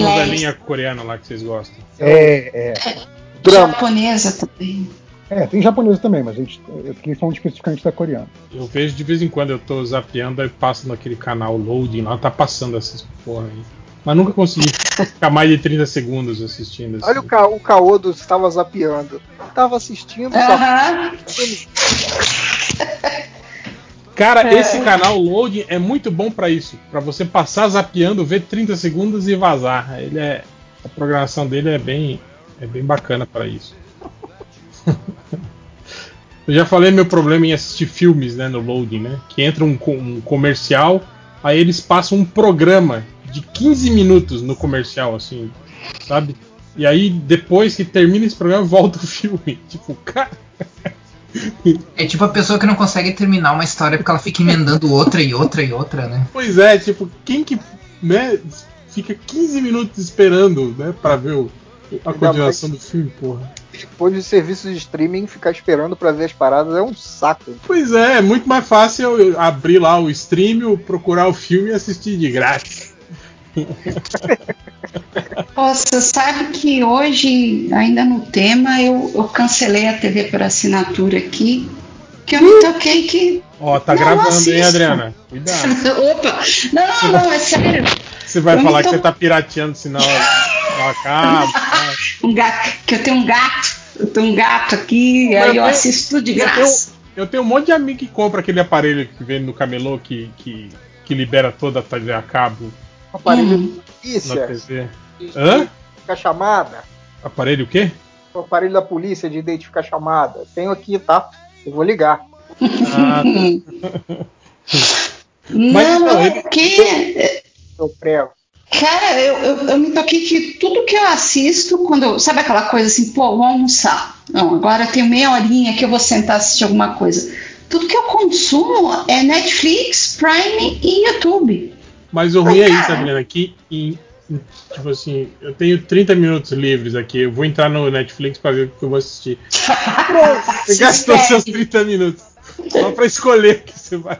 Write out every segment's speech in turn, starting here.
também a novelinha coreana lá que vocês gostam. É, é. Drama. Japonesa também. É, tem japonesa também, mas a gente, eu fiquei falando especificamente da coreana. Eu vejo de vez em quando, eu tô zapeando, aí passa naquele canal loading lá, tá passando essas porra aí. Mas nunca consegui ficar mais de 30 segundos assistindo. Assim. Olha o, ca o caô do estava zapeando. Tava assistindo, Aham. Cara, esse canal loading é muito bom pra isso. Pra você passar zapeando, ver 30 segundos e vazar. Ele é. A programação dele é bem. É bem bacana pra isso. Eu já falei meu problema em assistir filmes, né, no loading, né? Que entra um, um comercial, aí eles passam um programa de 15 minutos no comercial, assim, sabe? E aí, depois que termina esse programa, volta o filme. Tipo, cara. É tipo a pessoa que não consegue terminar uma história porque ela fica emendando outra e outra e outra, né? Pois é, tipo, quem que né, fica 15 minutos esperando, né, pra ver o- a continuação do filme, porra. Depois de serviço de streaming, ficar esperando pra ver as paradas é um saco. Pois é, é muito mais fácil eu abrir lá o stream, procurar o filme e assistir de graça. Você sabe que hoje, ainda no tema, eu, eu cancelei a TV por assinatura aqui, que eu me toquei que. Ó, tá Não, gravando, hein. Adriana? Cuidado. Opa! Não, não, é sério. Você vai Eu falar que to- você tá pirateando, senão ela acaba. tá? Um gato, que eu tenho um gato, eu tenho um gato aqui, Mas aí eu eu- assisto tudo de eu tenho- graça. Eu tenho um monte de amigo que compra aquele aparelho que vem no camelô que, que, que libera toda a TV a cabo aparelho Hum. de polícia, TV. Hã? fica chamada. Aparelho o quê? O aparelho da polícia de identificar chamada. Tenho aqui, tá? Eu vou ligar. Ah, Não, Mas, então, não, ele- porque Eu prego. Cara, eu, eu, eu me toquei que tudo que eu assisto, quando eu, sabe aquela coisa assim, pô, vou almoçar. Não, agora tenho meia horinha que eu vou sentar assistir alguma coisa. Tudo que eu consumo é Netflix, Prime e YouTube. Mas o ruim é isso. Adriana, que em, em- tipo assim, eu tenho 30 minutos livres aqui, eu vou entrar no Netflix pra ver o que eu vou assistir. Você gastou seus 30 minutos. Só pra escolher o que você vai.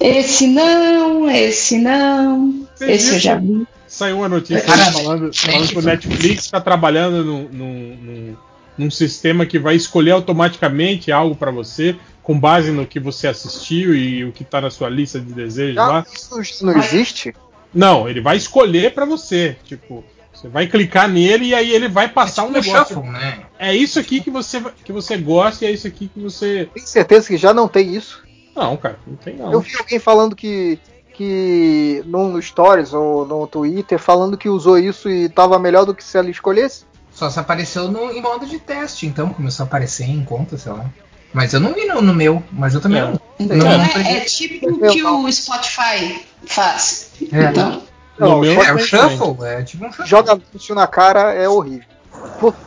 Esse não, esse não, esse viu eu já vi. Saiu uma notícia falando, falando que o Netflix está trabalhando num, num, num- num sistema que vai escolher automaticamente algo pra você, com base no que você assistiu e o que tá na sua lista de desejos Já, lá. isso não existe? Não, ele vai escolher pra você. Tipo, você vai clicar nele e aí ele vai passar um Tipo negócio. shuffle, né? É isso aqui que você, que você gosta e é isso aqui que você. Tem certeza que já não tem isso? Não, cara, não tem não. Eu vi alguém falando que que no, no Stories ou no Twitter falando que usou isso e tava melhor do que se ela escolhesse. Só se apareceu no, em modo de teste, então começou a aparecer em conta, sei lá. Mas eu não vi no, no meu, mas eu também É. não. Então Não, é, é tipo o que o Spotify faz. É. Então, No Não, meu- É, o shuffle é tipo um shuffle. Joga anúncio na cara é horrível.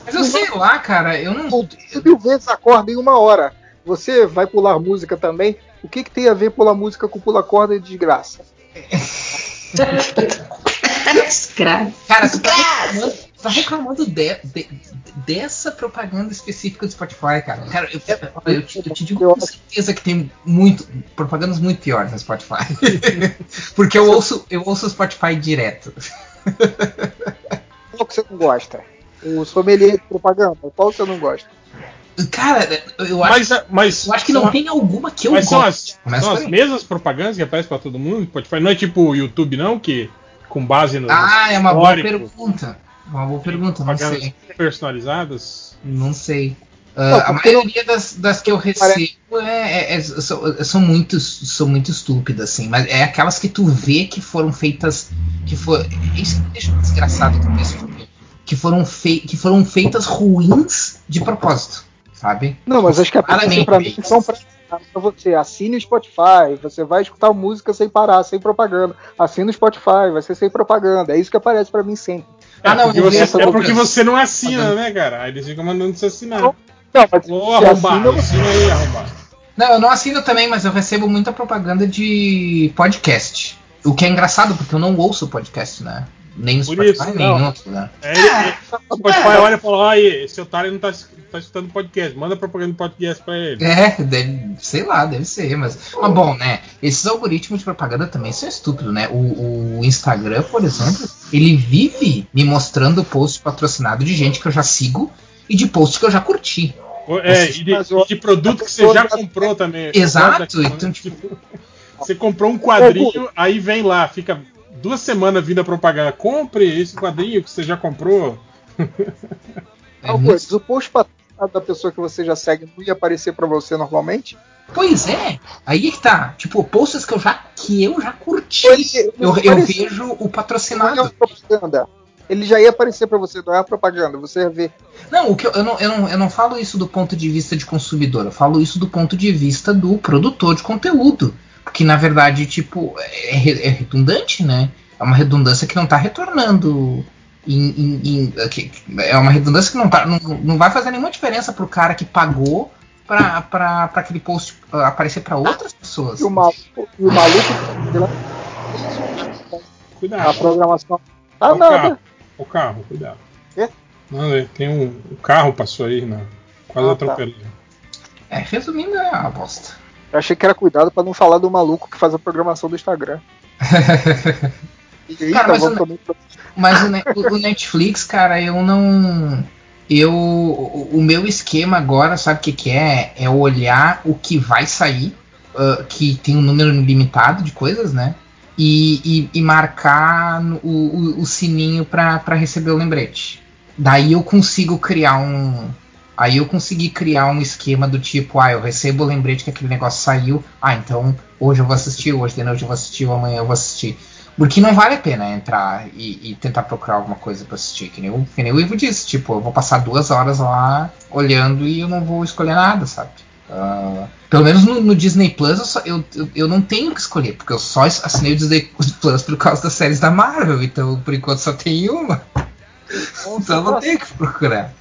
Mas eu sei lá, cara, eu não. pô, mil vezes a corda em uma hora. Você vai pular música também? O que, que tem a ver pular música com pular corda e desgraça? escravo. Cara, tá reclamando, tu tá reclamando de- de- dessa propaganda específica do Spotify, cara. Cara, eu, olha, eu te, eu te digo com certeza que tem muito propagandas muito piores no Spotify. Porque eu ouço, eu ouço o Spotify direto. Qual que você não gosta? O sommelier de propaganda, qual você não gosta? Cara, eu acho, Mas, mas eu acho que são não a- tem alguma que eu Mas são goste. as, Começa são as mesmas propagandas que aparecem pra todo mundo no Spotify. Não é tipo o YouTube, não, que com base no. Ah, é uma boa pergunta. Uma boa pergunta, não sei. personalizadas. Não sei. Não, Ah, a porque não- maioria das, das que eu recebo é, é- é- são, são, muito, são muito estúpidas, assim. Mas é aquelas que tu vê que foram feitas. Que for, isso me deixa desgraçado com isso. Que foram, fei, que foram feitas ruins de propósito, sabe? Não, mas acho que a Claramente pra mim são pra, pra você. Assine o Spotify, você vai escutar música sem parar, sem propaganda. Assina o Spotify, vai ser sem propaganda. É isso que aparece pra mim sempre. Ah, não, porque você, é porque você não assina, né, cara? Aí eles ficam mandando você assinar. Não, mas Ô, se arrombado, assina, assina aí, arrombado. Não, eu não assino também, mas eu recebo muita propaganda de podcast. O que é engraçado, porque eu não ouço podcast, né? Nem no Por Spotify, isso, nem não. em outro lugar. É, ele, ele- o Spotify olha e fala: "Ai, esse otário não tá, tá escutando podcast, manda propaganda de podcast pra ele. É, deve, sei lá, deve ser, mas. Mas bom, né? Esses algoritmos de propaganda também são estúpidos, né? O, o Instagram, por exemplo, ele vive me mostrando post patrocinado de gente que eu já sigo e de post que eu já curti. É, e de, e de produto que você já comprou também. Exato, então, né? Tipo, Você comprou um quadrinho, aí vem lá, fica duas semanas vindo a propaganda. Compre esse quadrinho que você já comprou. É muito- o post patrocinado da pessoa que você já segue não ia aparecer pra você normalmente? Pois é, aí que tá. Tipo, posts que eu já, que eu já curti. Ele- ele Eu, eu vejo o Não é patrocinado. propaganda. Ele já ia aparecer pra você, não é a propaganda. Você ia ver. Não, o que eu, eu não, eu, não, eu não falo isso do ponto de vista de consumidor, eu falo isso do ponto de vista do produtor de conteúdo. Porque na verdade, tipo, é, é redundante, né? É uma redundância que não tá retornando. Em, em- em- que- é uma redundância que não, tá, não, não vai fazer nenhuma diferença pro cara que pagou pra, pra, pra aquele post ah, aparecer pra outras pessoas. E o maluco, e o maluco a Cuidado. programação. Ó Ah, o nada. carro. O carro, cuidado. Não, é, tem um, um carro passou aí, né? Quase Ah, tá. atropelou. É, resumindo, é uma bosta. Eu achei que era cuidado pra não falar do maluco que faz a programação do Instagram. E aí, Cara, mas pra- Mas o, o- o Netflix, cara, eu não. Eu. O, o meu esquema agora, sabe o que, que é? É olhar o que vai sair, ah, que tem um número limitado de coisas, né? E, e- e marcar o, o- o sininho pra receber o lembrete. Daí eu consigo criar um. Aí eu consegui criar um esquema do tipo, ah, eu recebo o lembrete que aquele negócio saiu. Ah, então hoje eu vou assistir, hoje de noite eu vou assistir, amanhã eu vou assistir. Porque não vale a pena entrar e, e tentar procurar alguma coisa pra assistir. Que nem, o, que nem o Ivo disse, tipo, eu vou passar duas horas lá olhando e eu não vou escolher nada, sabe? Ah, pelo menos no, no Disney Plus eu, só- eu, eu, eu não tenho o que escolher, porque eu só assinei o Disney Plus por causa das séries da Marvel, então por enquanto só tem uma. Então eu não tenho o que procurar.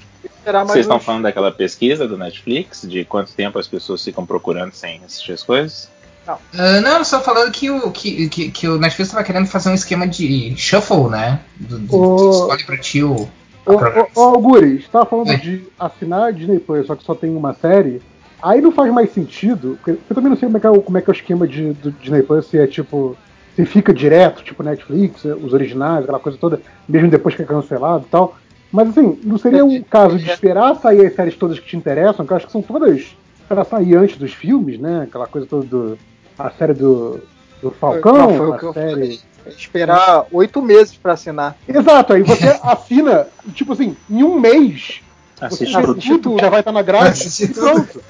Vocês estão falando daquela pesquisa do Netflix, de quanto tempo as pessoas ficam procurando sem assistir as coisas? Não, eu só falando que o, que, que, que o Netflix tava querendo fazer um esquema de shuffle, né? Do, do, Ô- escolhe pra ti o. Ô, Algures, você tava falando Oi. de assinar a Disney Plus, só que só tem uma série. Aí não faz mais sentido, porque eu também não sei como é que é o, como é, que é o esquema de, do Disney Plus, se é tipo. Se fica direto, tipo Netflix, os originais, aquela coisa toda, mesmo depois que é cancelado e tal. Mas assim, não seria o caso de esperar sair as séries todas que te interessam, que eu acho que são todas para sair antes dos filmes, né? Aquela coisa toda do. A série do, do Falcão, Não, foi o que eu série. falei. Esperar oito meses pra assinar. Exato, aí você assina, tipo assim, em um mês Assiste já tudo. tudo, já vai estar na grade e pronto.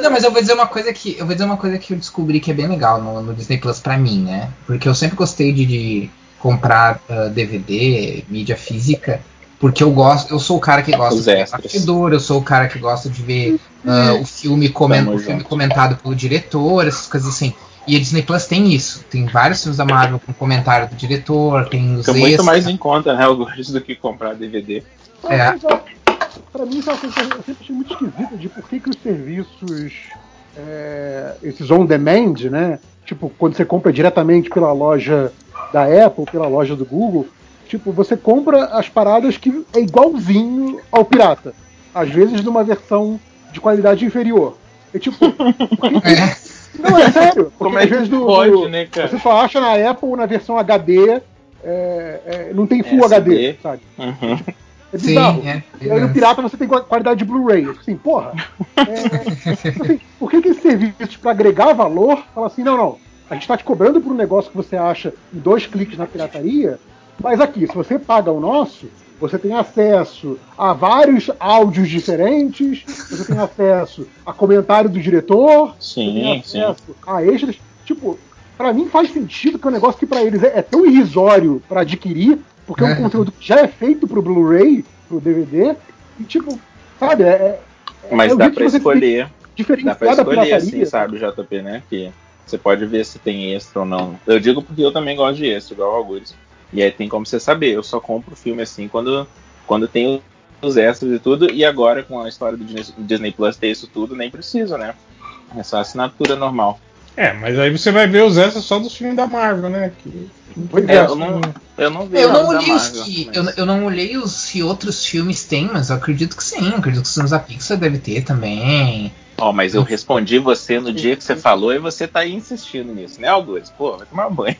Não, mas eu vou dizer uma coisa que eu vou dizer uma coisa que eu descobri que é bem legal no, no Disney Plus pra mim, né? Porque eu sempre gostei de, de comprar ah, DVD, mídia física, porque eu gosto, eu sou o cara que gosta Os de ver bastidor, eu sou o cara que gosta de ver ah, o filme comen- Tamo o filme comentado pelo diretor, essas coisas assim. E a Disney Plus tem isso. Tem vários filmes da Marvel com comentário do diretor, tem os Fica muito mais em conta, né, Augusto, do que comprar DVD. É. Pra mim, isso é uma coisa que eu sempre achei muito esquisita de por que, que os serviços, é, esses on-demand, né? Tipo, quando você compra diretamente pela loja da Apple, pela loja do Google, tipo, você compra as paradas que é igualzinho ao pirata. Às vezes numa versão de qualidade inferior. É tipo, É. não, é sério. Como é às que vezes no- pode, no- né, cara? Você só acha na Apple na versão HD, é, é, não tem Full SD. HD, sabe? Uhum. É bizarro. Sim, é. E aí no pirata você tem qua- qualidade de Blu-ray. Assim, porra. é, assim, por que, que esse serviço, para agregar valor, fala assim: não, não, a gente está te cobrando por um negócio que você acha em dois cliques na pirataria, mas aqui, se você paga o nosso, você tem acesso a vários áudios diferentes, você tem acesso a comentário do diretor, você tem Sim, sim. acesso a extras. Tipo, pra mim faz sentido que é um negócio que pra eles é, é tão irrisório pra adquirir, porque é um É. conteúdo que já é feito pro Blu-ray, pro DVD, e tipo, sabe, é. é Mas é o dá você escolher. Dá pra escolher, assim, sabe, JP, né? Que você pode ver se tem extra ou não. Eu digo porque eu também gosto de extra, igual o Algures. E aí tem como você saber. Eu só compro filme assim quando, quando tem os extras e tudo. E agora, com a história do Disney, Plus ter isso tudo, nem preciso, né? É só assinatura normal. É, mas aí você vai ver os extras só dos filmes da Marvel, né? Que... É, é, eu não, eu não vi Eu não olhei os Marvel, mas- Eu, eu não olhei os se outros filmes têm, mas eu acredito que sim. Eu acredito que os filmes da Pixar deve ter também. Ó, mas eu respondi você no dia que você falou e você tá aí insistindo nisso, né, Augusto? Pô, vai tomar banho.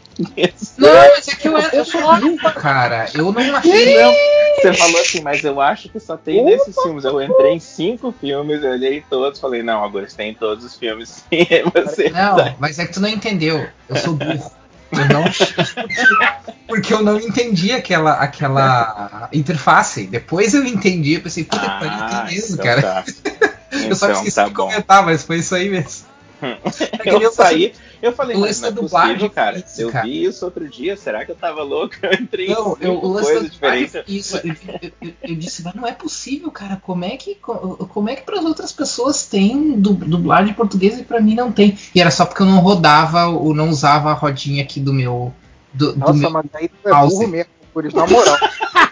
Não, mas é que eu, eu sou louco, cara. Eu não achei. Não, você falou assim, mas eu acho que só tem nesses filmes. Eu entrei em cinco filmes, eu olhei todos, falei, não, Augusto, tem em todos os filmes sim. Aí você Não, tá- mas é que tu não entendeu. Eu sou burro. Eu não. Porque eu não entendi aquela, aquela interface. Depois eu entendi, eu pensei, puta que pariu, Ah, tem mesmo, então cara. tá. eu só Então esqueci tá de bom. comentar, mas foi isso aí mesmo. É que nem Eu saí, eu falei, o mas lance não é dublagem possível, cara. isso, eu cara. vi isso outro dia, será que eu tava louco? Eu entrei em Não, eu, cinco o lance diferentes. dublagem, isso, eu, eu- eu- eu disse, mas não é possível, cara. Como é que, co- como é que para as outras pessoas tem du- dublagem em português e pra mim não tem? E era só porque eu não rodava ou não usava a rodinha aqui do meu. Do, do Nossa, meu mas aí tu é burro mesmo, por isso, na moral.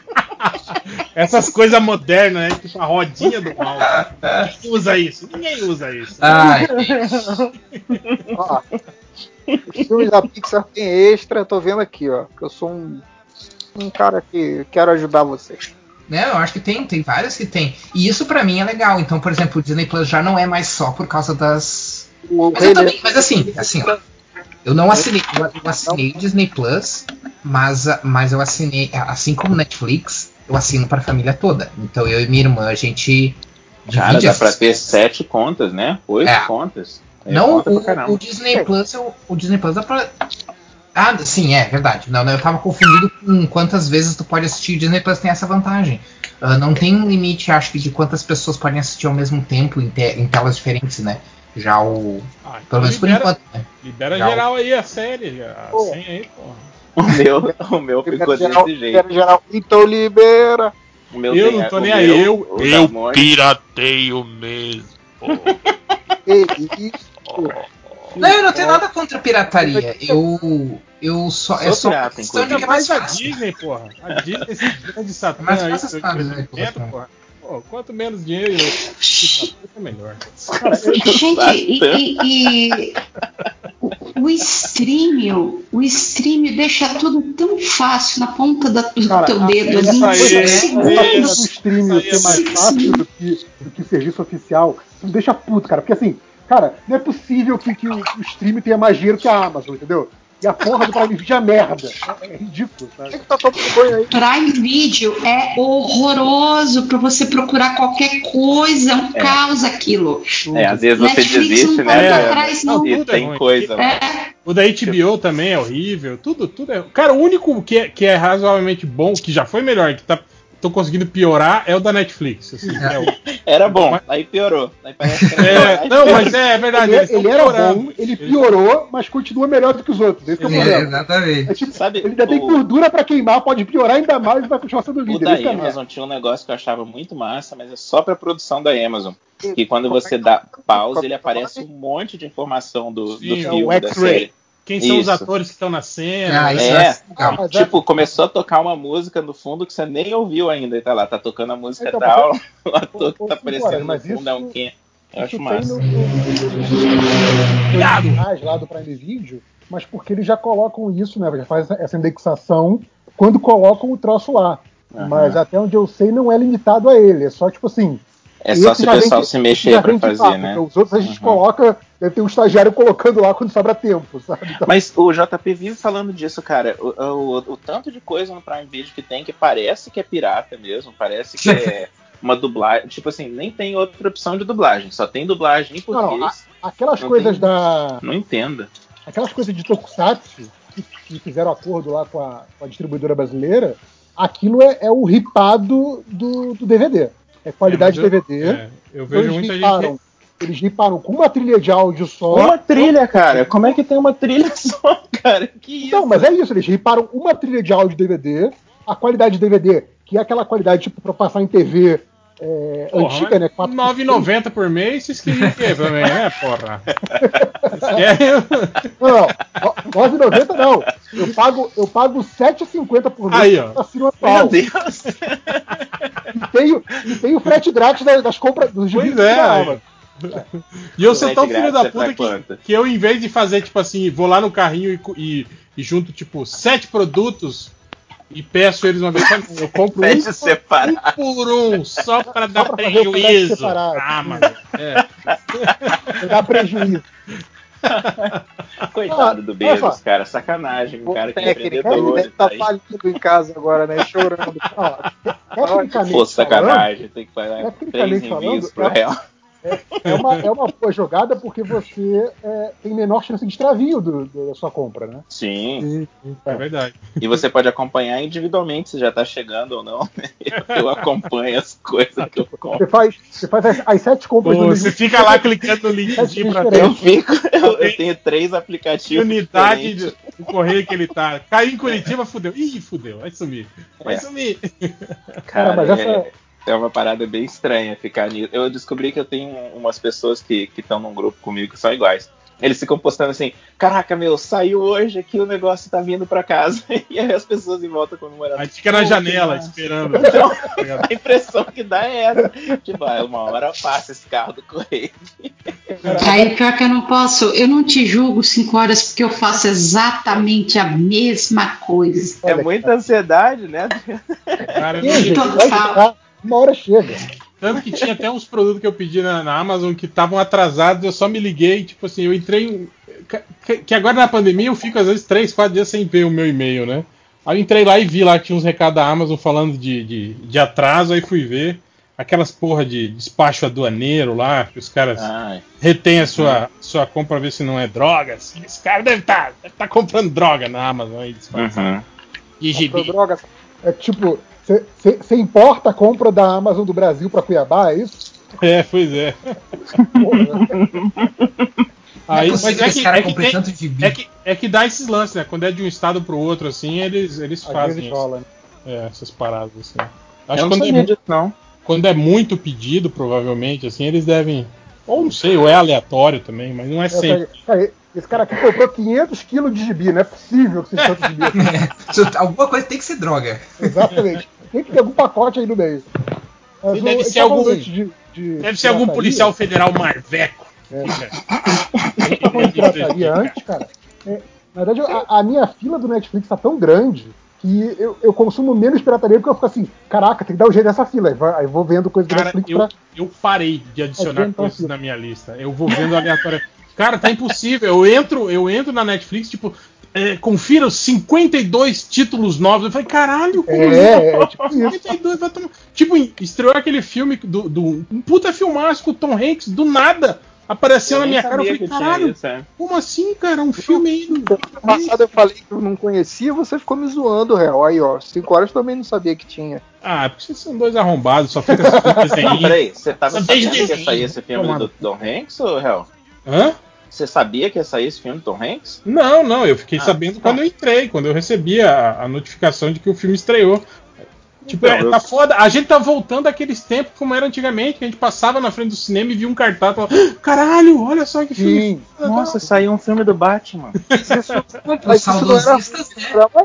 Essas coisas modernas, né? Tipo a rodinha do mal. Ninguém usa isso. Ninguém usa isso. Ai, Ó, os filmes da Pixar tem extra, tô vendo aqui, ó. Que eu sou um, um cara que quero ajudar vocês. né, eu acho que tem, tem vários que tem. E isso pra mim é legal. Então, por exemplo, o Disney Plus já não é mais só por causa das. O Mas, também, mas assim, assim, ó. Eu não assinei, eu, eu assinei o Disney Plus, mas, mas eu assinei, assim como Netflix, eu assino pra família toda. Então eu e minha irmã, a gente Cara, dá as- pra ter sete contas, né? Oito É. contas. É Não, conta o, o Disney Plus, eu- o Disney Plus dá pra. Ah, sim, é verdade. Não, não, eu tava confundido com quantas vezes tu pode assistir. O Disney Plus tem essa vantagem. Ah, não tem um limite, acho que, de quantas pessoas podem assistir ao mesmo tempo em, te- em telas diferentes, né? Já o. Ah, então Pelo menos por libera, enquanto, né? libera Já. geral aí a série. A Pô. senha aí, porra. O meu, o meu ficou geral, desse jeito. geral. Então libera. O meu Eu tem não tô nem aí, eu- o Eu pirateio mesmo. Que isso? Não, eu não tenho nada contra pirataria. Eu. Eu só. É Sou só pirata, questão de que é mais Mas a fácil. Disney, porra. A Disney, esse grande satã Mais aí, fácil que sabe, né, porra. Pô, quanto menos dinheiro eu filho da puta, melhor. Gente, e, e- e o, o streaming, o streaming deixa tudo tão fácil na ponta da- do Cara, teu dedo aí- do segundos. streaming ser mais Sim, fácil sim. do que, do que serviço oficial, isso me deixa puto, cara. Porque assim, cara, não é possível que, que o, o streaming tenha mais dinheiro que a Amazon, entendeu? E a porra do Prime Video é merda. É, é ridículo, sabe? que tá banho aí? Prime Video é horroroso para você procurar qualquer coisa, é um É. caos aquilo. É, às vezes você Netflix desiste, não né? Leandro? atrás, não. Tudo é tem ruim. coisa. né? É, O da HBO também é horrível. Tudo, tudo é. Cara, o único que é, que é razoavelmente bom, que já foi melhor, que tá, tô conseguindo piorar, é o da Netflix. assim, é o- Era bom, aí piorou. Aí parece que era É, não, mas é, é verdade. Ele, ele era piorando. bom, ele piorou, mas continua melhor do que os outros. Esse é o É, exatamente. É tipo, Sabe, ele ainda tem o- gordura pra queimar, pode piorar ainda mais e vai continuar sendo O líder. da Esse é a merda. Amazon tinha um negócio que eu achava muito massa, mas é só pra produção da Amazon. Que quando você dá pause, ele aparece um monte de informação do, do Sim, é filme, o da série. Quem são os Isso. atores que estão na cena? Ah, isso É. é. Mas é- Tipo, começou a tocar uma música no fundo que você nem ouviu ainda. E tá lá, tá tocando a música Então, tal, o ator que tá aparecendo no mas fundo é um isso- quem? Eu Isso acho tem massa. no, no, originais lá do Prime Video, mas porque eles já colocam isso, né? Já faz essa- indexação quando colocam o troço lá. Aham. Mas até onde eu sei, não é limitado a ele. É só tipo assim. É só se o vem pessoal se mexer de fazer, né? Os outros a gente Uhum. coloca, deve ter um estagiário colocando lá quando sobra tempo, sabe? Então, Mas o JP vive falando disso, cara. O, o- o tanto de coisa no Prime Video que tem que parece que é pirata mesmo, parece que é uma dublagem. Tipo assim, nem tem outra opção de dublagem, só tem dublagem em Não, não, português. aquelas Não coisas tem- da. Não entendo. Aquelas coisas de Tokusatsu que, que fizeram acordo lá com a, com a distribuidora brasileira, aquilo é, é o ripado do, do DVD. É qualidade É, eu- DVD. É, eu vejo muita gente. Eles riparam com uma trilha de áudio só. Uma trilha, cara. Como é que tem uma trilha só, cara? Que isso? Então, mas é isso, eles riparam uma trilha de áudio DVD, a qualidade de DVD, que é aquela qualidade tipo pra passar em TV é, antiga, né? 4 R$ 9,90 por mês, vocês queriam o quê também, né, porra? Não, não, no- 9,90 não. Eu pago, eu pago 7,50 por mês Aí, ó. assino Meu atual. Deus. E tem, o- e tem o frete grátis das, das compras dos Pois é, da. E eu sou Frete tão filho da é pra puta que, que eu, em vez de fazer, tipo assim, vou lá no carrinho e, e, e junto, tipo, sete produtos e peço eles uma vez só, eu compro um, um por um, só pra dar pra fazer o frete prejuízo. separado. Ah, mano. É. Dá prejuízo. Coitado do Bezos, só. cara. Sacanagem. Um cara que é empreendedor. deve estar tá aí. falido em casa agora, né? Chorando. Pô, falando, sacanagem. Tem que pagar três envios pro é- real. É uma, é uma boa jogada porque você é, tem menor chance de extravio do- do- da sua compra, né? Sim. É verdade. E você pode acompanhar individualmente se já tá chegando ou não. né? Eu acompanho as coisas que eu compro. Você faz, você faz as, as sete compras Pô, no você fica lá clicando no linkzinho pra ter Eu fico, eu, eu tenho três aplicativos. unidade diferentes. do correio que ele tá. Caiu em Curitiba, fudeu. Ih, fudeu. Vai sumir. Vai É. sumir. Cara, mas essa- é, uma parada bem estranha ficar nisso. Eu descobri que eu tenho umas pessoas que estão num grupo comigo que são iguais. Eles ficam postando assim: Caraca, meu, saiu hoje aqui, o negócio tá vindo pra casa. E aí as pessoas em volta comemorando. Aí fica na janela esperando. Então, a impressão que dá é essa. Tipo, ah, uma hora passa esse carro do correio. Aí, pior que eu não posso, eu não te julgo cinco horas porque eu faço exatamente a mesma coisa. É muita ansiedade, né? Cara, eu não Uma hora chega. Tanto que tinha até uns produtos que eu pedi na, na Amazon que estavam atrasados, eu só me liguei, tipo assim, eu entrei. em- que- Que agora na pandemia eu fico às vezes 3, 4 dias sem ver o meu e-mail, né? Aí eu entrei lá e vi lá que tinha uns recados da Amazon falando de, de, de atraso, aí fui ver. Aquelas porra de despacho aduaneiro lá, que os caras Ai, retêm a sua, sua compra pra ver se não é drogas. Esse cara deve estar tá comprando droga na Amazon aí, disfarçado. uhum. De gibi. droga. É tipo, você importa a compra da Amazon do Brasil pra Cuiabá, é isso? É, pois é. Aí, é mas é esse que, cara é, que compre tem- é, que, é que dá esses lances, né? Quando é de um estado pro outro, assim, eles, eles Às fazem rola. né? É, essas paradas, assim. Acho que quando é, disso, não. quando é muito pedido, provavelmente, assim, eles devem. Ou não sei, ou é aleatório também, mas não é É, sempre. cara, esse cara aqui comprou 500 quilos de gibi, não é possível que seja tanto gibi. assim. Alguma coisa tem que ser droga. Exatamente. Tem que ter algum pacote aí no meio. Mas o- deve ser tava algum- de- de Deve ser algum policial federal marveco. É. A gente tá falando de pirataria antes, cara. É, na verdade, a, a minha fila do Netflix tá tão grande que eu, eu consumo menos pirataria porque eu fico assim, caraca, tem que dar um jeito dessa fila. Aí, vou vendo coisa do Cara, Netflix eu, pra. eu parei de adicionar Adianta, coisas filho. na minha lista. Eu vou vendo aleatório. Cara, tá impossível. Eu entro, eu entro na Netflix, tipo, é, confira os 52 títulos novos. Eu falei, caralho, como É, é tipo isso. 52 vai tomar. Tipo, estreou aquele filme do, do. Um puta filmaço com o Tom Hanks, do nada. Apareceu Eu na minha cara, eu falei, caralho, isso, é. como assim, cara? Um filme aí. No passado eu falei que eu não conhecia, você ficou me zoando, real. Aí, ó, 5 horas eu também não sabia que tinha. Ah, porque vocês são dois arrombados, só fica assistindo Não, desenho. peraí, você tava Só sabendo que ia sair esse filme Tomando. do Tom Hanks, ou Hel? Hã? Você sabia que ia sair esse filme do Tom Hanks? Não, não, eu fiquei Ah, sabendo tá. quando eu entrei, quando eu recebi a, a notificação de que o filme estreou. Tipo, Então, é, eu- tá foda. A gente tá voltando àqueles tempos como era antigamente, que a gente passava na frente do cinema e via um cartaz e falava, "Ah, caralho, olha só que filme. Sim. legal." Nossa, saiu um filme do Batman. Isso, Os mas isso não era, saudosistas, né?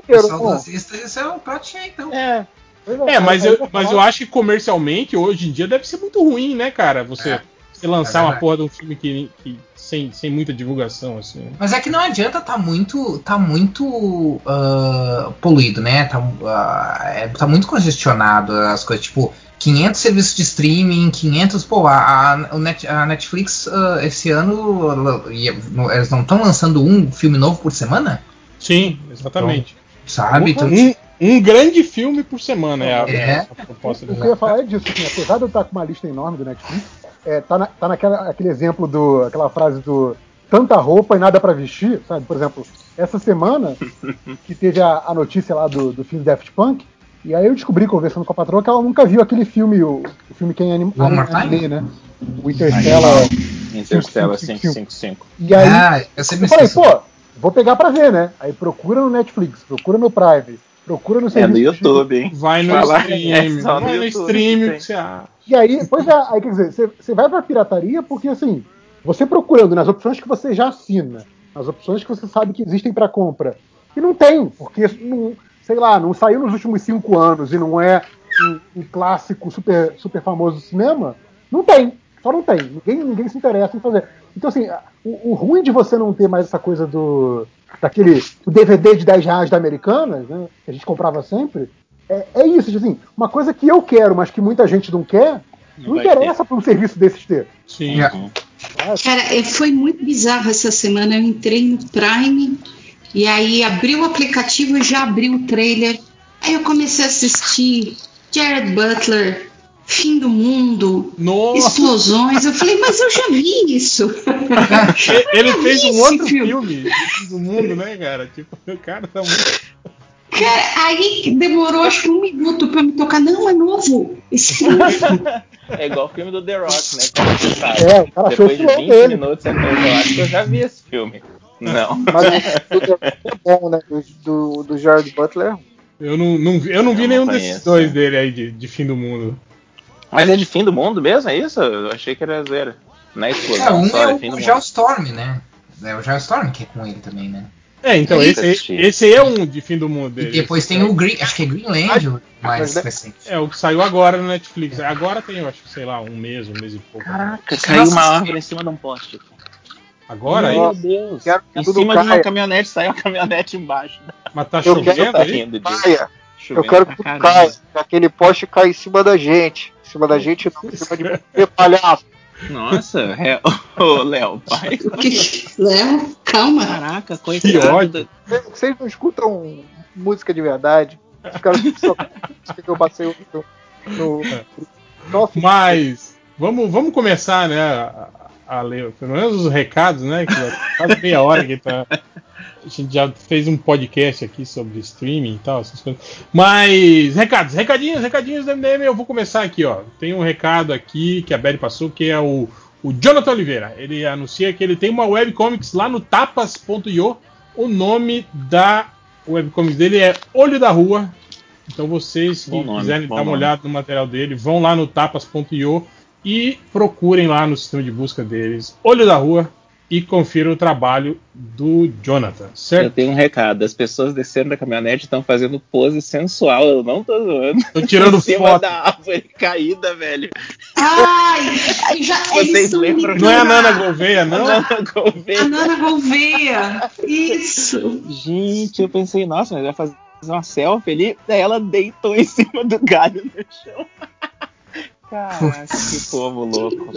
era saudosistas, isso é um prato cheio, então. É. Pois É, mas eu, aí mas eu acho que comercialmente, hoje em dia, deve ser muito ruim, né, cara? Você, É. você lançar É uma porra de um filme que, que- sem, sem muita divulgação, assim. Mas é que não adianta, tá muito, tá muito ah, poluído, né? Tá, ah, é, tá muito congestionado as coisas, tipo 500 serviços de streaming, 500, pô, a, a, Net- a Netflix ah, esse ano eles não estão lançando um filme novo por semana, Sim, exatamente. sabe? Então, Um, um grande filme por semana é a, É. a proposta O que eu ia falar é disso, assim, apesar de eu estar com uma lista enorme do Netflix, é, tá, na, tá naquela aquele exemplo do. aquela frase do tanta roupa e nada pra vestir, sabe? Por exemplo, essa semana que teve a, a notícia lá do, do filme Daft Punk, e aí eu descobri, conversando com a patroa, que ela nunca viu aquele filme, o, o filme que é em anim, One More anime, né? O Interstellar. Interstellar Cinco, cinco, 555. E aí ah, eu eu falei, pô, vou pegar pra ver, né? Aí procura no Netflix, procura no Prime, procura no É serviço no de- YouTube, hein? Vai no Fala- stream, é só no vai no YouTube stream que você acha. E aí, pois é, aí quer dizer, você- você vai pra pirataria porque assim, você procurando nas opções que você já assina, nas opções que você sabe que existem pra compra, e não tem, porque não, sei lá, não saiu nos últimos cinco anos e não é um, um clássico super, super famoso do cinema, não tem. Só não tem. Ninguém, ninguém se interessa em fazer. Então, assim, o, o ruim de você não ter mais essa coisa do. Daquele. o DVD de 10 reais da Americanas, né? Que a gente comprava sempre. É, é isso, assim, uma coisa que eu quero, mas que muita gente não quer, não, não interessa para um serviço desses ter. Sim. Cara, é, foi muito bizarro essa semana. Eu entrei no Prime e aí abri o aplicativo e já abri o trailer. Aí eu comecei a assistir Jared Butler, Fim do Mundo, Nossa. explosões. Eu falei, mas eu já vi isso. Ele fez um outro filme. filme de Fim do mundo, né, cara? Tipo, o cara tá muito. Cara, aí demorou acho que um minuto pra me tocar. Não, é novo. Esse filme. É igual o filme do The Rock, né? Como você sabe. É, cara achou Depois de filão 20 dele. minutos você falou, eu acho que eu já vi esse filme. Não. Mas o é bom, né? Do, do, Jared Butler. Eu não, não vi, eu não vi Eu nenhum não desses conheço, dois né? dele aí de, de Fim do Mundo. Mas é de fim do mundo mesmo, é isso? Eu achei que era. Não é explosão, É, um só é é o. Geostorm, né? É o Geostorm que é com ele também, né? É, então, Eu esse, esse é um de Fim do Mundo E depois tem o Green, acho que é Greenland, o mais mas- recente. É, o que saiu agora no Netflix. Agora tem, eu acho que, sei lá, um mês, um mês e pouco. Caraca, caiu uma árvore em cima de um poste. Agora aí, Meu Deus. Quero que Em cima de uma caia. caminhande saiu uma caminhonete embaixo. mas tá Eu quero- chovendo tá aí? rindo. Caia. Eu quero que caia. Que aquele poste cai em cima da gente. Em cima da gente, não. Em cima de você, palhaço. Nossa, é... ô Léo, pai. Que- Léo, calma. Caraca, Que coitado. ódio. Vocês não escutam música de verdade. Os caras só que eu passei no. no, no Mas vamos, vamos começar, né, a, a ler pelo menos os recados, né? Que quase meia hora que tá. A gente já fez um podcast aqui sobre streaming e tal, essas coisas. Mas, recados, recadinhos, recadinhos do MDM, eu vou começar aqui, ó. Tem um recado aqui que a Betty passou, que é o, o Jonathan Oliveira. Ele anuncia que ele tem uma webcomics lá no tapas.io. O nome da webcomics dele é Olho da Rua. Então vocês que nome, quiserem dar uma nome. olhada no material dele, vão lá no tapas.io e procurem lá no sistema de busca deles Olho da Rua e confiram o trabalho do Jonathan, Eu certo? tenho um recado. As pessoas descendo da caminhonete estão fazendo pose sensual. Eu não tô zoando. Tô tirando em cima foto. da árvore caída, velho. Ai, já, Vocês lembram? Não é a. Nana Gouveia, não? Nana A Gouveia. Nana Gouveia. Isso. Gente, eu pensei, nossa, mas vai fazer uma selfie ali. Daí ela deitou em cima do galho no chão. Caraca, que povo louco.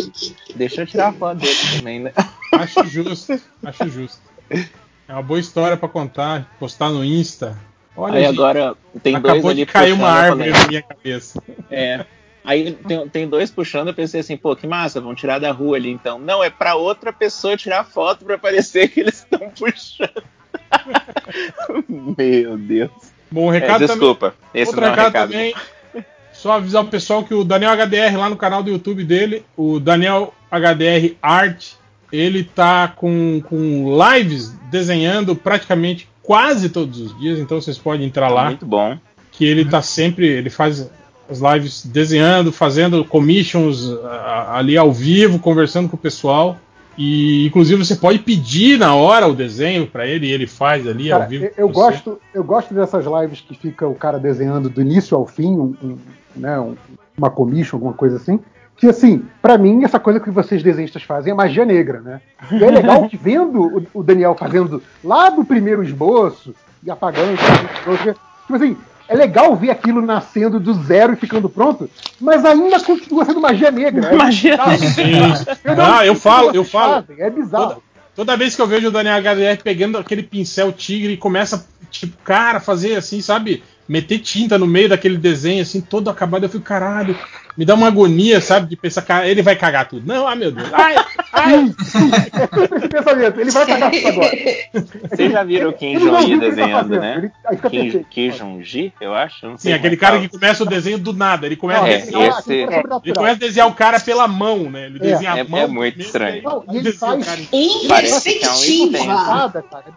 Deixa eu tirar a foto dele também, né? Acho justo, acho justo. É uma boa história pra contar, postar no Insta. Olha, Aí gente, agora tem dois acabou ali de cair uma árvore falei, na minha cabeça. É. Aí tem, tem dois puxando, eu pensei assim, pô, que massa, vão tirar da rua ali então. Não, é pra outra pessoa tirar foto pra parecer que eles estão puxando. Meu Deus. Bom, o É, recado também. desculpa, esse Outro não é recado, recado. também. Só avisar o pessoal que o Daniel HDR lá no canal do YouTube dele, o Daniel HDR Art, ele tá com, com lives desenhando praticamente quase todos os dias, então vocês podem entrar lá, Muito bom. que ele tá sempre, ele faz as lives desenhando, fazendo commissions ali ao vivo, conversando com o pessoal. E inclusive você pode pedir na hora o desenho para ele e ele faz ali Cara, ao vivo. eu, eu gosto, eu gosto dessas lives que fica o cara desenhando do início ao fim, um, um, né, um- uma commission, alguma coisa assim. Que assim, pra mim, essa coisa que vocês desenhistas fazem é magia negra, né? E é legal que vendo o, Daniel fazendo lá do primeiro esboço e apagando, tipo assim, é legal ver aquilo nascendo do zero e ficando pronto, mas ainda continua sendo magia negra. É Magia. Eu não Ah, eu falo, eu falo. fazem, É bizarro. Toda vez que eu vejo o Daniel HDR pegando aquele pincel tigre e começa, tipo, cara, fazer assim, sabe? Meter tinta no meio daquele desenho, assim, todo acabado, eu fico, caralho, me dá uma agonia, sabe? De pensar, cara, ele vai cagar tudo. Não, ah, meu Deus. Ai, ai. É esse pensamento. Ele vai cagar tudo agora. Vocês já viram o Kim Ele não Jong-il viu o que ele tá desenhando, fazendo. né? Ele- Kim. Kim Jong-il, eu acho? Não Sim, sei aquele como cara é que começa o desenho do nada. Ele começa, Não, a É, desenhar, esse- é ele começa a desenhar o cara pela mão, né? Ele É. desenha a É- mão. é muito estranho. Não, ele faz- cara. Que é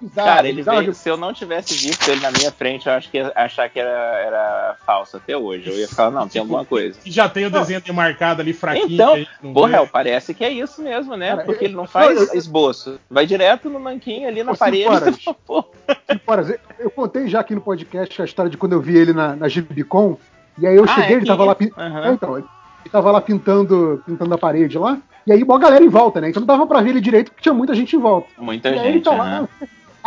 um cara. É ele veio, se eu não tivesse visto ele na minha frente, eu acho que ia achar que era, era falso até hoje. Eu ia falar, não, tem alguma coisa. E já tem o desenho demarcado ali fraquinho. Então, que gente não porra, vê. El, parece que é isso mesmo, né? Cara, Porque eu- ele não faz eu- esboço. Vai direto no manquinho ali na Ô, parede. horas. Pô, Cinco horas. Eu- contei já aqui no podcast a história de quando eu vi ele na, na Gibicon. E aí eu Ah, cheguei, é ele tava que- lá. pin-. É, então, ele tava lá pintando, pintando a parede lá. E aí, uma galera em volta, né? Então não dava pra ver ele direito porque tinha muita gente em volta. Muita E aí ele gente, tá lá?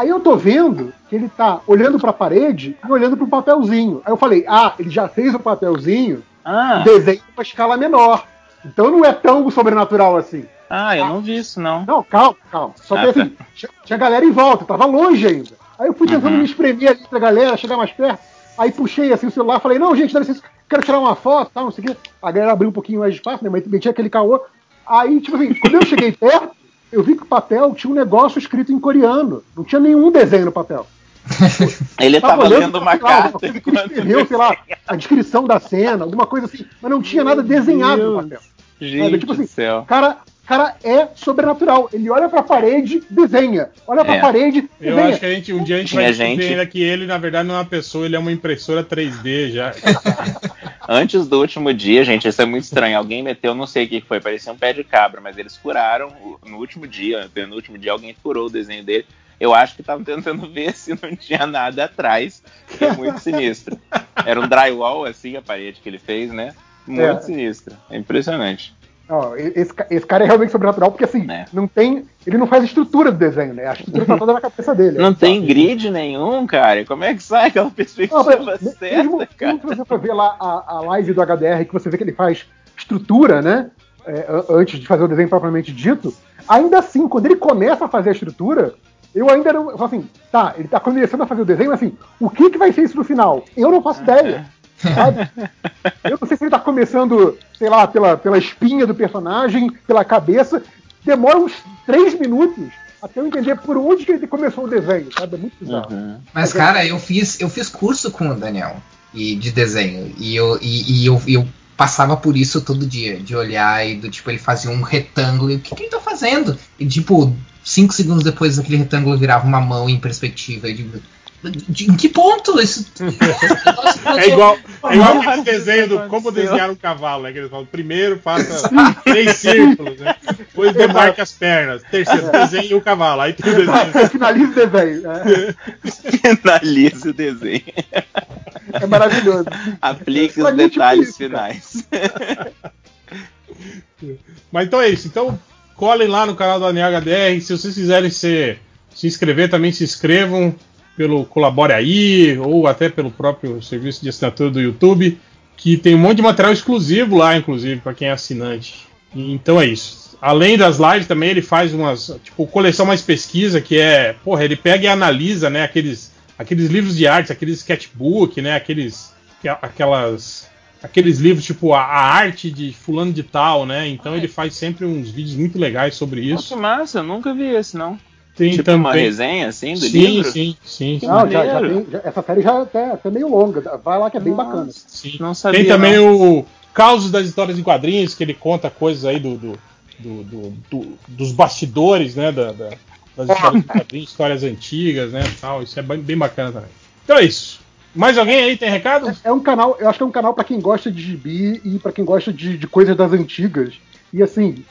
Aí eu tô vendo que ele tá olhando pra parede e olhando pro papelzinho. Aí eu falei, ah, ele já fez o papelzinho, Ah, desenho uma escala menor. Então não é tão sobrenatural assim. ah, eu não vi isso, não. Não, calma, calma. Só Ah, que assim, tinha, tinha galera em volta, tava longe ainda. Aí eu fui tentando Uhum. me espremer ali pra galera, chegar mais perto. Aí puxei assim o celular, falei, não, gente, dá licença, quero tirar uma foto, tal, não sei o quê. A galera abriu um pouquinho mais de espaço, né? Mas meti aquele caô. Aí, tipo assim, quando eu cheguei perto, eu vi que o papel tinha um negócio escrito em coreano. Não tinha nenhum desenho no papel. Ele tava olhando lendo pra, uma lá, carta ele escreveu, sei lá, a descrição da cena, alguma coisa assim, mas não tinha nada desenhado no papel. Gente tipo assim, céu. O cara, o cara é sobrenatural. Ele olha pra parede, desenha. Olha pra É. parede, Eu desenha. acho que a gente, um dia a gente vai descobrir gente- ainda que ele, na verdade, não é uma pessoa, ele é uma impressora 3D já. Antes do último dia, gente, isso é muito estranho. Alguém meteu, não sei o que foi, parecia um pé de cabra, mas eles furaram o- no último dia, no último dia alguém furou o desenho dele. Eu acho que estavam tentando ver se não tinha nada atrás, que é muito sinistro. Era um drywall, assim, a parede que ele fez, né? Muito É. sinistro. É impressionante. Ó, esse, esse cara é realmente sobrenatural, porque assim, É. não tem. Ele não faz estrutura do desenho, né? A estrutura tá toda na cabeça dele. Não tem grid nenhum, cara. Como é que sai aquela Não, perspectiva mas, certa, mesmo, cara? mesmo você for ver lá a, a live do HDR, que você vê que ele faz estrutura, né? é, an- antes de fazer o desenho propriamente dito, ainda assim, quando ele começa a fazer a estrutura, eu ainda não. Eu falo assim, tá, ele tá começando a fazer o desenho, mas assim, o que, que vai ser isso no final? Eu não faço ideia. Sabe? Eu não sei se ele tá começando, sei lá, pela, pela espinha do personagem, pela cabeça. Demora uns três minutos até eu entender por onde que ele começou o desenho, sabe? É muito bizarro. Uhum. Mas, cara, eu fiz, eu fiz curso com o Daniel e de desenho. E eu, e, e eu, eu passava por isso todo dia, de olhar e do tipo, ele fazia um retângulo e o que, que ele tá fazendo? E tipo, cinco segundos depois aquele retângulo virava uma mão em perspectiva. E, digo, de- em que ponto? Isso. É igual, é igual aquele desenho do como desenhar um cavalo, né? Que eles falam, primeiro faça três círculos, né? Depois demarque as pernas. Terceiro, desenhe o cavalo. Aí tem o desenho. Finaliza o desenho. É, Finalize o desenho. é maravilhoso. Aplique os detalhes finais. Mas então é isso. Então colhem lá no canal do ANHDR. Se vocês quiserem se, se inscrever, também se inscrevam pelo Colabore aí, ou até pelo próprio serviço de assinatura do YouTube, que tem um monte de material exclusivo lá, inclusive, para quem é assinante. Então é isso. Além das lives, também ele faz umas, tipo, coleção mais pesquisa, que é, porra, ele pega e analisa, né, aqueles, aqueles livros de arte, aqueles sketchbook, né, aqueles, aquelas aqueles livros tipo a, a arte de fulano de tal, né? Então ele faz sempre uns vídeos muito legais sobre Nossa, isso. massa, eu nunca vi esse, não. Tem tipo uma resenha assim do sim, livro? sim, sim, sim. Não, já, já tem, já- essa série já é até, até meio longa. Vai lá que é bem Nossa. bacana. sim. Não sabia. Tem também não. o Causos das Histórias em Quadrinhos, que ele conta coisas aí do, do- do- do- do- dos bastidores, né? da- da- das histórias em quadrinhos, histórias antigas, né? Tal. Isso é bem, bem bacana também. Então é isso. Mais alguém aí tem recado? É um canal, eu acho que é um canal pra quem gosta de gibi e pra quem gosta de, de coisas das antigas. E assim,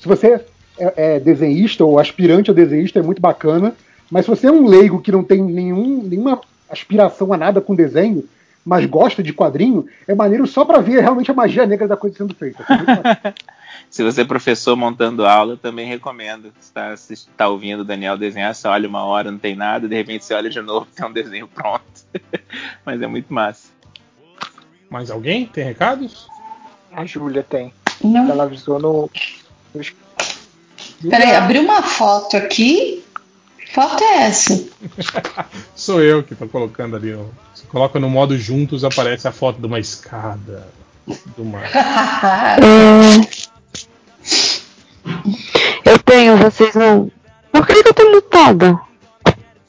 se você é, é desenhista ou aspirante a desenhista, é muito bacana. Mas se você é um leigo que não tem nenhum, nenhuma aspiração a nada com desenho, mas gosta de quadrinho, é maneiro só pra ver realmente a magia negra da coisa sendo feita. É bacana. Se você é professor montando aula, eu também recomendo. Se tá, se tá ouvindo o Daniel desenhar, você olha uma hora, não tem nada, de repente você olha de novo, tem um desenho pronto. Mas é muito massa. Mais alguém tem recados? A Júlia tem. Não. Ela avisou no. no... Peraí, abri uma foto aqui. Que foto é essa? Sou eu que tô colocando ali. ó. Você coloca no modo juntos, aparece a foto de uma escada. De uma... Eu tenho, vocês não. Por que, que eu tô mutada?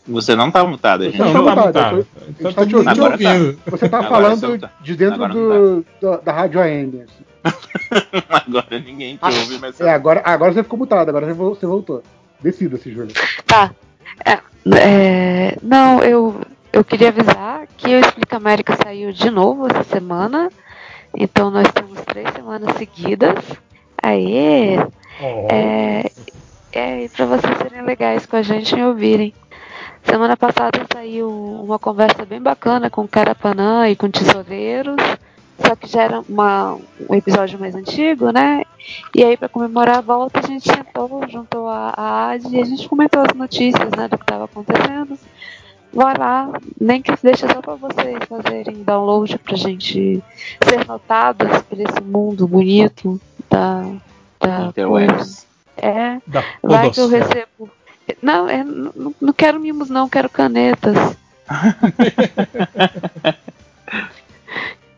Você não tá mutado, gente. Não, Não, não tá eu Então tá tá te ouvindo. Tá. Você tá Agora falando tá. de dentro do, do- da Rádio AM. assim. Agora ninguém te ouve, mas É, agora, agora você ficou mutado, agora você vo- você voltou. Decida-se, Júlia. Tá. É, é, não, eu, eu queria avisar que o Explica América saiu de novo essa semana. Então nós temos três semanas seguidas. Aê! Oh, É, é e para vocês serem legais com a gente e ouvirem. Semana passada saiu uma conversa bem bacana com o Carapanã e com Tesoureiros. Só que já era uma, um episódio mais antigo, né? E aí, para comemorar a volta, a gente sentou, juntou a, a Ad e a gente comentou as notícias, né, do que estava acontecendo. Vai lá, nem que deixa só para vocês fazerem download pra gente ser notados por esse mundo bonito da, da Interwebs. É, Da vai que eu recebo. Não, é, não, não quero mimos, não, quero canetas.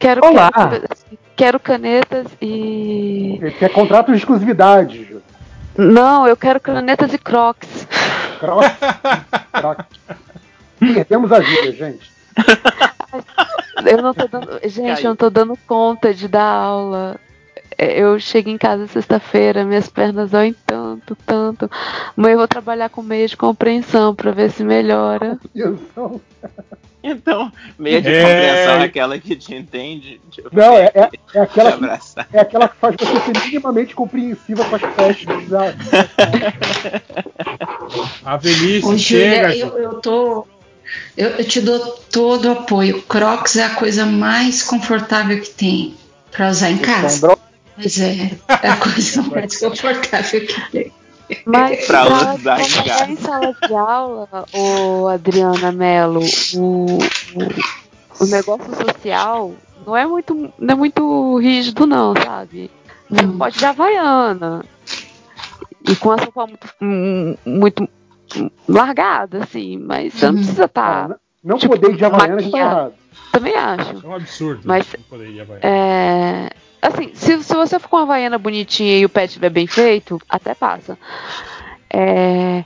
quero, Olá. quero, quero canetas e. Ele quer contrato de exclusividade, Ju. Não, eu quero canetas e crocs. Croc. Croc. Perdemos a vida, gente. Eu não tô dando. Gente, eu não tô dando conta de dar aula. É, Eu chego em casa sexta-feira, minhas pernas doem tanto, tanto. Amanhã eu vou trabalhar com meia de compreensão pra ver se melhora. Então, Então, meia de É. compreensão é aquela que te entende. Não, é, é, é te aquela que, é aquela que faz você ser minimamente compreensiva com as festas. da- A velhice Ô, chega. Júlia, eu, eu tô. Eu, eu te dou todo o apoio. Crocs é a coisa mais confortável que tem pra usar em casa. Mas é, é a coisa mais confortável que tem. Mas Pra pra usar casa. em sala de aula, ô Adriana Mello, o, o, o negócio social não é muito, não é muito rígido não, sabe? Você Hum. pode ir de Havaiana. E com a roupa muito, muito largada, assim, mas você não Uhum. precisa estar. Não, não Tipo, poder ir de Havaiana já tá maquiado. errado. Também acho. É um absurdo. Mas- não poder ir a Havaiana. É, assim, se, se você for com uma havaiana bonitinha e o pé estiver bem feito, até passa. É,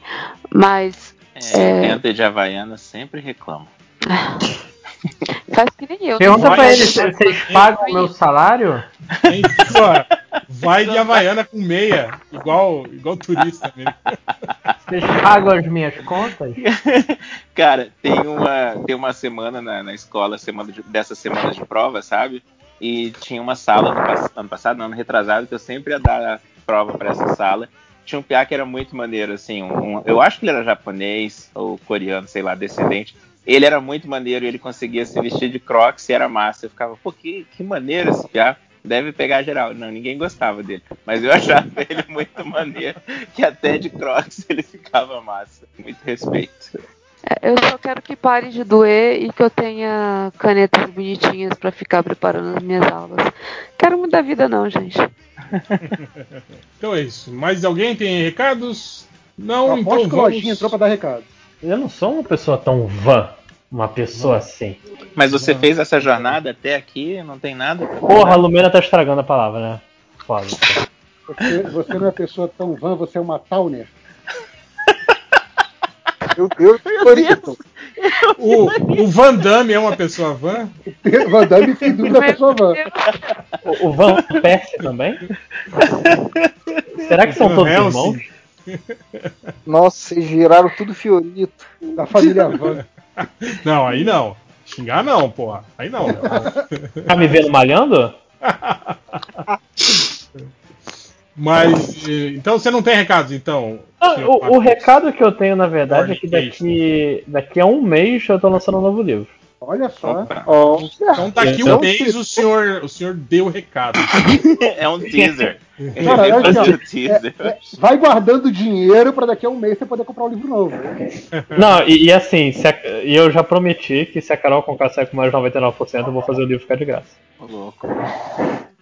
mas É, Quem tenta de Havaiana sempre reclama. faz que nem eu. Pergunta né? pra eles, vocês pagam o meu salário? Ó, vai de Havaiana com meia, igual, igual turista mesmo. Vocês pagam as minhas contas? Cara, tem uma, tem uma semana na, na escola, semana de, dessa semana de prova, sabe? E tinha uma sala no, pass- ano passado, não, ano retrasado, que eu sempre ia dar prova pra essa sala. Tinha um piá que era muito maneiro, assim. um- um- eu acho que ele era japonês ou coreano, sei lá, descendente. Ele era muito maneiro ele conseguia se vestir de crocs e era massa. Eu ficava, pô, que, que maneiro esse piá. Deve pegar geral. Não, ninguém gostava dele. Mas eu achava ele muito maneiro, que até de crocs ele ficava massa. Muito respeito. É, Eu só quero que pare de doer e que eu tenha canetas bonitinhas pra ficar preparando as minhas aulas. Quero muito da vida não, gente. Então é isso. Mais alguém tem recados? Não, Eu então aposto que Lojinha vamos. entrou pra dar recado. Eu não sou uma pessoa tão vã. Uma pessoa assim. Mas você fez essa jornada até aqui, não tem nada? Porra, a Lumena tá estragando a palavra, né? Foda. Você, você não é pessoa tão vã, você é uma Towner. Meu Deus, Torito. O, o Van Damme é uma pessoa van? Van Damme, sem dúvida, é pessoa vã. O, o Van Persie também? Será que são Van todos Helsing. irmãos? Nossa, vocês viraram tudo Fiorito. Da família Van. Não, aí não. Xingar não, porra. Aí não. Tá me vendo malhando? Mas. eh, Então você não tem recados, então? Senhor o, o recado que eu tenho, na verdade, é que daqui, daqui a um mês eu tô lançando um novo livro. Olha só. Ó, Então daqui um Então, mês o senhor, o senhor deu o recado. É um teaser. Cara, aqui, ó. o teaser. Vai guardando dinheiro pra daqui a um mês você poder comprar um livro novo. Não, e, e assim, se a- e eu já prometi que se a Carol Conká sair com mais de 99%, eu vou fazer o livro ficar de graça. Ô, louco.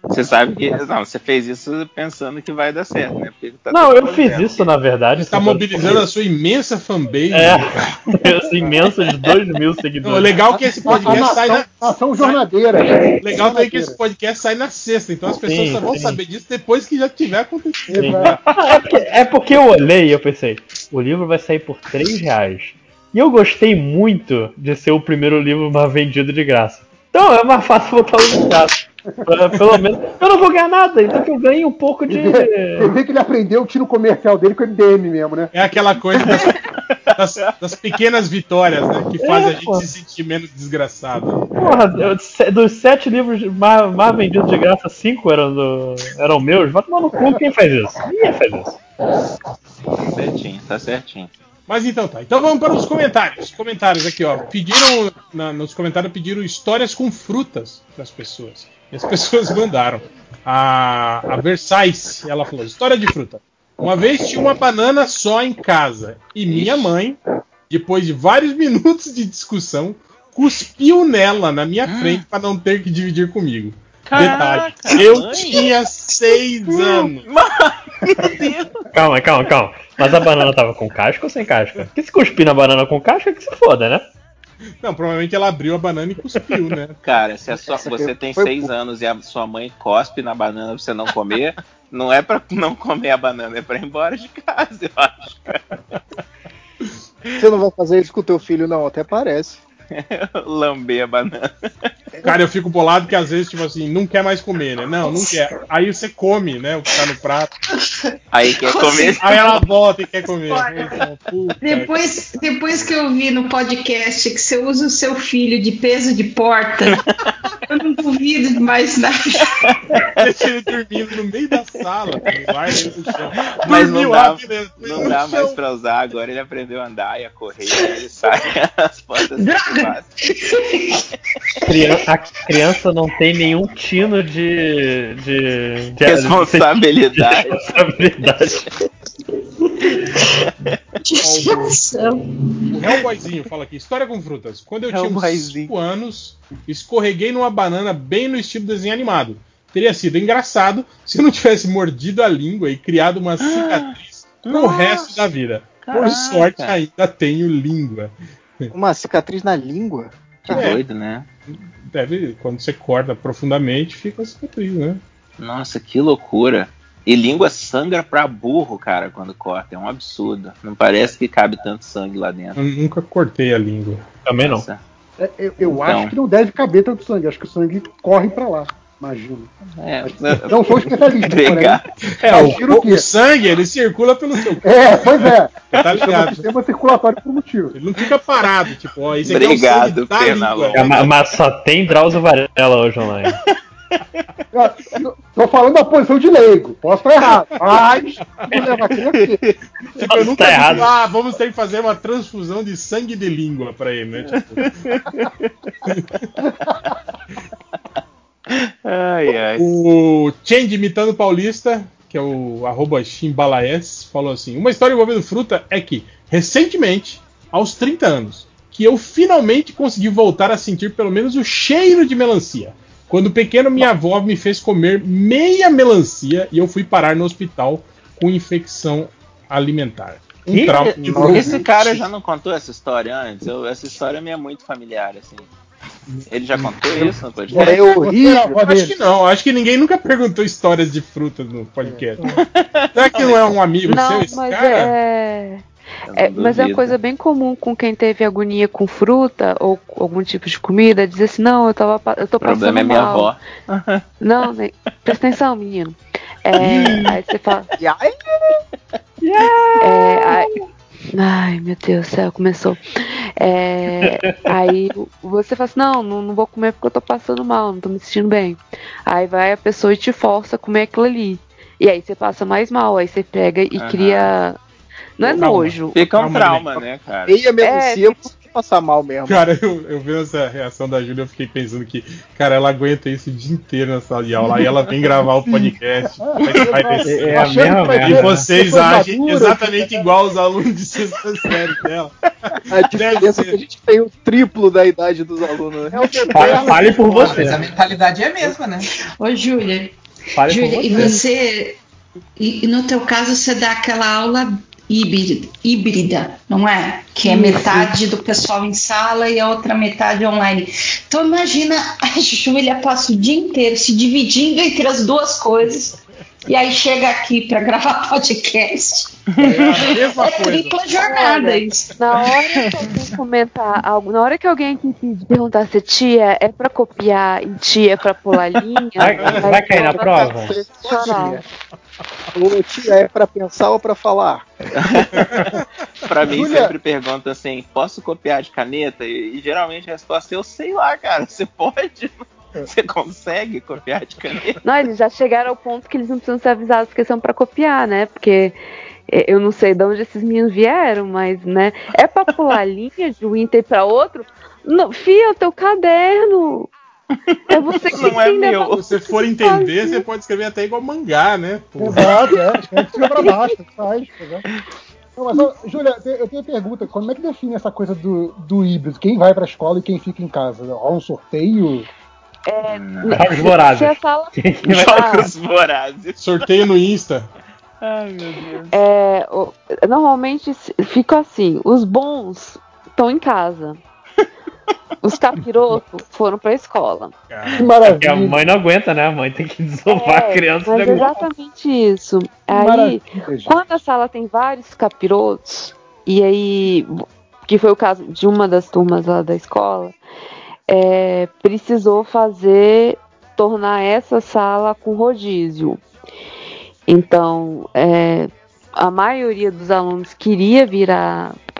Você sabe que. Não, você fez isso pensando que vai dar certo, né? Tá Não, eu fiz isso na verdade. Você está assim, mobilizando a sua imensa fanbase. É, esse imenso de 2 mil Não, o seguidores. legal é que esse A podcast sai nação, na. nação jornadeira. Legal também que esse podcast sai na sexta, então as pessoas Sim, só vão sim. saber disso depois que já tiver acontecido. Sim. Exato. É porque, é porque eu olhei e eu pensei, o livro vai sair por 3 reais. E eu gostei muito de ser o primeiro livro mais vendido de graça. Então é mais fácil botar o livro de graça. Pra- Pelo menos eu não vou ganhar nada, então que eu ganhe um pouco de. Você vê que ele aprendeu o tiro comercial dele com o MDM mesmo, né? É aquela coisa das, das- das pequenas vitórias, né? Que faz É, a gente se sentir menos desgraçado. Porra, eu- dos sete livros mais, mais vendidos de graça, cinco eram, do, eram meus. Vai tomar no cu quem faz isso? Ninguém faz isso. Certinho, tá certinho. Mas então tá. Então vamos para os comentários. Comentários aqui, ó. Pediram. na- nos comentários pediram histórias com frutas das pessoas. E as pessoas mandaram. A, a Versailles, ela falou: história de fruta. Uma vez tinha uma banana só em casa. E minha mãe, depois de vários minutos de discussão, cuspiu nela na minha frente para não ter que dividir comigo. Caraca, Detalhe, eu mãe. tinha seis anos. Calma, calma, calma. Mas a banana tava com casca ou sem casca? Porque se cuspir na banana com casca, que se foda, né? Não, provavelmente ela abriu a banana e cuspiu, né? Cara, se a sua- Essa você tem seis anos e a sua mãe cospe na banana pra você não comer, não é pra não comer a banana, é pra ir embora de casa, eu acho. Você não vai fazer isso com o teu filho, não, até parece. Lamber a banana. Cara, eu fico bolado que às vezes, tipo assim, não quer mais comer, né? Não, não quer. Aí você come, né? O que tá no prato. Aí quer comer. Aí ela volta e quer comer. Então, puta. Depois, depois que eu vi no podcast que você usa o seu filho de peso de porta, eu não duvido mais nada. Deixa ele dormindo no meio da sala. Vai ele no chão. Mas não Dormiu dá, lá dentro, não dá mais pra usar, agora ele aprendeu a andar e a correr, e ele sai as portas Droga! A criança não tem nenhum tino de. de, de Responsabilidade. de responsabilidade. O Hellboyzinho fala aqui, história com frutas. Quando eu tinha uns Hellboyzinho. 5 anos, escorreguei numa banana bem no estilo desenho animado. Teria sido engraçado se eu não tivesse mordido a língua e criado uma cicatriz pro Nossa. resto da vida. Por Caraca. sorte, ainda tenho língua. Uma cicatriz na língua. Que É. doido, né? Deve, quando você corta profundamente, fica a cicatriz, né? Nossa, que loucura. E língua sangra pra burro, cara, quando corta. É um absurdo. Não parece que cabe tanto sangue lá dentro. Eu nunca cortei a língua. Também não. Nossa. É, Eu, eu Então. acho que não deve caber tanto sangue. Acho que o sangue corre pra lá. Imagino. É, Não sou especialista, Obrigado. É, o, que- o sangue, ele circula pelo seu corpo, É, pois é. tá ligado? sistema circulatório por motivo. Ele não fica parado, tipo, ó, aqui Obrigado, é o sangue da Pernalonga. língua. É, ma- mas só tem Drauzio Varela hoje online. Eu Tô falando da posição de leigo. Posso estar errado. Mas. Tipo, eu nunca Tá vi, errado. ah, vamos ter que fazer uma transfusão de sangue de língua pra ele, né? Tipo, Ai, ai. o Change imitando Paulista, que é o arroba Chimbalaes, falou assim: Uma história envolvendo fruta é que, recentemente, aos 30 anos, que eu finalmente consegui voltar a sentir pelo menos o cheiro de melancia. Quando pequeno, minha avó me fez comer meia melancia e eu fui parar no hospital com infecção alimentar. Um trauma. Porque esse cara já não contou essa história antes? Eu- essa história me é muito familiar, assim. Ele já contou isso no podcast? É horrível. Acho que não, acho que ninguém nunca perguntou histórias de frutas no podcast. Será que não é um amigo Não, seu esse mas cara? é. É, mas é uma coisa bem comum com quem teve agonia com fruta ou com algum tipo de comida, dizer assim, não, eu, tava, eu tô O problema passando é minha mal. avó. Não, né? presta atenção, menino. É, aí você fala, aí, é, ai, ai, meu Deus do céu, começou. É, aí você fala assim, não, não, não vou comer porque eu tô passando mal, não tô me sentindo bem. Aí vai a pessoa e te força a comer aquilo ali. E aí você passa mais mal, aí você pega e Aham. cria. Não é nojo. Fica um trauma, né, cara? meia melancia, É, eu vou passar mal mesmo. Cara, eu, eu vendo essa reação da Júlia, eu fiquei pensando que, cara, ela aguenta isso o dia inteiro na sala de aula. Aí ela vem gravar o podcast. É a Achando mesma que vai E vocês agem exatamente igual os alunos de sexta série dela. A diferença é que a gente tem o triplo da idade dos alunos. né? Fale, fale por você. Mas a mentalidade é a mesma, né? Ô, Júlia, Fale por Júlia, e você. você. E, e no teu caso, você dá aquela aula híbrida, híbrida, não é? Que é metade do pessoal em sala e a outra metade online. Então imagina a Júlia passa o dia inteiro se dividindo entre as duas coisas. E aí chega aqui para gravar podcast. É a É coisa. jornada isso. Na hora que alguém comentar algo, na hora que alguém aqui pedir- perguntar se tia é pra copiar e tia é pra pular linha, Vai, vai cair na prova? Ô, tia, é pra pensar ou pra falar? Pra mim Júlia- sempre pergunta assim, posso copiar de caneta? E, e geralmente a resposta é eu sei lá, cara. Você pode? Você consegue copiar de caneta? Não, eles já chegaram ao ponto que eles não precisam ser avisados que são pra copiar, né? Porque É, Eu não sei de onde esses meninos vieram, mas, né? É pra pular linha de um item pra outro? Não, fia, o teu caderno. É você que Não é meu. Se você for entender, você pode escrever até igual mangá, né? Pô. Exato, é. Escreve de cima pra baixo, faz. exato. Não, mas, Júlia, eu tenho- uma pergunta. Como é que define essa coisa do, do híbrido? Quem vai pra escola e quem fica em casa? Rola um sorteio? Jogos vorazes. Se a sala Quem vai- Jogos vorazes. Sorteio no Insta. Ai, meu Deus. É, o- normalmente fica assim: os bons estão em casa. Os capirotos foram pra escola. Cara. Que Porque a maravilha. mãe não aguenta, né? A mãe tem que desovar a criança mas é exatamente isso. Que Aí, maravilha, quando a sala tem vários capirotos, e aí, que foi o caso de uma das turmas lá da escola, é, precisou fazer, tornar essa sala com rodízio. Então, é, a maioria dos alunos queria vir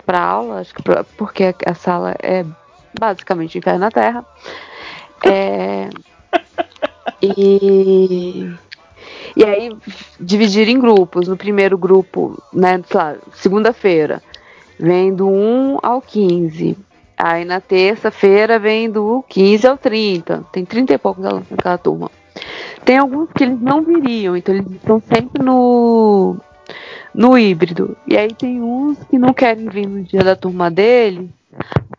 para aula, acho que pra- porque a, sala é basicamente inferno na Terra. É, e, e aí dividir em grupos. No primeiro grupo, né, segunda-feira, vem do 1 ao 15. Aí na terça-feira vem do 15 ao 30. Tem 30 e poucos alunos naquela turma. Tem alguns que eles não viriam, então eles estão sempre no, no híbrido. E aí tem uns que não querem vir no dia da turma dele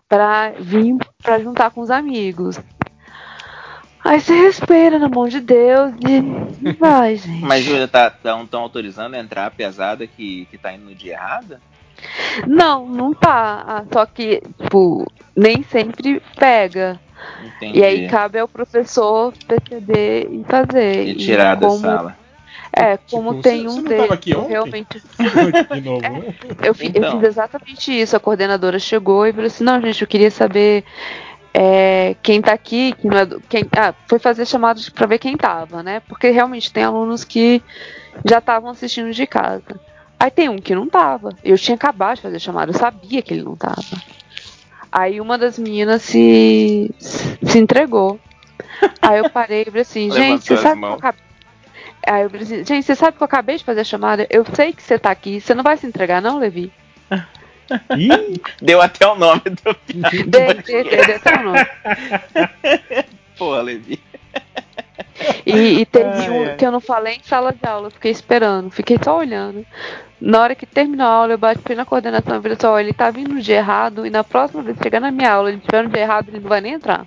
pra vir pra juntar com os amigos. Aí você respira na mão de Deus e, vai, gente. Mas, Júlia, tá, tão, autorizando a entrar pesada que, que tá indo no dia errado? Não, não tá. Ah, Só que, tipo, nem sempre pega. Entendi. E aí cabe ao professor perceber e fazer. E tirar da como, sala. É, como Tipo, tem você- um você não deles. tava aqui eu ontem? realmente. De novo, né? Eu, fi- eu Então. fiz exatamente isso. A coordenadora chegou e falou assim: não, gente, eu queria saber é, quem tá aqui, que não é do- quem, ah, foi fazer chamadas pra ver quem tava, né? Porque realmente tem alunos que já estavam assistindo de casa. Aí tem um que não tava. Eu tinha acabado de fazer chamada, eu sabia que ele não tava. Aí uma das meninas se, se entregou. Aí eu parei e falei assim, gente, você sabe que eu acabei. Aí eu falei assim, gente, você sabe que eu acabei de fazer a chamada? Eu sei que você tá aqui, você não vai se entregar, não, Levi? Ih, Deu até o nome do filho. Dei, dei, dei, dei até o nome. Porra, Levi. E, e teve Ai, um que eu não falei em sala de aula, eu fiquei esperando, fiquei só olhando. Na hora que terminou a aula, eu bati na coordenação e falei assim, ó, ele tá vindo no dia errado, e na próxima vez que chegar na minha aula, ele tiver no dia errado, ele não vai nem entrar.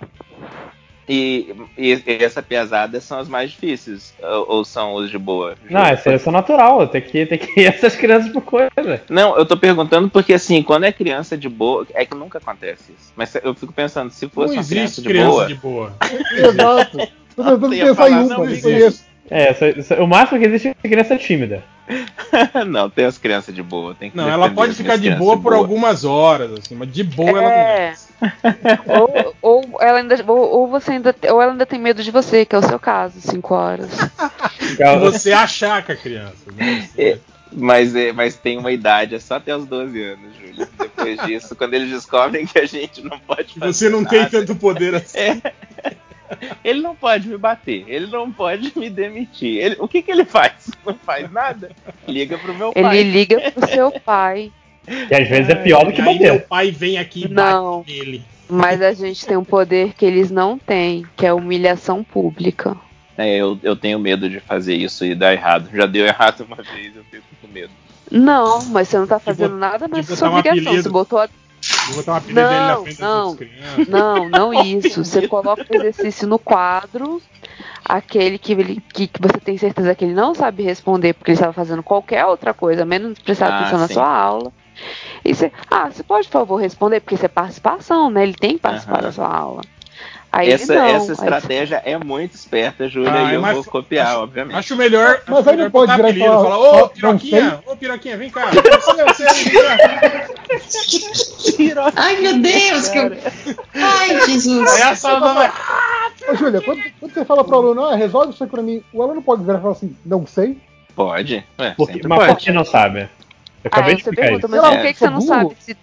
E, e essa pesada são as mais difíceis? Ou, ou são os de boa? não, é seleção natural. Tem que, tem que ir essas crianças por coisa. Não, eu tô perguntando porque assim, quando é criança de boa, é que nunca acontece isso. Mas eu fico pensando, se Não fosse uma criança existe de criança boa, de boa. Exato. Tentando Eu pensar em uma, não não existe. conheço. É, o máximo que existe é criança tímida. não, tem as crianças de boa. Tem que Não, ela pode ficar de boa por algumas horas, assim, mas de boa ela não É. ou, ou ela ainda, ou, ou você ainda, ou ela ainda tem medo de você, que é o seu caso, cinco horas. Se você achar que a criança, né? É. Mas, é, mas tem uma idade, é só até os 12 anos, Júlio. Depois disso, quando eles descobrem que a gente não pode fazer você não tem nada, tanto poder assim. Ele não pode me bater, ele não pode me demitir. Ele- o que, que ele faz? Não faz nada? Liga pro meu Ele pai. liga pro seu pai. Que às vezes é pior do E que aí meu bater. pai vem aqui e Não. bate nele. Mas a gente tem um poder que eles não têm, que é a humilhação pública. É, eu, eu tenho medo de fazer isso e dar errado. Já deu errado uma vez, eu fico com medo. Não, mas você não tá fazendo nada de que sua um obrigação. Você botou a... Vou botar um apelido dele na Não, frente não. das. Não, não isso. Você coloca o exercício no quadro, aquele que, ele, que, que você tem certeza que ele não sabe responder porque ele estava fazendo qualquer outra coisa, menos prestar Ah, atenção na sim. sua aula. E você, ah, você pode, por favor, responder, porque isso é participação, né? Ele tem que participar Aham. da sua aula. Aí essa, não. essa Aí estratégia é muito esperta, Júlia, Ah, e é eu mais vou copiar, acho- obviamente. Acho melhor. Mas acho aí melhor não pode virar e apelido, falar, falar, ô, ó, Piroquinha, ô, Piroquinha, vem cá. Você, você, cá. Ai, meu Deus, que eu... Ai, Jesus. Aí a sala vai. Ô, Júlia, quando, quando você fala pro aluno, ah, resolve isso aí pra mim, o aluno pode virar e falar assim, não sei? Pode, é, Porque, mas pode. por que não sabe? Eu Ah, acabei de você explicar pergunta, isso. mas por lá, que, que você não burro. sabe se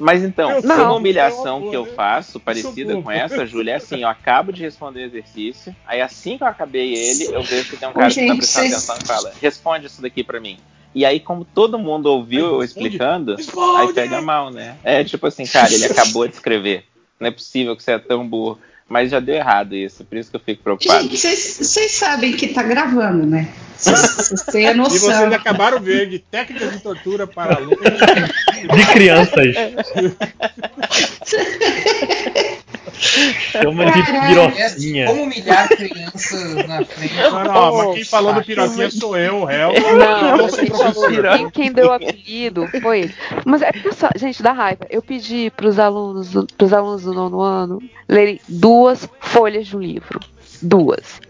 Mas então, Eu uma humilhação eu- que eu faço, parecida com essa, Júlia, é assim, eu acabo de responder o exercício, aí assim que eu acabei ele, eu vejo que tem um Ô, cara que tá gente, prestando vocês- atenção e fala, responde isso daqui pra mim. E aí, como todo mundo ouviu eu explicando, aí pega mal, né? É tipo assim, cara, ele acabou de escrever. Não é possível que você é tão burro. Mas já deu errado isso, por isso que eu fico preocupado. Gente, vocês sabem que tá gravando, né? Vocês têm a E noção. vocês acabaram de ver de técnicas de tortura para alunos. De crianças. Chama de Caralho. piroquinha. Como humilhar crianças na frente. Não, não, mas quem falou do piroquinha sou eu, o réu. Não, Eu sou quem, professor. deu o apelido foi ele. Mas é porque, só- gente, dá raiva. Eu pedi pros alunos, do- pros alunos do nono ano lerem duas folhas de um livro. Duas.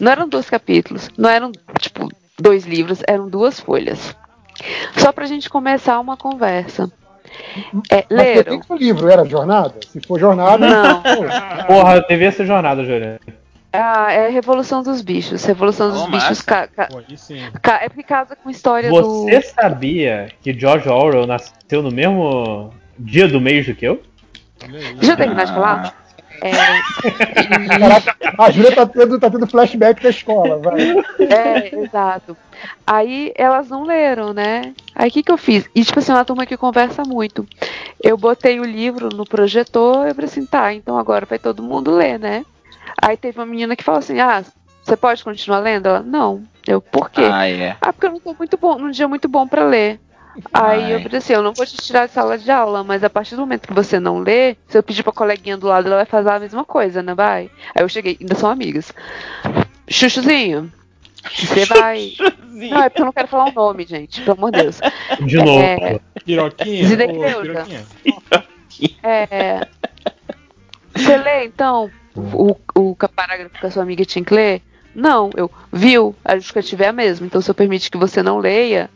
Não eram dois capítulos, não eram, tipo, dois livros, eram duas folhas. Só pra gente começar uma conversa. É, Mas leram? por que livro era jornada? Se for jornada. Não. Porra, devia ser jornada, Juliana. Ah, é Revolução dos Bichos. Revolução dos Oh, Bichos. ca- ca- ca- é porque casa com história Você do. sabia que George Orwell nasceu no mesmo dia do mês do que eu? Deixa eu terminar de falar. É, e- Caraca, a Júlia tá tendo, tá tendo flashback da escola, vai. É, exato. Aí elas não leram, né? Aí o que, que eu fiz? E tipo assim, é uma turma que conversa muito. Eu botei o livro no projetor e falei assim, tá, então agora vai todo mundo ler, né? Aí teve uma menina que falou assim, ah, você pode continuar lendo? Ela, não. Eu, por quê? Ah, é. Ah, porque eu não tô muito bom, num dia muito bom pra ler. Aí eu falei assim, eu não vou te tirar de sala de aula, mas a partir do momento que você não lê, se eu pedir pra coleguinha do lado, ela vai fazer a mesma coisa, né, vai? Aí eu cheguei, ainda são amigas. Chuchuzinho, você vai... Não, é porque eu não quero falar o nome, gente, pelo amor de Deus. De novo. É. Piroquinha? Ô, piroquinha. É... Você lê, então, o, o parágrafo que a sua amiga tinha que ler? Não, eu viu, a justificativa é a mesma. Então, se eu permite que você não leia,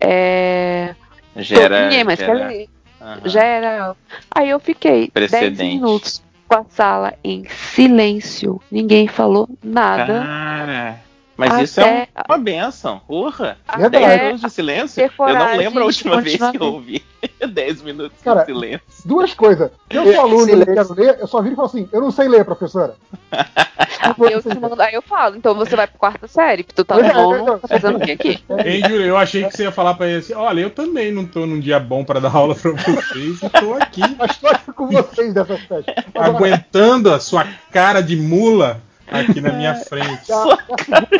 é... Gera. ninguém mais gera- quer ler. Aham. Geral. Aí eu fiquei 10 Precedente. minutos com a sala em silêncio. Ninguém falou nada. Cara. Mas isso é Até- um- uma benção. Porra. Até 10 minutos de silêncio? Eu não lembro a última vez que eu ouvi 10 minutos Cara, de silêncio. Duas coisas. Eu sou aluno e quero ler, eu só viro e falo assim, eu não sei ler, professora. Aí eu, te mando- aí eu falo, então você vai pra quarta série, porque tu tá no é, é, tá fazendo o quê aqui? Hein, Júlio, eu achei que você ia falar pra ele assim: olha, eu também não tô num dia bom pra dar aula pra vocês e tô aqui Mas tô aqui com vocês dessas festas. aguentando a sua cara de mula aqui na minha frente.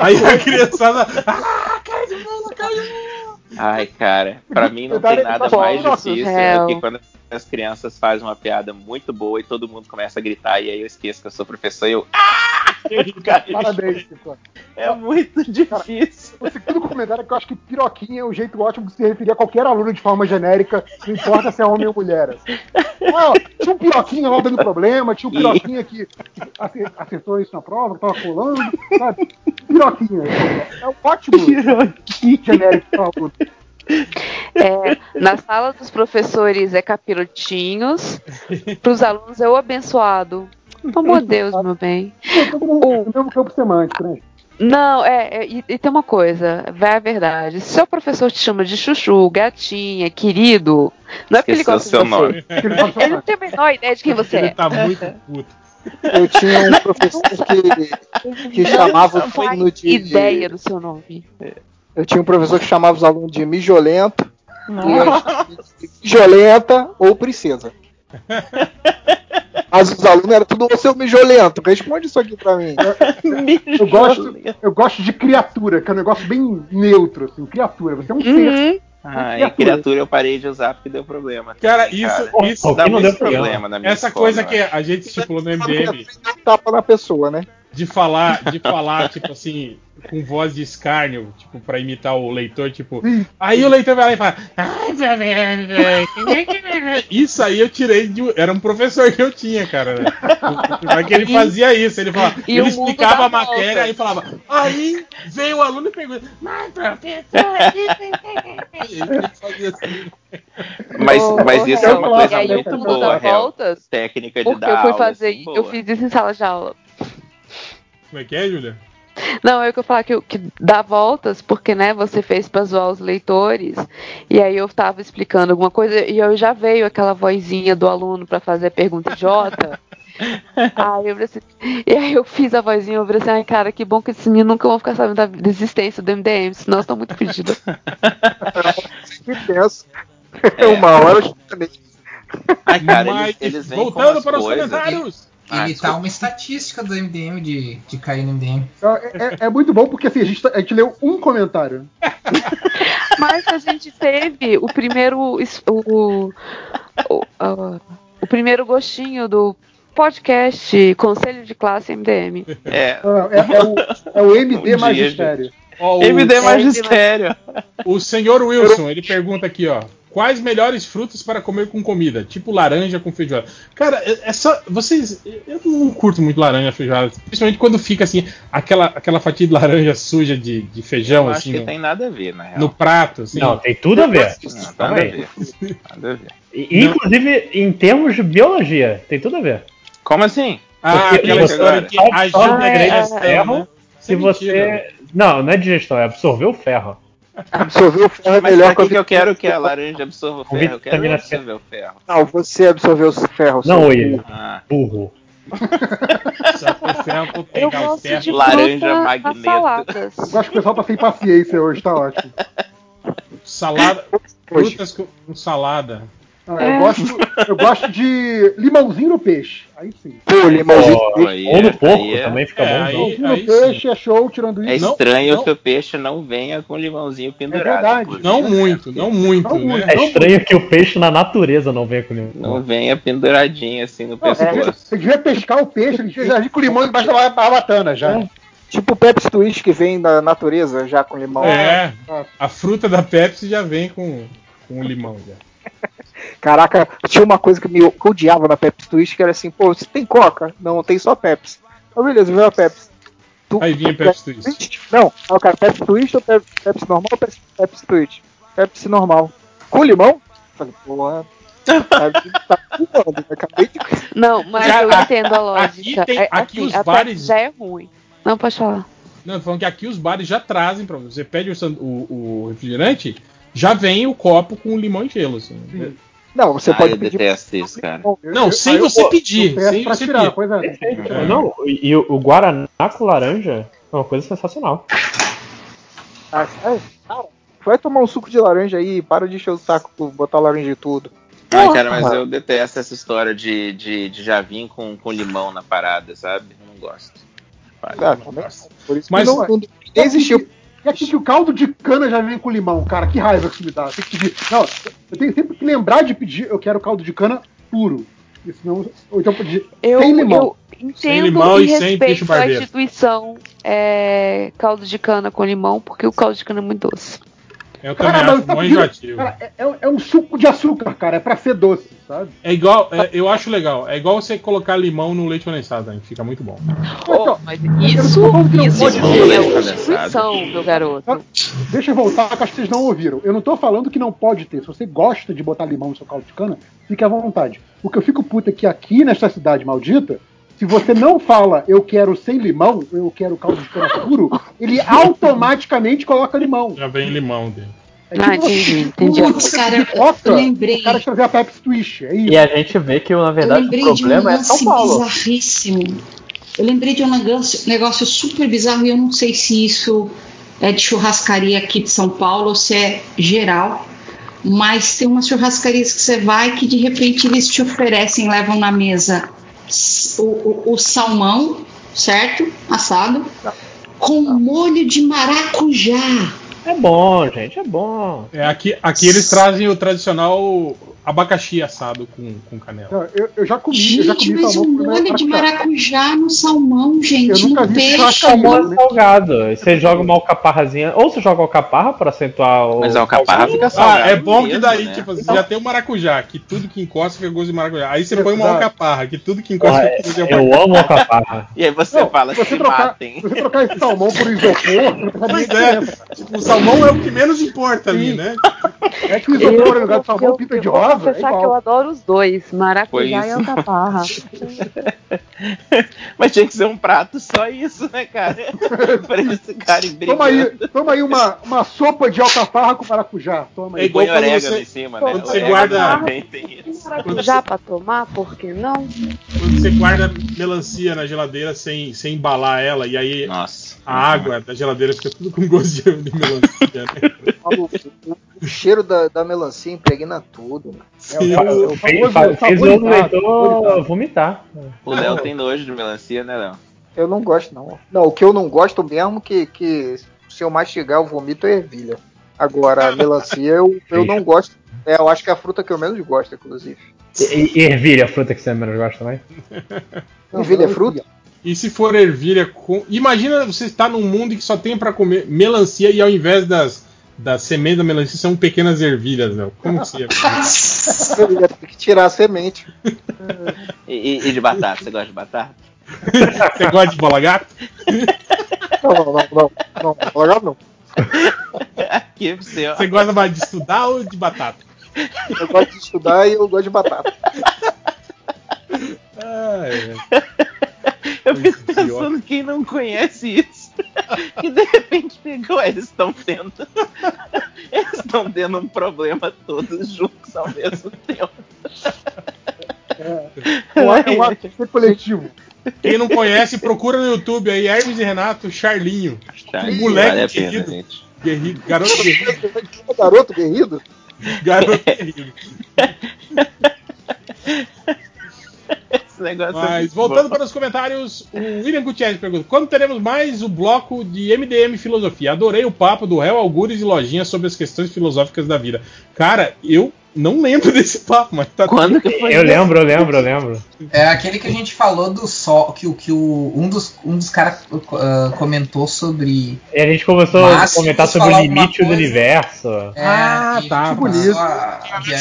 Aí a criançada. Ah, cara de de. Ai, cara, pra mim não tem nada mais difícil do que quando as crianças fazem uma piada muito boa e todo mundo começa a gritar e aí eu esqueço que eu sou professor e eu. Ah! Parabéns, Chico. É muito difícil. O segundo comentário é que eu acho que piroquinha é um jeito ótimo de se referir a qualquer aluno de forma genérica, não importa se é homem ou mulher. assim. Ah, tinha um piroquinha lá dando problema, tinha um piroquinha que acer- acertou isso na prova, que tava colando, sabe? Piroquinha. É um ótimo genérico para aluno. É, na sala dos professores é capirotinhos, pros alunos é o abençoado. Pelo amor de Deus, meu bem. Todo mundo no mesmo campo semântico, né? Não, é, é, e, e tem uma coisa, vai a verdade. Se seu professor te chama de chuchu, gatinha, querido, não é porque ele gosta seu de você. nome. Ele Ele não tem a menor ideia de quem você Ele é. tá muito puto. Eu tinha um professor que, que chamava faz alunos de. ideia do seu nome. Eu tinha um professor que chamava os alunos de mijolento, e mijolenta ou princesa. Mas os alunos eram tudo seu mijolento. Responde isso aqui pra mim. Eu gosto, eu gosto de criatura, que é um negócio bem neutro, assim, criatura. Você é um ser. Uhum. Ah, e criatura eu parei de usar porque deu problema. Cara, isso, Cara, isso dá Alguém não muito deu problema na minha essa escola, coisa que a gente estipulou no MDM tapa na pessoa, né? De falar, de falar, tipo assim, com voz de escárnio, tipo, pra imitar o leitor, tipo. Aí o leitor vai lá e fala. Isso aí eu tirei de. Era um professor que eu tinha, cara. Né? Mas que ele fazia isso, ele falava. E ele explicava a matéria e falava. Aí veio o aluno e pergunta. Mas professor. ele fazia assim. Mas, mas isso é uma e coisa aí o muito boa, voltas, Técnica de porque dar eu fui aula, fazer, assim, eu fiz isso em sala de aula. Como é que é, Júlia? Não, eu que eu falar que, que dá voltas, porque, né, você fez pra zoar os leitores, e aí eu tava explicando alguma coisa, e eu já veio aquela vozinha do aluno pra fazer a pergunta idiota, Aí eu assim, e aí eu fiz a vozinha, eu falei assim, ai cara, que bom que esses meninos nunca vão ficar sabendo da, existência do MDM, senão estão muito pedidos. Que penso. Uma hora eu. Ai, cara, Mas, eles, eles vêm com voltando para os comentários. Ah, Ele tá uma estatística do MDM de, de cair no MDM. É, é- é muito bom porque assim, a gente, tá- a gente leu um comentário. Mas a gente teve o primeiro. O, o, ah, o primeiro gostinho do podcast Conselho de Classe MDM. É, Ah, É, é o, é o MD Um dia, Magistério. Ó, o, MD É, Magistério. o senhor Wilson, ele pergunta aqui, ó. Quais melhores frutas para comer com comida? Tipo laranja com feijoada. Cara, é é só. Vocês. Eu não curto muito laranja feijoada. Principalmente quando fica assim, aquela, aquela fatia de laranja suja de, de feijão, Eu acho assim, que no, tem nada a ver, na real. no prato, assim. Não, tem tudo a ver. Não, nada a ver. Nada a ver. E, Inclusive, em termos de biologia, tem tudo a ver. Como assim? Ah, Porque aquela história que ajuda a digestão, ferro né? Isso Se é mentira. você. Não, não é digestão, é absorver o ferro. Absorver o ferro é Mas melhor que, que que eu quero que a laranja absorva o ferro? Eu quero absorver o ferro. Não, você absorveu o ferro. Não, seu William. Ah, Burro. Só tem ferro pra Eu pegar o gosto ferro. de Laranja magneto. saladas. Eu acho que o pessoal tá sem paciência hoje, tá ótimo. Salada. Hoje. Frutas com salada. Não, É. eu, gosto, eu gosto de limãozinho no peixe. Aí sim. Pô, limãozinho. Ó, aí Ou no é- porco é- também fica é, bom. aí- Limãozinho no aí peixe é show, tirando é isso. Não, estranho não. que o peixe não venha com limãozinho pendurado. verdade. inclusive. Não muito, não muito, Não né? É estranho que o peixe na natureza não venha com limão. Não venha penduradinho assim no Não, pescoço. você devia pescar o peixe, ele já com limão embaixo da barbatana já. Tipo o Pepsi Twist que vem da natureza já com limão. É, Ah. a fruta da Pepsi já vem com, com limão já. Caraca, tinha uma coisa que, me, que eu odiava na Pepsi Twist que era assim, pô, você tem Coca? Não, tem só Pepsi. Ah, beleza, veio a Pepsi. Tu- Aí vinha Pepsi Twist. Não, cara, Pepsi Twist ou Pepsi, Pepsi normal ou Pepsi, Pepsi Twist? Pepsi normal. Com limão? Eu Falei, porra. Tá, tá pulando, eu acabei de. Não, mas Já- eu entendo a lógica. aqui tem- É, aqui assim, os a bares- Pepsi já é ruim. Não, pode falar. Não, falando que aqui os bares já trazem pra você. Você pede o- o refrigerante, já vem o copo com limão e gelo. Assim. Não, você Ah, pode eu pedir. detesto isso, cara. Não, sem aí eu- você eu pedir, sem você tirar, pedir. pois é. Perfeito. Não, e o, o Guaraná com laranja é uma coisa sensacional. Ah, é, cara, vai tomar um suco de laranja aí, para de encher o saco botar laranja em tudo. Ai, cara, mas eu detesto essa história de, de, de já vir com, com limão na parada, sabe? Eu não gosto. Vale. Ah, também. Por isso Mas- que não, não existiu. E aqui que o caldo de cana já vem com limão, cara, que raiva que isso me dá. Tem que pedir. Não, eu tenho sempre que lembrar de pedir, eu quero caldo de cana puro. Senão, ou então pedir Eu, sem limão. eu entendo limão e e sem peixe respeito a instituição é, caldo de cana com limão, porque o caldo de cana é muito doce. Eu também Cara, mas acho pedindo- enjoativo. cara, é, é- é um suco de açúcar, cara, é pra ser doce, sabe? É igual, é, eu acho legal. É igual você colocar limão no leite condensado, hein? Fica muito bom. Então, mas isso, isso pode é instituição, meu garoto. Deixa eu voltar, que acho que vocês não ouviram. Eu não tô falando que não pode ter. Se você gosta de botar limão no seu caldo de cana, fique à vontade. O que eu fico puto é que aqui nessa cidade maldita, se você não fala eu quero sem limão, eu quero caldo de cana puro, ele automaticamente coloca limão. Já vem limão dele. É Ah, entendi, entendi. Putz, cara, Pipoca, eu lembrei. O cara de trazer a Pepsi Twist, é isso. E a gente vê que, na verdade, o de um problema é São Paulo. bizarríssimo. Eu lembrei de um negócio, negócio super bizarro e eu não sei se isso é de churrascaria aqui de São Paulo ou se é geral. Mas tem umas churrascarias que você vai que de repente eles te oferecem, levam na mesa o, o- o salmão, certo? Assado, com molho de maracujá. É bom, gente, é bom. É, aqui, aqui eles trazem o tradicional abacaxi assado com, com canela. Não, Eu, eu já comi, eu já Gente, comi mas salmão um molho de maracujá no salmão, gente, Eu nunca no vi peixe. Salmão é salgado. Aí Você joga uma alcaparrazinha. Ou você joga alcaparra pra acentuar o. Mas a alcaparra fica Ah, salgada. é bom que mesmo, daí, né? tipo, você já tem o maracujá, que tudo que encosta fica gosto de maracujá. Aí você põe uma alcaparra, que tudo que encosta Porra, fica gosto de alcaparra. eu amo alcaparra. E aí você Não, fala se que você se trocar, matem. se você trocar esse salmão por isopor, Pois é, tipo, o salmão é o que menos importa ali, né? É que o isopor no lugar do salmão eu, pinta de eu vou rosa, é confessar que eu igual. adoro os dois, maracujá e alcaparra. Mas tinha que ser um prato só isso, né, cara? pra eles ficarem brigando. Toma aí, toma aí uma, uma sopa de alcaparra com maracujá. Toma É aí. igual Põe quando orégano você- em cima, né? quando você guarda- tem. Maracujá pra tomar, por que não? Quando você guarda melancia na geladeira sem, sem embalar ela, e aí Nossa. a água da geladeira fica tudo com gosto de, melancia, né? O cheiro da, da melancia impregna tudo. Mano. Sim. É o- Eu- Fez, o leitor vomitar. O Léo tem nojo de melancia, né, Léo? Eu não gosto, não. Não, o que eu não gosto mesmo, que, que se eu mastigar eu vomito, é ervilha. Agora, a melancia eu, eu não gosto. É, eu acho que é a fruta que eu menos gosto, inclusive. E, e ervilha, a fruta que você menos gosta também? Ervilha é fruta? E se for ervilha com. Imagina você estar num mundo que só tem pra comer melancia e ao invés das, das sementes da melancia são pequenas ervilhas, Léo. Como que você ia fazer? Eu ia ter que tirar a semente. E, e- de batata? Você gosta de batata? Você gosta de bola gato? Não, não, não, não. Não, não, não. Aqui você, ó. Você gosta mais de estudar ou de batata? Eu gosto de estudar e eu gosto de batata. Ah, é. Eu fico pensando quem não conhece isso. Que de repente pegou, eles estão tendo. Eles estão tendo um problema todos juntos ao mesmo tempo. É um, é um ato coletivo. Quem não conhece, procura no YouTube aí, Hermes e Renato, Charlinho. Charlinho, moleque vale a pena. Guerrido, garoto guerrido. Garoto guerrido? Garoto guerrido. Esse negócio é Mas muito voltando bom. para os comentários, o William Gutierrez pergunta: quando teremos mais o bloco de MDM Filosofia? Adorei o papo do réu, algures e lojinha sobre as questões filosóficas da vida. Cara, eu não lembro desse papo, mas tá Quando que foi? Eu lembro, eu lembro, eu lembro. É aquele que a gente falou do sol, que, o- que o, um dos, um dos caras ah, comentou sobre. E a gente começou a comentar sobre o limite do universo. É, Ah, tá, começou tá.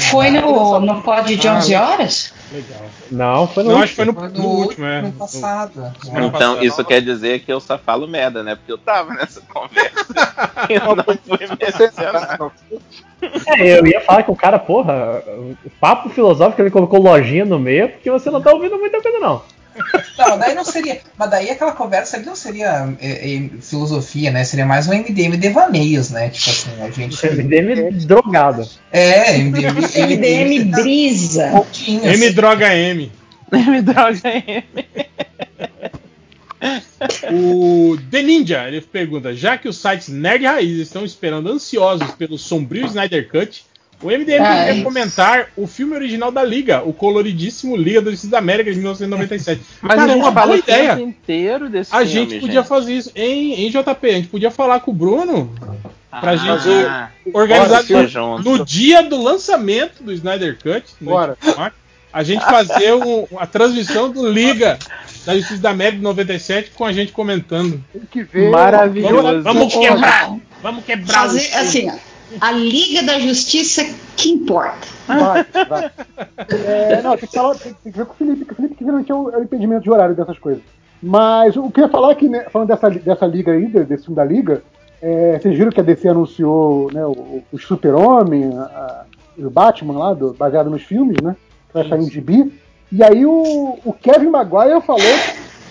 Foi no, no pod de 11 horas? legal. Não, foi no Não, acho que foi no, Foi no último, é. no No- passado. Então, isso quer dizer que eu só falo merda, né? Porque eu tava nessa conversa. eu não fui mencionado. É, eu ia falar que o cara, porra, o papo filosófico ele colocou lojinha no meio porque você não tá ouvindo muita coisa, não. Não, mas daí não seria. Mas daí aquela conversa ali não seria é, é, filosofia, né? Seria mais um MDM devaneios, né? Tipo assim, a gente. MDM drogado. É, MDM. MDM brisa. Pouquinho, M assim. droga M. Me droga aí. O The Ninja, ele pergunta: já que os sites Nerd Raiz estão esperando ansiosos pelo sombrio Snyder Cut, o MDM Ai. poderia comentar o filme original da Liga, o coloridíssimo Liga da Justiça da América de 1997. Mas Cara, a é gente uma boa ideia. inteiro desse A filme, gente podia fazer isso em, em JP, a gente podia falar com o Bruno pra Ah, gente ah, organizar no, no dia do lançamento do Snyder Cut, Bora. a gente fazer um- a transmissão do Liga da Justiça da América de 97 com a gente comentando. Tem que ver. Maravilhoso. Vamos Ô, quebrar, vamos quebrar Fazer o- assim, ó, a Liga da Justiça que importa. Vai, vai. É, não, tem que, falar, tem, tem que ver com o Felipe, que o Felipe que geralmente é o, é o impedimento de horário dessas coisas. Mas o que eu ia falar aqui, né, falando dessa, dessa liga aí, de- desse filme da Liga, é, vocês viram que a DC anunciou né, o, o Super-Homem, o Batman lá, do- baseado nos filmes, né? Que vai sair em gibi. E aí o, o Kevin Maguire falou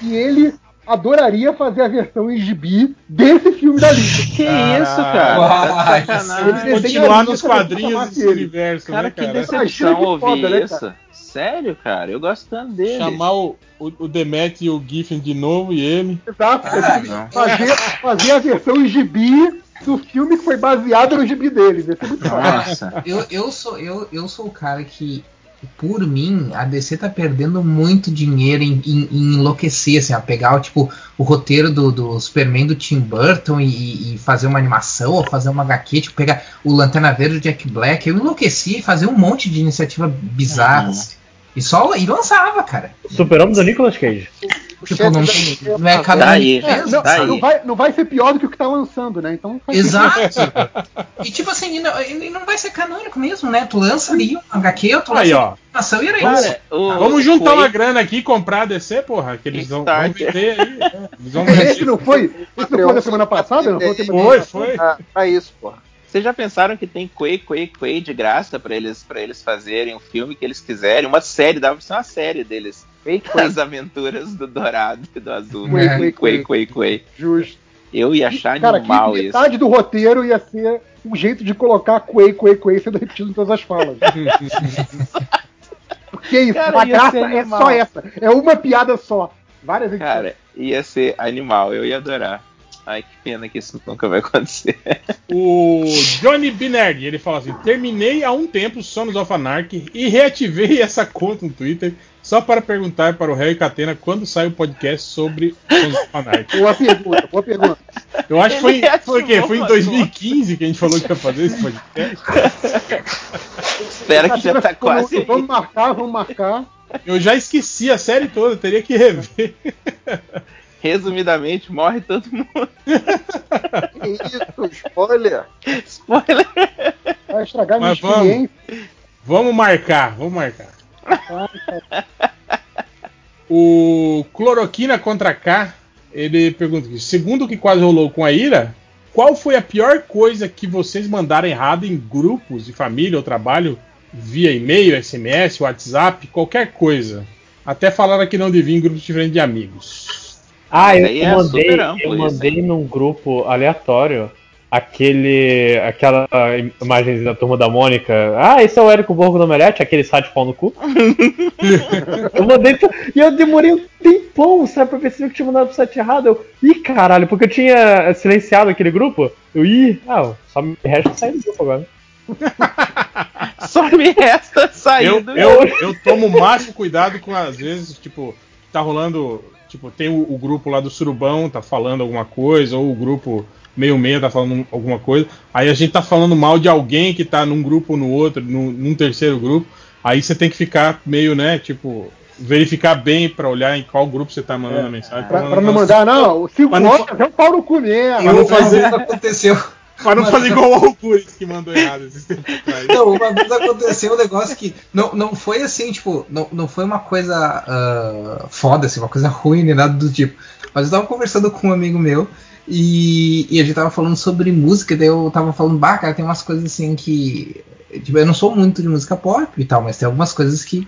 que ele adoraria fazer a versão em gibi desse filme da Liga. Que isso, cara? Uau, Tá Continuar nos quadrinhos desse ele. universo, Cara, né, que cara? Imagina decepção que ouvir foda, né, isso. cara? Sério, cara? Eu gosto tanto dele. Chamar o, o, o Demet e o Giffen de novo e ele. Exato. Ah, fazer, fazer a versão em gibi do filme que foi baseado no gibi dele. Ia ser muito foda. Nossa. Eu, eu, sou, eu, eu sou o cara que, por mim, a DC tá perdendo muito dinheiro em, em- em enlouquecer, assim, a pegar tipo, o roteiro do, do Superman do Tim Burton e, e fazer uma animação, ou fazer uma HQ, tipo, pegar o Lanterna Verde do Jack Black. Eu enlouqueci e fazer um monte de iniciativa bizarra. Uhum. assim. E só e lançava, cara. Super-Homem do Nicolas Cage. Tipo, não, da- não é cada Tá aí, É, não, tá não vai, não vai ser pior do que o que tá lançando, né? Então faz Exato. e tipo assim, não, e não vai ser canônico mesmo, né? Tu lança ali um HQ, tu Aí, lança ó. uma animação e era isso. Cara, o- Vamos juntar foi- uma grana aqui e comprar a DC, porra, que eles vão, vão vender aí. é. Eles vão Esse vender. não foi? Esse não foi da semana passada? Não foi Foi, foi. Ah, pra isso, porra. Vocês já pensaram que tem Quay, Quay, Quay de graça pra eles, pra eles fazerem o filme que eles quiserem? Uma série, dava pra ser uma série deles. Fake Quake. As aventuras do Dourado e do Azul. Quay, né? Quay, Quay, Quay, Quay. Justo. Eu ia achar Cara, animal que isso. metade do roteiro ia ser um jeito de colocar Quay, Quay, Quay sendo repetido em todas as falas. Porque isso, Cara, a graça é só essa. É uma piada só. Várias edições. Cara, ia ser animal, eu ia adorar. Ai, que pena que isso nunca vai acontecer. O Johnny Binerd, ele fala assim: terminei há um tempo Sons of Anarchy e reativei essa conta no Twitter só para perguntar para o Harry Catena quando sai o podcast sobre Sons of Anarchy. Boa pergunta, boa pergunta. Eu acho que foi, foi, o quê? foi em a 2015 que a gente falou que ia fazer esse podcast. Espera que já tá quase. Vamos marcar, vamos marcar. Eu já esqueci a série toda, teria que rever. Resumidamente, morre todo mundo. Que isso, spoiler. Spoiler. Vai estragar minha Mas vamos. experiência. Vamos marcar, vamos marcar. O Cloroquina contra K, ele pergunta aqui, segundo o que quase rolou com a Ira, qual foi a pior coisa que vocês mandaram errado em grupos de família ou trabalho, via e-mail, SMS, WhatsApp, qualquer coisa? Até falaram que não devia em grupos diferentes de amigos. Ah, eu, é mandei, super amplo eu mandei num grupo aleatório aquele. aquela imagem da turma da Mônica. Ah, esse é o Érico Borgo no Omelete, aquele site pau no cu. eu mandei. pra- E eu demorei um tempão, sabe, pra perceber que tinha mandado pro site errado. Eu, ih, caralho, porque eu tinha silenciado aquele grupo. Eu, ih, ah, só me resta sair do grupo agora. Só me resta sair Eu, do eu, eu tomo o máximo cuidado com, às vezes, tipo, tá rolando. Tipo, tem o, o grupo lá do Surubão, tá falando alguma coisa, ou o grupo meio meia tá falando alguma coisa. Aí a gente tá falando mal de alguém que tá num grupo ou no outro, num, num terceiro grupo. Aí você tem que ficar meio, né, tipo, verificar bem pra olhar em qual grupo você tá mandando a mensagem. Pra, pra não mandar, não, o 5 Mas não horas é um pau no cu mesmo. Pra não fazer, Isso aconteceu. pra não fazer igual o Algures que mandou errado esses tempos atrás. Não, uma vez aconteceu um negócio que não, não foi assim, tipo, não, não foi uma coisa ah, foda, assim, uma coisa ruim nem nada do tipo. Mas eu tava conversando com um amigo meu e, e a gente tava falando sobre música, daí eu tava falando, bah, cara, tem umas coisas assim que. Tipo, eu não sou muito de música pop e tal, mas tem algumas coisas que,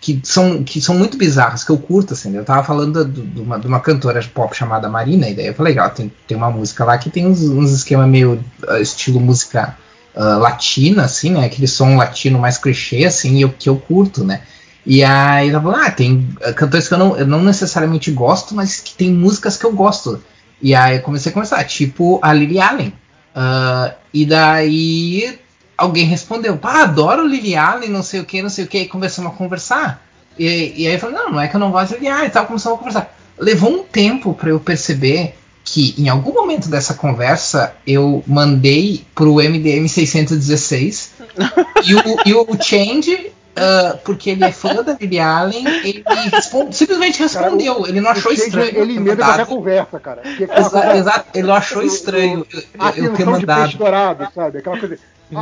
que, são, que são muito bizarras, que eu curto, assim. Eu tava falando do- de uma, de uma cantora pop chamada Marina, e daí eu falei, ó, tem, tem uma música lá que tem uns, uns esquemas meio ah, estilo música ah, latina, assim, né? Aquele som latino mais clichê, assim, eu, que eu curto, né? E aí ela falou, ah, tem ah, cantores que eu não, eu não necessariamente gosto, mas que tem músicas que eu gosto. E aí eu comecei a conversar, tipo a Lily Allen. Ah, e daí alguém respondeu, pá, adoro Lily Allen, não sei o que, não sei o que, e começamos a conversar. E, e aí eu falei, não, não é que eu não gosto de Lily Allen e tal, começamos a conversar. Levou um tempo para eu perceber que em algum momento dessa conversa eu mandei pro MDM 616 e o, e o Change, ah, porque ele é fã da Lily Allen, ele respon- simplesmente respondeu. ele não achou estranho. Ele emenda mandado. qualquer conversa, cara. Exa- Exato, ele não achou estranho eu- eu, eu ter de mandado. dourado, sabe? Aquela coisa.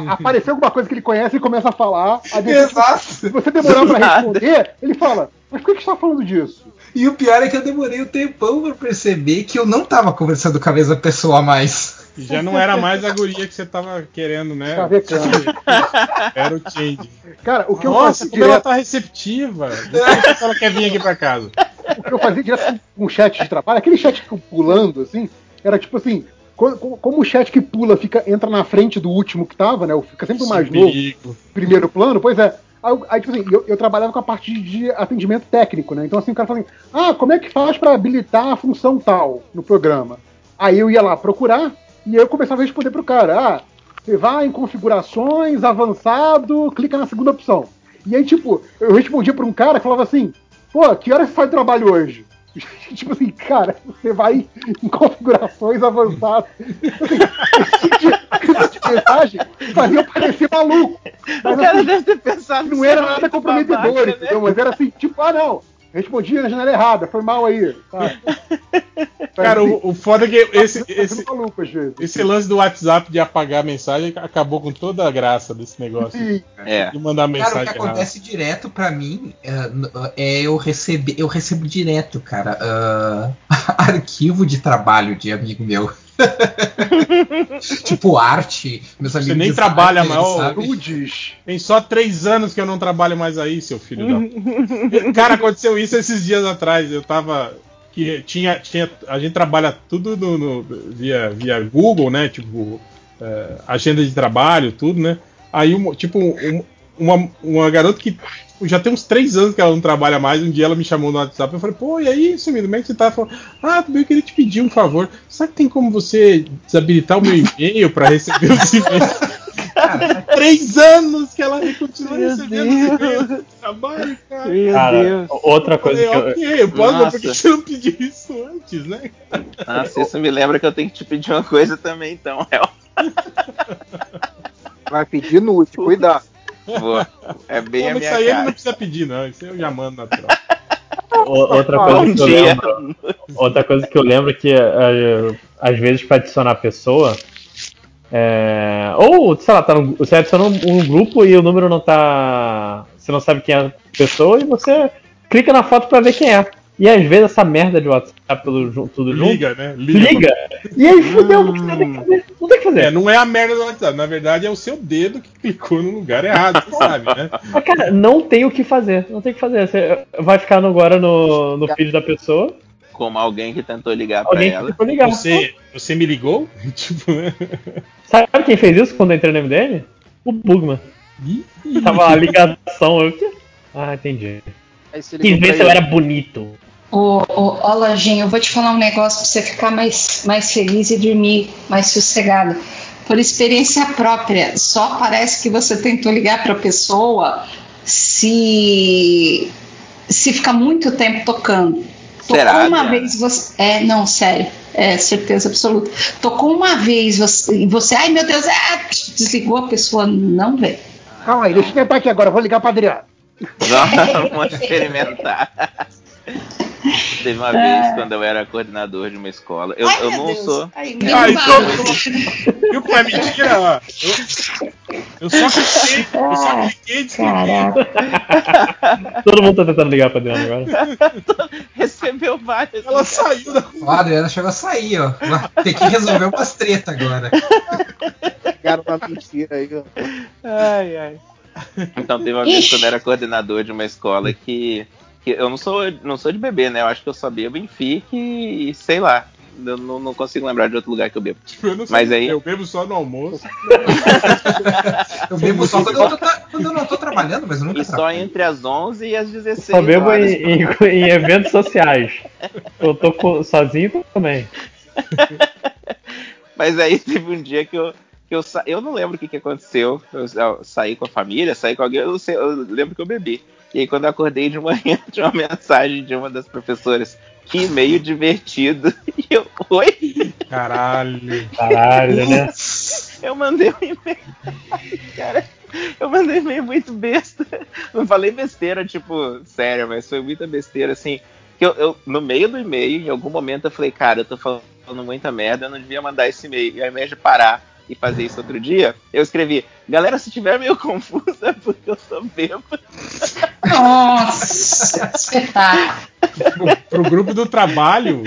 Apareceu alguma coisa que ele conhece e começa a falar. Exato. Se você demorar pra responder, ele fala: Mas por que que você tá falando disso? E o pior é que eu demorei um tempão pra perceber que eu não tava conversando com a mesma pessoa mais. Já não era mais a guria que você tava querendo, né? Chavecando. Era o Change. Cara, o que eu Nossa, fazia como ela direto, tá receptiva. Ela quer vir aqui pra casa. o que eu fazia direto com o chat de trabalho, aquele chat pulando, assim, era tipo assim. co- co- Como o chat que pula fica, entra na frente do último que tava, né? Fica sempre o mais novo. primeiro plano, pois é. Aí, eu- aí, tipo assim, eu, eu trabalhava com a parte de atendimento técnico, né? Então, assim, o cara fala assim, ah, como é que faz pra habilitar a função tal no programa? Aí eu ia lá procurar e aí eu começava a responder pro cara, ah, você vai em configurações, avançado, clica na segunda opção. E aí, tipo, eu respondia pra um cara que falava assim, pô, que hora você faz trabalho hoje? tipo assim, cara, você vai em configurações avançadas. Assim, esse tipo de mensagem fazia parecer maluco. Mas, O cara assim, deve ter pensado não era nada comprometedor, babaca, né? entendeu? Mas era assim, tipo, ah não, respondi na janela errada, foi mal aí. Tá? Cara, assim, o, o foda é que esse, tá esse, vezes. esse lance do WhatsApp de apagar a mensagem acabou com toda a graça desse negócio. Sim, É. De mandar Cara, o mensagem que errada. acontece direto pra mim é, n- é eu receber, eu recebo direto, cara, ah, arquivo de trabalho de amigo meu. tipo arte, meus amigos. nem trabalha mais, nudes. Tem só três anos que eu não trabalho mais aí, seu filho da. Cara, aconteceu isso esses dias atrás. Eu tava. Que tinha, tinha, a gente trabalha tudo no, no- via, via Google, né? Tipo, é, agenda de trabalho, tudo, né? Aí, tipo, um- uma, uma garota que já tem uns três anos que ela não trabalha mais. Um dia ela me chamou no WhatsApp. Eu falei, pô, e aí, sumido, como é que você tá? Ela falou, ah, eu queria te pedir um favor. Será que tem como você desabilitar o meu e-mail pra receber os e-mails? Cara, três anos que ela continua Meu recebendo os e-mails do trabalho, cara. Meu Cara, Deus. outra coisa Eu que falei, eu, ok, eu posso, mas por que Nossa. você não pediu isso antes, né? Nossa, isso me lembra que eu tenho que te pedir uma coisa também, então, Hel. Vai pedir nude, cuidado. Vou. É bem Não, a minha isso aí ele não cara. precisa pedir, não. Isso aí eu já mando na troca. o- outra Bom coisa que eu dia. lembro, outra coisa que eu lembro é que eh, às vezes para adicionar a pessoa é, ou sei lá, tá no, você adiciona um, um grupo e o número não tá, você não sabe quem é a pessoa e você clica na foto pra ver quem é. E às vezes essa merda de WhatsApp tudo, ju- tudo junto Liga, né? Liga. liga. E aí fudeu, não tem o que fazer. Não tem o que fazer. É, não é a merda do WhatsApp. Na verdade, é o seu dedo que clicou no lugar errado, você sabe, né? Mas, cara, não tem o que fazer. Não tem o que fazer. Você vai ficar agora no, no feed da pessoa. Como alguém que tentou ligar pra Alguém que ela. ficou ligado. Você, você me ligou? tipo, né? Sabe quem fez isso quando eu entrei no MDM? O Bugman. Ih, Tava a ligação. Eu... Ah, entendi. Você Quis ver pra se eu era bonito. Ô, ô, ó, Lojinha, eu vou te falar um negócio pra você ficar mais, mais feliz e dormir mais sossegado. Por experiência própria, só parece que você tentou ligar pra pessoa se se ficar muito tempo tocando. Tocou Será, uma Diana? vez você. É, não, sério. É certeza absoluta. Tocou uma vez você, e você, ai meu Deus, é, desligou, a pessoa não vê. Calma aí, deixa eu tentar aqui agora, vou ligar pra Adriano. Vamos experimentar. Teve uma vez quando eu era coordenador de uma escola. Eu, ai, eu não Deus. sou. Ai, Ah, meu então- Deus. Viu como é mentira? ó? Eu, eu só cliquei, eu só cliquei e desliguei. Caraca. Todo mundo tá tentando ligar pra Adriano agora. Recebeu várias. Ela saiu da. Ó, a Adriana chegou a sair, ó. Tem que resolver umas treta agora. Pegaram uma mentira aí, ó. Ai, ai. Então teve uma vez quando eu era coordenador de uma escola que eu não sou, não sou de beber, né? Eu acho que eu só bebo em FIC e sei lá. Eu não, não consigo lembrar de outro lugar que eu bebo. Eu não sei, Mas aí- eu bebo só no almoço. Eu bebo só quando eu, tô quando eu não tô trabalhando, mas eu nunca E só trabalho. entre as 11 e as 16 Só bebo horas. em, em- em eventos sociais. Eu tô sozinho também. Mas aí teve um dia que eu. Que eu, sa... eu não lembro o que, que aconteceu. Eu, eu saí com a família, saí com alguém, eu, não sei, eu lembro que eu bebi. E aí quando eu acordei de manhã, tinha uma mensagem de uma das professoras. Que meio divertido. E eu, oi? Caralho. Caralho, né? Eu mandei um e-mail. Cara, eu mandei um e-mail muito besta. Não falei besteira, tipo, sério, mas foi muita besteira, assim. Que eu, eu- no meio do e-mail, em algum momento, eu falei, cara, eu tô falando muita merda, eu não devia mandar esse e-mail. E ao invés de parar e fazer isso outro dia, eu escrevi, galera, se tiver meio confuso é porque eu sou bêbado. Nossa, espetáculo. Pro, pro grupo do trabalho,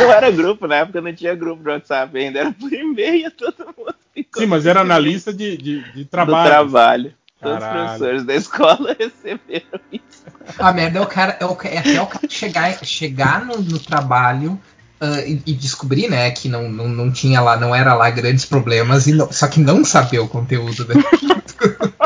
Não era grupo, na época não tinha grupo no WhatsApp ainda, era por e-mail, todo mundo ficou. sim, mas era na lista de, de, de do trabalho. trabalho. Todos os professores da escola receberam isso. A merda é o cara, é, o, é até o cara chegar, chegar no, no trabalho ah, e, e descobrir, né, que não, não, não tinha lá, não era lá grandes problemas, e não- só que não saber o conteúdo daquilo.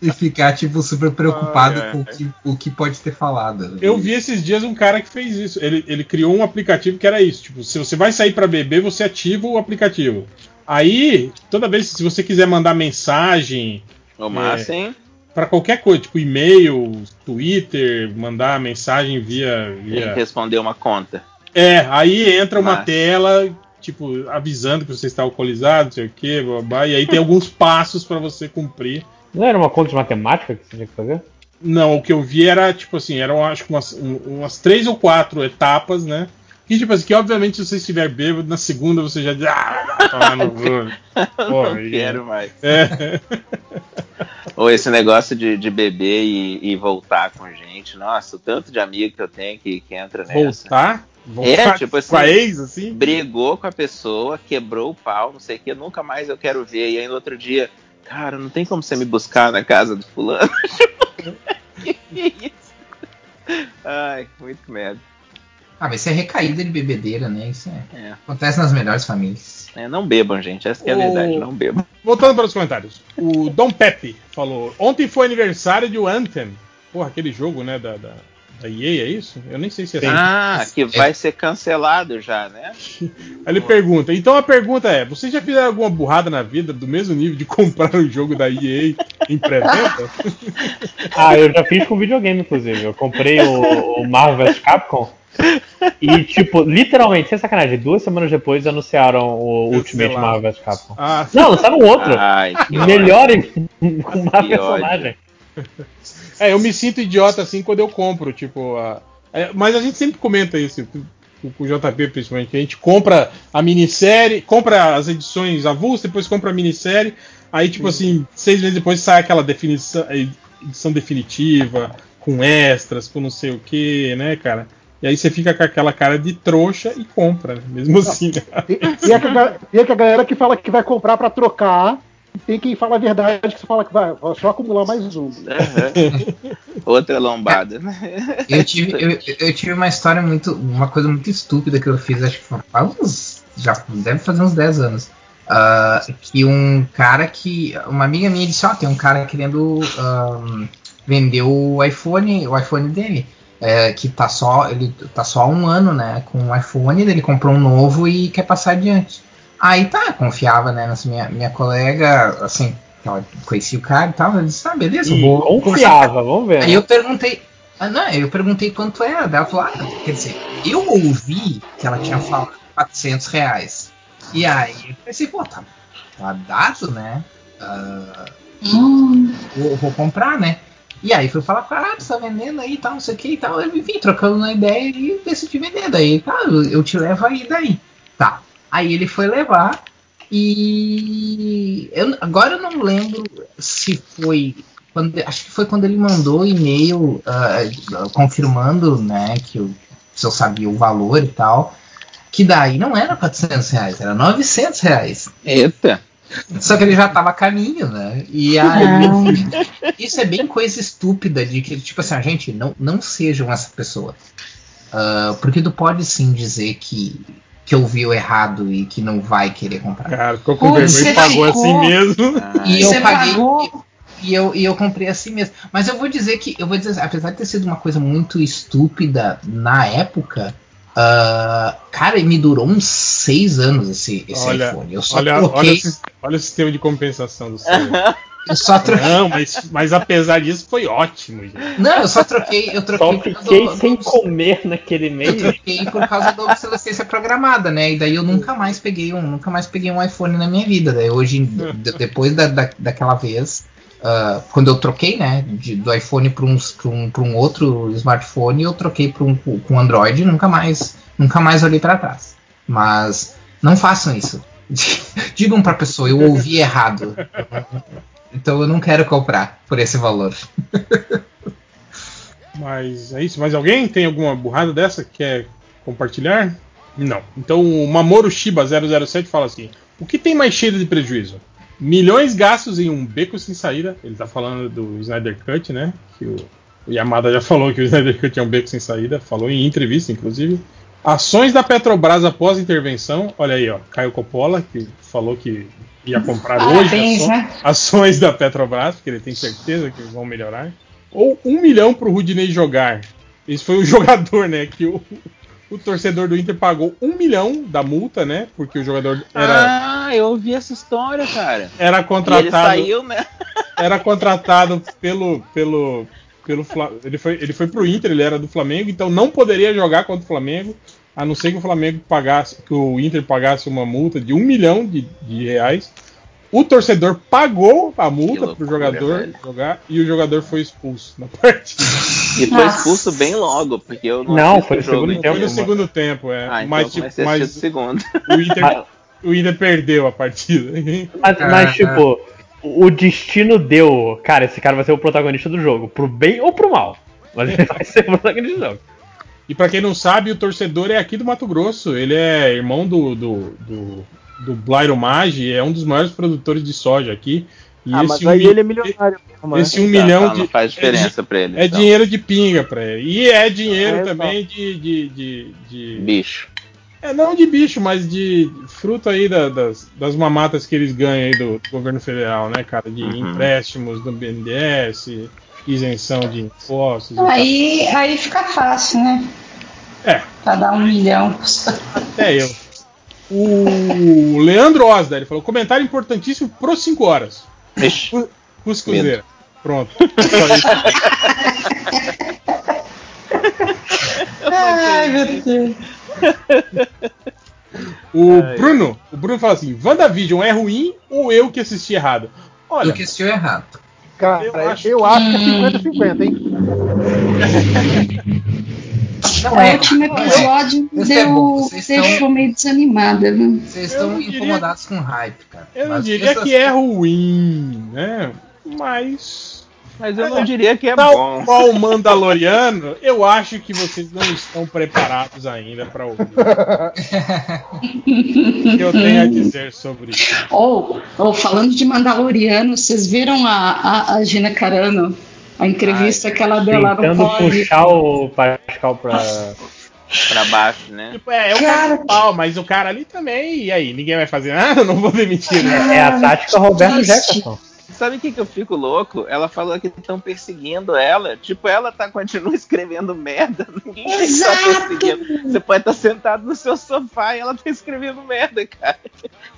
e ficar, tipo, super preocupado Ai, ai, com o que, o que pode ter falado. Eu vi esses dias um cara que fez isso. Ele, ele criou um aplicativo que era isso. Tipo, se você vai sair pra beber, você ativa o aplicativo. Aí, toda vez se você quiser mandar mensagem O massa, hein? pra qualquer coisa, tipo e-mail, Twitter, mandar mensagem via via responder uma conta. É, aí entra uma tela, tipo, avisando que você está alcoolizado, não sei o que, babá, e aí tem alguns passos pra você cumprir. Não era uma conta de matemática que você tinha que fazer? Não, o que eu vi era, tipo assim, eram acho que umas, um- umas três ou quatro etapas, né? Que, tipo assim, que obviamente se você estiver bêbado, na segunda você já diz, ah, tomar no cu. Porra, não quero mais. É. Ou esse negócio de, de beber e, e voltar com gente. Nossa, o tanto de amigo que eu tenho que, que entra nessa. Voltar? Voltar É, tipo assim, com a ex, assim? Brigou com a pessoa, quebrou o pau, não sei o que, nunca mais eu quero ver. E aí no outro dia, cara, não tem como você me buscar na casa do fulano? que isso? Ai, muito merda. Ah, mas isso é recaída de bebedeira, né? Isso é- É. acontece nas melhores famílias. É, não bebam, gente. Essa que é a O- verdade, não bebam. Voltando para os comentários. O Dom Pepe falou: Ontem foi aniversário de Anthem. Porra, aquele jogo, né? Da, da, da EA, é isso? Eu nem sei se é assim. Ah, que vai ser cancelado já, né? Aí ele pergunta: Então a pergunta é: Vocês já fizeram alguma burrada na vida do mesmo nível de comprar o jogo da EA em pré-venda? Ah, eu já fiz com videogame, inclusive. Eu comprei o, o Marvel vs Capcom. E, tipo, literalmente, sem sacanagem, duas semanas depois anunciaram o Ultimate. Marvel vs Capcom. Ah, Não, lançaram outro. Ai, Melhor em- com mais personagem. É, eu me sinto idiota assim quando eu compro, tipo. a- é, mas a gente sempre comenta isso. Com o JP, principalmente, que a gente compra a minissérie, compra as edições avulsas, depois compra a minissérie, aí, tipo assim, seis meses depois sai aquela definição, edição definitiva, com extras, com não sei o que, né, cara? E aí você fica com aquela cara de trouxa e compra, né? mesmo assim. Né? Tem, tem, a, ga- tem a galera que fala que vai comprar pra trocar. Tem quem fala a verdade que você fala que vai, só acumular mais um. Outra lombada, né? Eu tive, eu, eu tive uma história muito. Uma coisa muito estúpida que eu fiz, acho que faz uns. Já deve fazer uns 10 anos. Ah, que um cara que. Uma amiga minha disse, ó, tem um cara querendo ahn, vender o iPhone, o iPhone dele. é, que tá só. Ele tá só há um ano, né? Com o iPhone, ele comprou um novo e quer passar adiante. Aí tá, confiava, né, nessa minha, minha colega, assim, ela conhecia o cara e tal, eu disse, ah, beleza, E vou conversar confiava, vamos ver. Aí né? eu perguntei. Ah, não, eu perguntei quanto era. Daí ela falou, ah, quer dizer, eu ouvi que ela tinha falado 400 reais. E aí eu pensei, pô, tá, tá dado, né? Ah, Hum, vou, vou comprar, né? E aí fui falar com ela, ah, você tá vendendo aí e tal, não sei o que e tal. Eu enfim, trocando uma ideia e decidi vender. Daí, tá, eu te levo aí daí. Tá. Aí ele foi levar e eu, agora eu não lembro se foi quando, acho que foi quando ele mandou o e-mail ah, confirmando, né, que eu, se eu sabia o valor e tal. Que daí não era 400 reais, era 900 reais. Eita! Só que ele já tava a caminho, né? E aí. Isso é bem coisa estúpida de que, tipo assim, a gente, não, não sejam essa pessoa. Ah, porque tu pode sim dizer que, que ouviu errado e que não vai querer comprar. Cara, ficou com vergonha você e pagou ficou- assim mesmo. E eu Você paguei. pagou? E eu, e eu comprei assim mesmo. Mas eu vou dizer que, eu vou dizer, apesar de ter sido uma coisa muito estúpida na época, ah, cara, me durou uns seis anos esse, esse Olha, iPhone. Eu só olha, troquei. olha, o, olha o sistema de compensação do seu. Eu só troquei. Não, mas, mas apesar disso foi ótimo, gente. Não, eu só troquei. Eu troquei Só fiquei do- sem do- comer naquele Eu mês. troquei por causa da obsolescência programada, né? E daí eu nunca mais peguei um, nunca mais peguei um iPhone na minha vida. Daí hoje, de- depois da, da, daquela vez, ah, quando eu troquei, né, de- do iPhone para um, pra um, pra um outro smartphone, eu troquei para um com Android e nunca mais, nunca mais olhei para trás. Mas não façam isso. Digam pra pessoa, eu ouvi errado. Então eu não quero comprar por esse valor. Mas é isso. Mais alguém tem alguma burrada dessa que quer compartilhar? Não. Então o Mamoru Shiba 007 fala assim: O que tem mais cheiro de prejuízo? Milhões gastos em um beco sem saída. Ele tá falando do Snyder Cut, né? Que o, o Yamada já falou que o Snyder Cut é um beco sem saída. Falou em entrevista, inclusive. Ações da Petrobras após a intervenção. Olha aí, ó. Caio Coppola, que falou que ia comprar hoje aço- né? ações da Petrobras, porque ele tem certeza que vão melhorar. Ou um milhão pro Rudinei jogar. Esse foi o jogador, né? Que o, o torcedor do Inter pagou um milhão da multa, né? Porque o jogador era, Ah, eu ouvi essa história, cara. era E ele contratado. saiu, né? Era contratado pelo. pelo. pelo Fla- ele, foi, ele foi pro Inter, ele era do Flamengo, então não poderia jogar contra o Flamengo, a não ser que o Flamengo pagasse, que o Inter pagasse uma multa de um milhão de, de reais. O torcedor pagou a multa pro jogador velho. jogar e o jogador foi expulso na partida. E foi expulso bem logo, porque eu não, Não, foi no jogo segundo inteiro. Foi no segundo tempo, é. Ah, então mas eu tipo, mas o segundo. o Inter, o Inter perdeu a partida. Mas, Ah, mas, tipo, o destino deu. Cara, esse cara vai ser o protagonista do jogo. Pro bem ou pro mal. Mas ele vai ser o protagonista do jogo. E pra quem não sabe, o torcedor é aqui do Mato Grosso. Ele é irmão do do, do, do Blairo Maggi, é um dos maiores produtores de soja aqui. E Ah, esse mas um aí ele é milionário mesmo, né? Esse um Tá, milhão tá, de. não faz diferença pra ele. É então. dinheiro de pinga pra ele. E é dinheiro É, também de, de, de, de- Bicho. É não de bicho, mas de fruto aí da- das, das mamatas que eles ganham aí do governo federal, né, cara? De Uhum. empréstimos do BNDES, isenção de impostos. Aí, aí fica fácil, né? É, Pra dar um milhão. até eu. O Leandro Osda, ele falou: comentário importantíssimo pro 5 horas. Cuscuzeira. Pronto. Ai, meu Deus. O Bruno, o Bruno fala assim: WandaVision é ruim ou eu que assisti errado? Olha, Eu que assistiu errado. Cara, Eu eu acho acho, que- é 50-50, hein? Não O é. último é. episódio é deu, vocês deixou estão- meio desanimada, viu? Vocês estão não diria- incomodados com hype, cara. eu não diria que é ruim, né? Mas. Mas eu não diria que é Tal bom. qual o Mandaloriano, eu acho que vocês não estão preparados ainda para ouvir o que eu tenho a dizer sobre isso. Ou, ou falando de Mandaloriano, vocês viram a, a, a Gina Carano? A entrevista que ela deu lá no Tentando puxar o Pascal pra. Pra baixo, né? Tipo, é, é o cara pau, mas o cara ali também, e aí? Ninguém vai fazer nada? Não vou demitir, né? É a tática Roberto. Jefferson. Sabe o que, que eu fico louco? Ela falou que estão perseguindo ela. Tipo, ela tá continua escrevendo merda. Ninguém estar Exato. perseguindo. Você pode estar sentado no seu sofá e ela tá escrevendo merda, cara.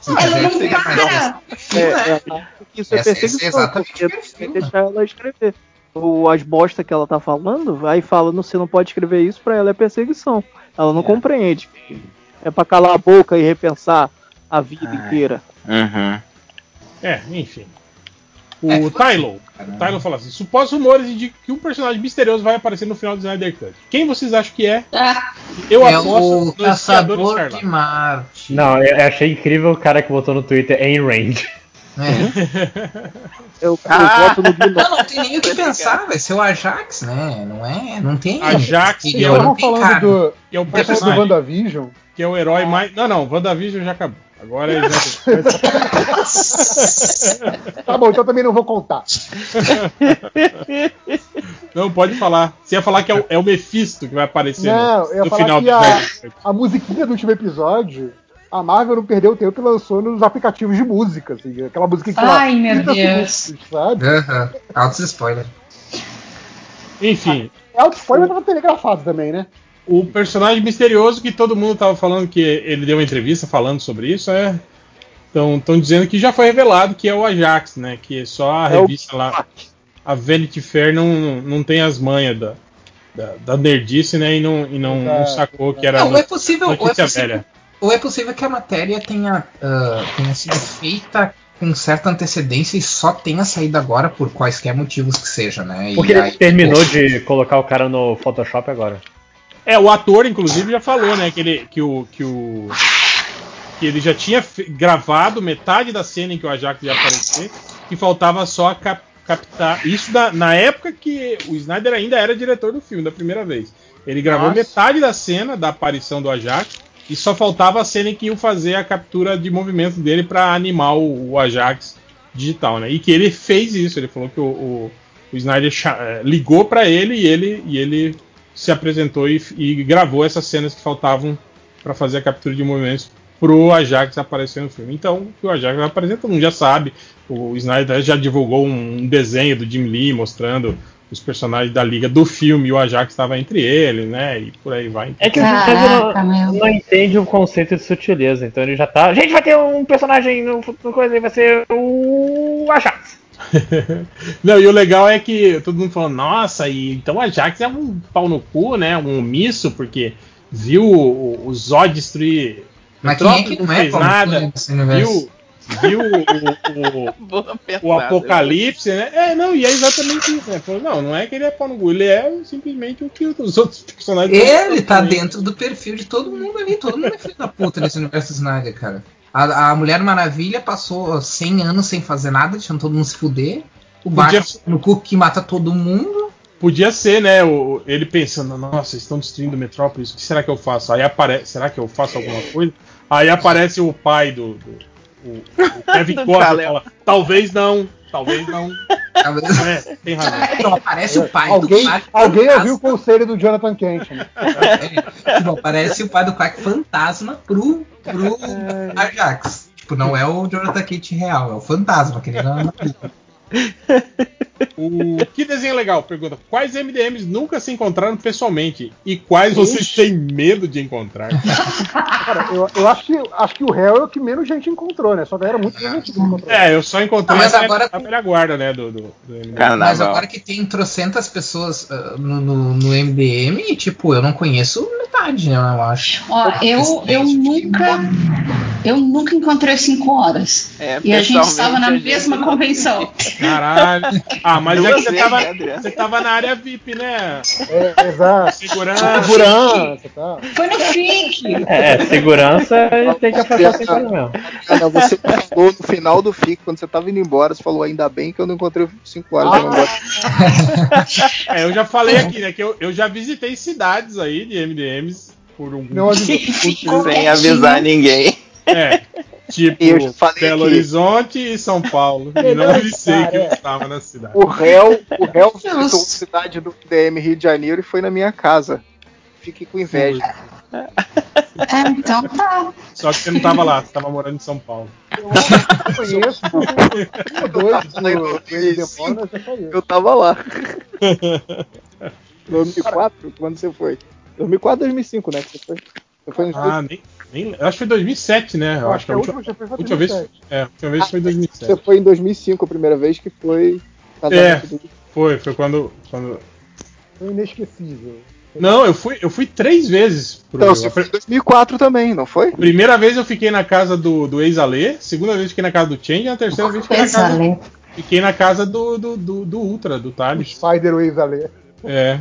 Ela não Seria mais para! É, é, isso é é perseguição, tem que deixar ela escrever. O, as bosta que ela tá falando, aí fala, não, você não pode escrever isso, pra ela é perseguição. Ela não É. compreende. É pra calar a boca e repensar a vida Ai. inteira. Uhum. É, enfim. É, O foi- Tylo. O Tylo fala assim: supostos rumores indicam que um personagem misterioso vai aparecer no final do Snyder Cut. Quem vocês acham que é? Ah, Eu é aposto o Caçador de Marte. Não, eu eu achei incrível o cara que botou no Twitter em range. É. Eu, eu Ah. voto no Guilherme. Não, não tem nem o que pensar, vai ser o Ajax, né? Não é? Não tem. Ajax, Ele que é o- falando cara. do, Que é o falando do personagem. WandaVision. Que é o herói mais. Não, não, WandaVision já acabou. Agora é Snyder Tá bom, então também não vou contar. Não, pode falar. Você ia falar que é o, é o Mephisto que vai aparecer Não, no, no final que do a-. A musiquinha do último episódio, a Marvel não perdeu o tempo e lançou nos aplicativos de música, assim, aquela música que Ai, meu 30 Deus. segundos, sabe? Altos spoiler. Enfim, É auto spoiler tava telegrafado também, né? o personagem misterioso que todo mundo tava falando que ele deu uma entrevista falando sobre isso é. Estão dizendo que já foi revelado que é o Ajax, né? Que só a É o revista lá, a Vanity Fair, não, não tem as manhas da, da, da nerdice, né? E não, e não, não Exato, sacou que era Não, é possível, é notícia possível, velha. Ou é possível que a matéria tenha, ah, tenha sido feita com certa antecedência e só tenha saído agora por quaisquer motivos que seja, né? E Porque aí, ele terminou pô, de colocar o cara no Photoshop agora. É, o ator, inclusive, já falou, né, que ele, que o, que o, que ele já tinha gravado metade da cena em que o Ajax ia aparecer, e faltava só cap- captar. Isso da- na época que o Snyder ainda era diretor do filme, da primeira vez. Ele gravou Nossa. metade da cena da aparição do Ajax, e só faltava a cena em que iam fazer a captura de movimento dele para animar o, o Ajax digital, né? E que ele fez isso, ele falou que o, o, o Snyder eh, ligou para ele e ele e ele se apresentou e, e gravou essas cenas que faltavam para fazer a captura de movimentos pro Ajax aparecer no filme. Então, o Ajax vai aparecer, já sabe. O Snyder já divulgou um desenho do Jim Lee mostrando os personagens da liga do filme e o Ajax estava entre eles, né? E por aí vai. É que o Caraca, não, não entende o conceito de sutileza, então ele já tá. A gente vai ter um personagem no, no coisa e vai ser o Ajax. Não, e o legal é que todo mundo falando, nossa, e então o Ajax é um pau no cu, né? Um omisso, porque viu o, o Zod destruir. Mas quem é que não é fez nada. universo? Viu, viu o, o- o Apocalipse, né? É, não, e é exatamente isso, né? Falou, não, não é que ele é pau no cu, ele é simplesmente o que os outros personagens. Ele tá dentro do perfil de todo mundo ali. Todo mundo é filho da puta nesse universo Snyder, cara. A, a Mulher Maravilha passou 100 anos sem fazer nada, deixando todo mundo se fuder. O Podia- Batman no cu que mata todo mundo. Podia ser, né? O, ele pensando, nossa, estão destruindo Metrópolis, o que será que eu faço? Aí aparece, será que eu faço alguma coisa? Aí aparece o pai do. do- o, o Kevin Kal-El. fala, talvez não. talvez não. Talvez- É, tem razão. Não aparece o pai alguém do Quack alguém Fantasma. ouviu o conselho do Jonathan Kent. Né? É, tipo, aparece o pai do Quack Fantasma pro, pro Ajax. Tipo, não é o Jonathan Kate real, é o fantasma, que ele não O que desenho legal? Pergunta. Quais MDMs nunca se encontraram pessoalmente? E quais vocês têm medo de encontrar? Cara, eu, eu acho, que, acho que o réu é o que menos gente encontrou, né? Só galera muito gente encontrou. É, eu só encontrei Ah, mas a, agora- a velha guarda, né? Do, do, do MDM. Mas agora que tem trocentas pessoas ah, no, no, no MDM, tipo, eu não conheço metade, né, eu acho. Ó, eu, eu nunca. Eu nunca encontrei cinco horas. É, E a gente estava na mesma convenção. Caralho. Ah, mas é que você tava, né, você tava na área VIP, né? É, exato. Segurança. Segurança tal. Foi no FIC. É, segurança ele tem que afastar sem coisa mesmo. Ana, você falou no final do FIC, quando você tava indo embora, você falou ainda bem que eu não encontrei 5 horas. eu não gosto. É, eu já falei aqui, né? Que eu, eu já visitei cidades aí de MDMs por um. Não. Sem avisar ninguém. É. Tipo, Eu Belo aqui. Horizonte e São Paulo. E não avisei que eu estava na cidade. O réu, o réu visitou a cidade do DM Rio de Janeiro e foi na minha casa. Fiquei com inveja. É, então tá. Só que você não tava lá, você tava morando em São Paulo. Eu conheço dois eu. Eu tava lá. 2004? Quando você foi? 2004, 2005, né? que Você foi? Você foi Ah, nem, nem. Acho que foi 2007, né? Eu acho que a última, foi última vez. É, a última vez foi 2007. Você foi em 2005, a primeira vez que foi. É. Foi, foi quando. quando... Foi inesquecível. Não, eu fui, eu fui três vezes pro Então, você foi em 2004 também, não foi? Primeira vez eu fiquei na casa do, do ex-Alê, segunda vez fiquei na casa do Change, e a terceira vez fiquei na casa, Exalê. fiquei na casa do, do, do, do Ultra, do O Thales. Spider-Ways ali. É.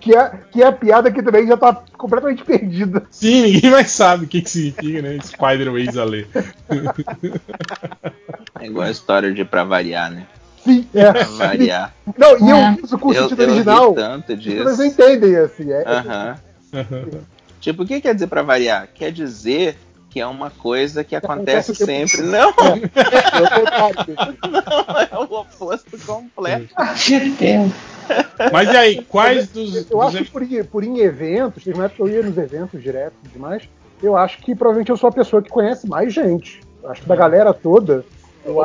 Que é, que é a piada que também já tá completamente perdida. Sim, ninguém mais sabe o que, que significa, né? Spider-Ways Alê. É igual a história de pra variar, né? Sim, é. Pra variar. Não, e É. eu isso com o Eu, sentido eu original. ri tanto Vocês disso. entendem, assim. É, Aham. Tipo, o que quer dizer pra variar? Quer dizer que é uma coisa que acontece tempo sempre. Não, é o contrário. não, é o oposto completo. Meu Deus. Mas e aí, quais dos. Eu dos acho que por, por em eventos, teve uma época que eu ia nos eventos direto e demais. Eu acho que provavelmente eu sou a pessoa que conhece mais gente. Eu acho que da galera toda.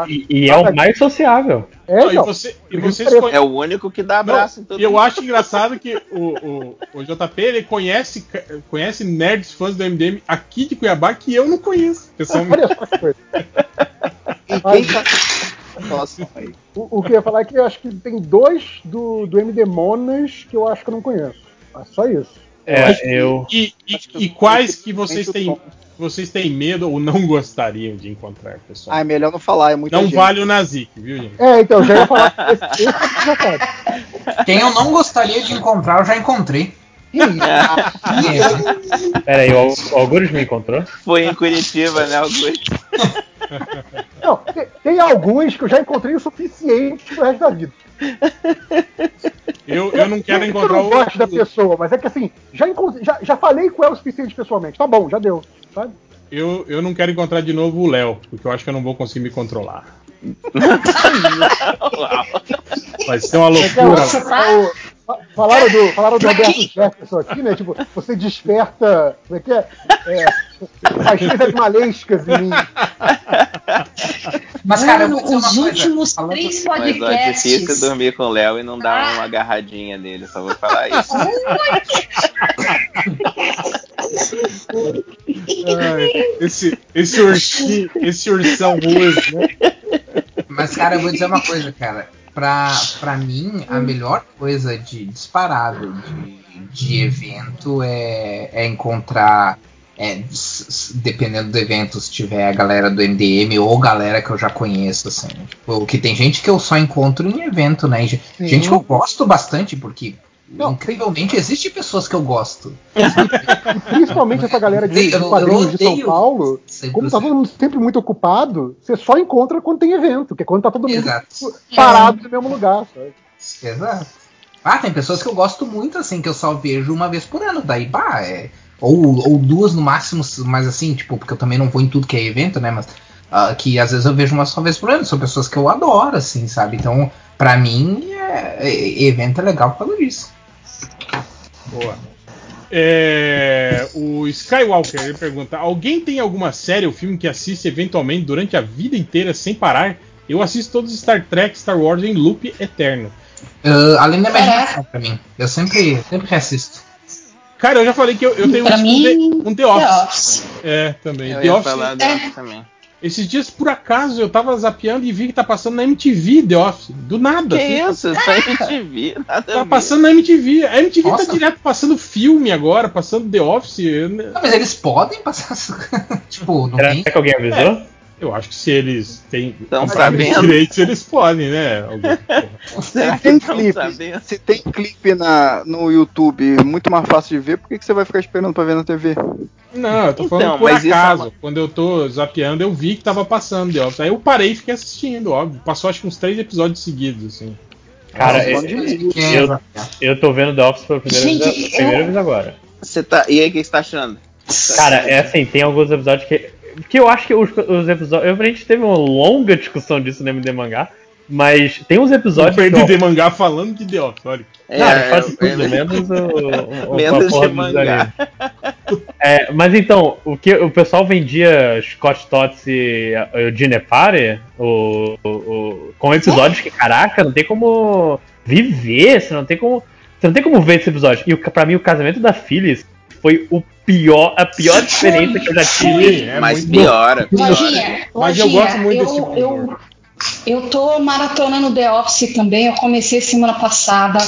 E, e é o mais sociável. É, Não, e, então. você, e vocês conhe- É o único que dá abraço em Não, todo e eu acho engraçado que o, o, o JP ele conhece, conhece nerds fãs do MDM aqui de Cuiabá que eu não conheço. Pessoalmente. Olha só que coisa. E quem tá. Nossa, aí. O, o que eu ia falar é que eu acho que tem dois do, do MD Monas que eu acho que eu não conheço. Mas só isso. É, eu. E, e, Acho que e quais que muito vocês têm, vocês têm medo ou não gostariam de encontrar, pessoal? Ah, é melhor não falar, é muita não gente. vale o Nazik, viu, gente? É, então, eu já ia falar. Esse, esse você já sabe. Quem eu não gostaria de encontrar, eu já encontrei. Que isso? Quem é? Pera aí, o, o Algures me encontrou? Foi em Curitiba, né, Augusto? Não, tem, tem alguns que eu já encontrei o suficiente pro resto da vida. Eu, eu não quero eu encontrar não gosto da o. pessoa, mas é que assim, já, já, já falei com ela o suficiente pessoalmente. Tá bom, já deu. Sabe? Eu, eu não quero encontrar de novo o Léo, porque eu acho que eu não vou conseguir me controlar. Vai ser uma loucura. Falaram do, falaram do Roberto Jefferson aqui, né? Tipo, você desperta. Como é que é? é paixões animalescas em mim. Mas, cara, Mano, os coisa. últimos três Mas ó, é podcasts. difícil dormir com o Léo e não dar uma agarradinha nele, só vou falar isso. Ai, esse, esse, ursinho, esse ursão russo, né? Mas, cara, eu vou dizer uma coisa, cara. Pra, pra mim, a melhor coisa de disparado de, de evento é, é encontrar. é, dependendo do evento, se tiver a galera do MDM ou galera que eu já conheço, assim. Tipo, que tem gente que eu só encontro em evento, né? E ge- Sim. Gente que eu gosto bastante, porque Não. incrivelmente existe pessoas que eu gosto. Principalmente essa galera de, de quadrinhos de São Paulo. Sempre Como tá todo mundo sempre muito ocupado, você só encontra quando tem evento, que é quando tá todo mundo Exato. parado no mesmo lugar. Sabe? Exato. Ah, tem pessoas que eu gosto muito, assim, que eu só vejo uma vez por ano. Daí, pá, é. Ou, ou duas no máximo, mas assim, tipo, porque eu também não vou em tudo que é evento, né? Mas ah, que às vezes eu vejo uma só vez por ano. São pessoas que eu adoro, assim, sabe? Então, pra mim, é, é- evento é legal por causa disso. Boa. É, o Skywalker ele pergunta: Alguém tem alguma série ou filme que assiste eventualmente durante a vida inteira sem parar? Eu assisto todos os Star Trek, Star Wars em loop eterno. Ah, além da imaginação, pra mim. Eu sempre, sempre reassisto. Cara, eu já falei que eu, eu tenho um, mim, The, um The Office. The Office. É, também. Eu The ia Office. falar é. dela também. Esses dias, por acaso, eu tava zapeando e vi que tá passando na MTV The Office. Do nada. Que assim, isso? Tá MTV, nada Tá ver. passando na MTV. A MTV Nossa. tá direto passando filme agora, passando The Office. Não, mas eles podem passar. tipo, não Será tem. que alguém avisou? Eu acho que se eles têm Tão os direitos, eles podem, né? Se tem clipe, se tem clipe na, no YouTube muito mais fácil de ver, por que, que você vai ficar esperando pra ver na TV? Não, eu tô Então, falando por mas isso é acaso. uma- Quando eu tô zapeando, eu vi que tava passando The Office. Aí eu parei e fiquei assistindo, óbvio. Passou acho que uns três episódios seguidos, assim. Cara, eu, é- eu, eu tô vendo The Office pela primeira, Gente, vez, primeira eu- vez agora. Você tá... E aí, o que você tá achando? Cara, é assim, tem alguns episódios que. Que eu acho que os, os episódios. eu- A gente teve uma longa discussão disso no MD Mangá. Mas tem uns Eu episódios perdi que. de mangá falando de The Office. Não, É, quase eu- tudo, menos o, o, Menos a porra de mangá. É, mas então, o que o pessoal vendia Scott Tots e o Ginepare o, o, o, com episódios que, caraca, não tem como viver, você não tem como. Você não tem como ver esse episódio. E o- pra mim, o casamento da Phyllis foi o pior, a pior diferença que eu já tive. Sim, é Mas muito piora, piora. Lojinha, Mas eu gosto muito eu, desse tipo de eu, humor. eu tô maratonando The Office também. Eu comecei semana passada.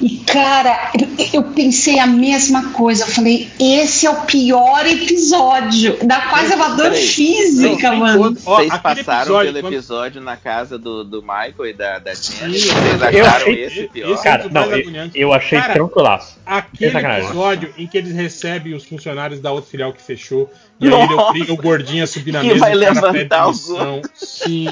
E, cara, eu, eu pensei a mesma coisa. Eu falei, esse é o pior episódio. Dá quase uma dor Peraí. física, Não, mano. ó, Vocês aquele passaram episódio, pelo quando- episódio na casa do, do Michael e da, da Tina. Vocês eu acharam achei- esse pior? esse- Cara, não, eu, eu achei Cara, tranquilaço. Aquele episódio em que eles recebem os funcionários da outra filial que fechou. E aí ele obriga o gordinho a subir na mesa vai e cara levantar o missão. Sim.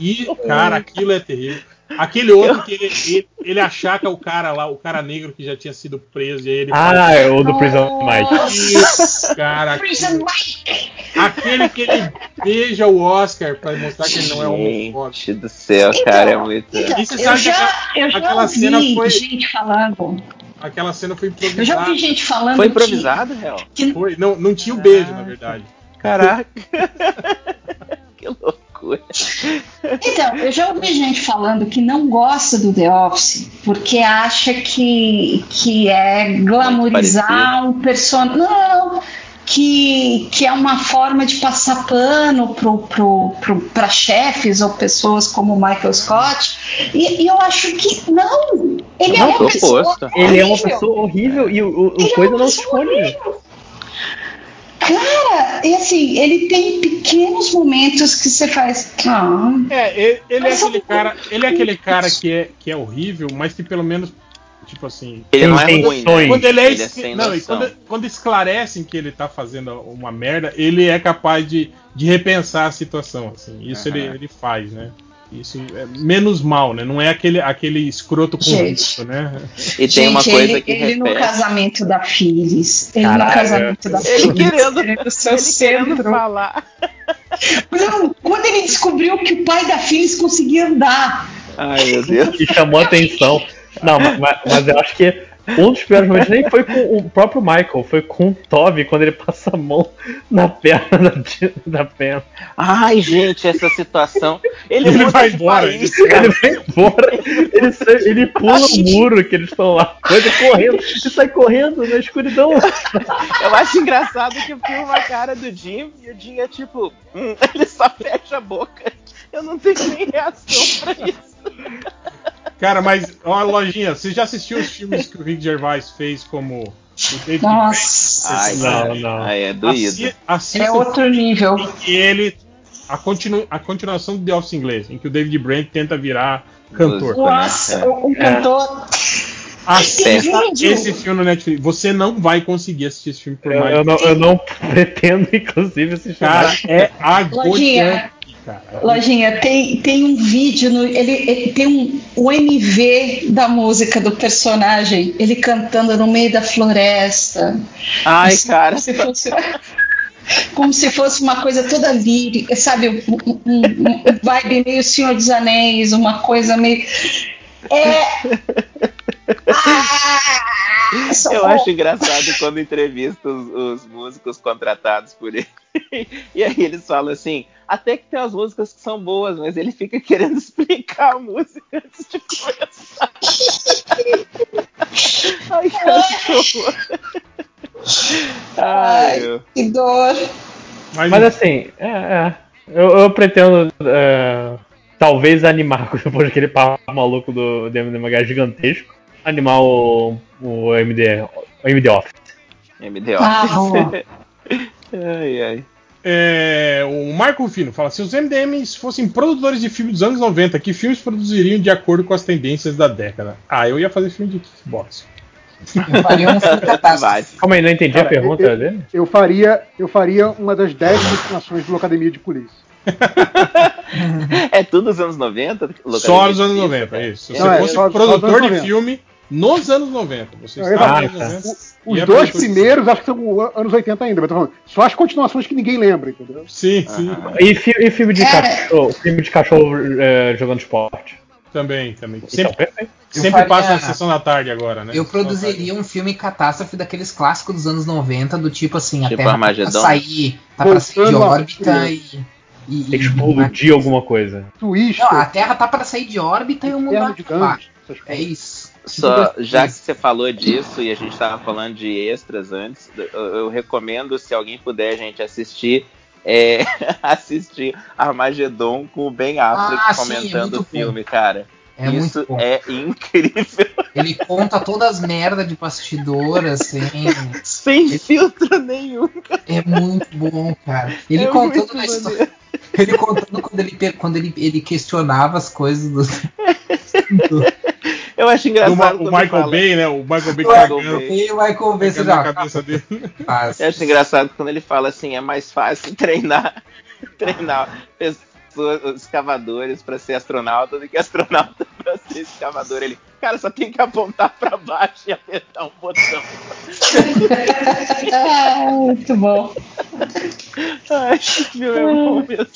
E, cara, aquilo é terrível. Aquele outro que ele, ele, ele achaca o cara lá, o cara negro que já tinha sido preso, e aí ele Ah, é o do Prison Mike. Isso, cara. Prison Mike. Aquele que ele beija o Oscar pra mostrar que ele não é homofóbico. Gente do céu, cara, é muito. Então, E você eu sabe que já, aquela- eu já aquela ouvi cena foi- gente falando. Aquela cena foi Eu já improvisada. ouvi gente falando Foi que- improvisado, real? que Foi, não, não tinha o beijo, na verdade. Caraca. que loucura. Então, eu já ouvi gente falando que não gosta do The Office porque acha que, que é glamorizar um personagem. Não, que, que é uma forma de passar pano pro, pro, pro, para chefes ou pessoas como o Michael Scott. E, e eu acho que não. Ele é Não, uma tô pessoa. Ele é uma pessoa horrível e o, o- é coisa uma não horrível. Cara, e assim, ele tem pequenos momentos que você faz. Ah, É, ele, ele é aquele cara, ele é aquele cara que é, que é horrível, mas que pelo menos, tipo assim, Ele não é ruim, né? quando ele é, Ele é não, e quando, quando esclarecem que ele tá fazendo uma merda, ele é capaz de, de repensar a situação, assim. Isso ele, Aham. ele faz, né? Isso é menos mal, né? Não é aquele, aquele escroto corrupto, né? E tem uma Gente, coisa ele, que ele no repete. casamento da Phyllis. Ele no Caralho. casamento da Ele Phyllis. querendo- querendo Ele querendo centro. falar. Não, quando ele descobriu que o pai da Phyllis conseguia andar. Ai, meu Deus. E chamou atenção. Não, ma- ma- mas, eu acho que um dos piores momentos nem foi com o próprio Michael, foi com o Toby quando ele passa a mão na perna da, da perna. Ai, gente, essa situação. Ele, Ele vai embora, país. Ele vai embora, ele, sai- ele pula o muro que eles estão lá, coisa correndo, e sai correndo na escuridão. Eu acho engraçado que filma a cara do Jim e o Jim é tipo, hum, ele só fecha a boca. Eu não tenho nem reação pra isso. Cara, mas, ó, lojinha, você já assistiu os filmes que o Rick Gervais fez como o David Nossa, Ai, Não, não. Ai, é doído. Assi assista é outro nível. que ele. A, continu, a continuação do The Office inglês, em que o David Brent tenta virar cantor. Nossa, É. o, o cantor. Assista Tem vídeo. esse filme no Netflix. Você não vai conseguir assistir esse filme por Eu, mais. eu não, eu não pretendo, inclusive, assistir Cara, é agoniante, Lojinha. tem, tem um vídeo, no, ele, ele tem um, o MV da música do personagem, ele cantando no meio da floresta. Ai, cara. Se fosse, Como se fosse uma coisa toda lírica, sabe? Um, um, um vibe meio Senhor dos Anéis, uma coisa meio. É. Ah, Eu acho engraçado quando entrevista os, os músicos contratados por ele. E aí eles falam assim: até que tem umas músicas que são boas, mas ele fica querendo explicar a música antes de começar. Ai, que. Ai. Que dor. Mas, Mas assim, é, é. Eu, eu pretendo é, talvez animar depois daquele papo maluco do, do MDMH gigantesco. Animar o, o MD, o MD Office. MD Ah, boa. Ai, ai. é, o Marco Fino fala: se os MDMs fossem produtores de filmes dos anos 90, que filmes produziriam de acordo com as tendências da década? Ah, eu ia fazer filme de kickbox. Faria um. Calma aí, não entendi a Cara, pergunta eu- dele. Eu faria, eu faria uma das 10 destinações do Academia de Polícia. É tudo dos anos 90? Só nos anos 90, é isso. Se você é, fosse produtor de 90. filme nos anos 90. Você Não, está exato. nos anos 90. Os é dois primeiros acho que são anos 80 ainda, mas tô falando, só as continuações que ninguém lembra, entendeu? Sim, sim. E, fi- e filme de Cara. cachorro, filme de cachorro é, jogando esporte. Também, também. Então, Sempre. Eu sempre faria- passa na sessão da tarde agora, né? Eu produziria um filme catástrofe daqueles clássicos dos anos 90, do tipo assim, a Tipo Terra tá pra Armagedon. sair, tá pra sair de órbita e. e, e- explodir alguma coisa. Twister, Não, a Terra tá pra sair de órbita e o mundo vai de acabar. É isso. Só, já que você falou disso e a gente tava falando de extras antes, eu, eu recomendo, se alguém puder, gente, assistir. É, assistir Armagedon com o Ben Affleck Ah, sim, é comentando o bom. filme, cara. É Isso muito bom. é incrível. Ele conta todas as merdas de bastidor, assim. Sem filtro nenhum. É muito bom, cara. Ele É contando na história. Ele contando quando ele, quando ele, ele questionava as coisas do. do- Eu acho Do engraçado. Ma- o quando Michael fala- Bay, né? O Michael Bay cagando. E o Michael Bay, você já cabeça dele. Eu acho engraçado quando ele fala assim, é mais fácil treinar, treinar pessoas, escavadores pra ser astronauta do que astronauta pra ser escavador. Ele, cara, só tem que apontar pra baixo e apertar um botão. Ah, muito bom. Ai, esse filme é bom mesmo.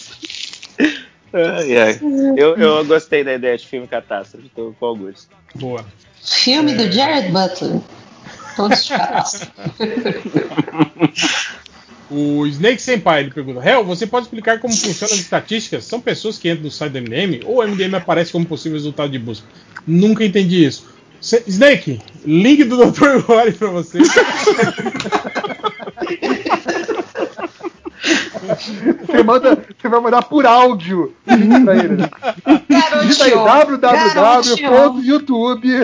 Ai, ai. Eu, eu gostei da ideia de filme catástrofe, tô com Augusto. Boa. Filme do Jared Butler. Todos de. O Snake Senpai ele pergunta: Hel, você pode explicar como funcionam as estatísticas? São pessoas que entram no site do MDM ou o MDM aparece como possível resultado de busca? Nunca entendi isso. Se- Snake, link do Dr. Gore pra você. Você, manda, você vai mandar por áudio pra ele. Digita aí www.youtube.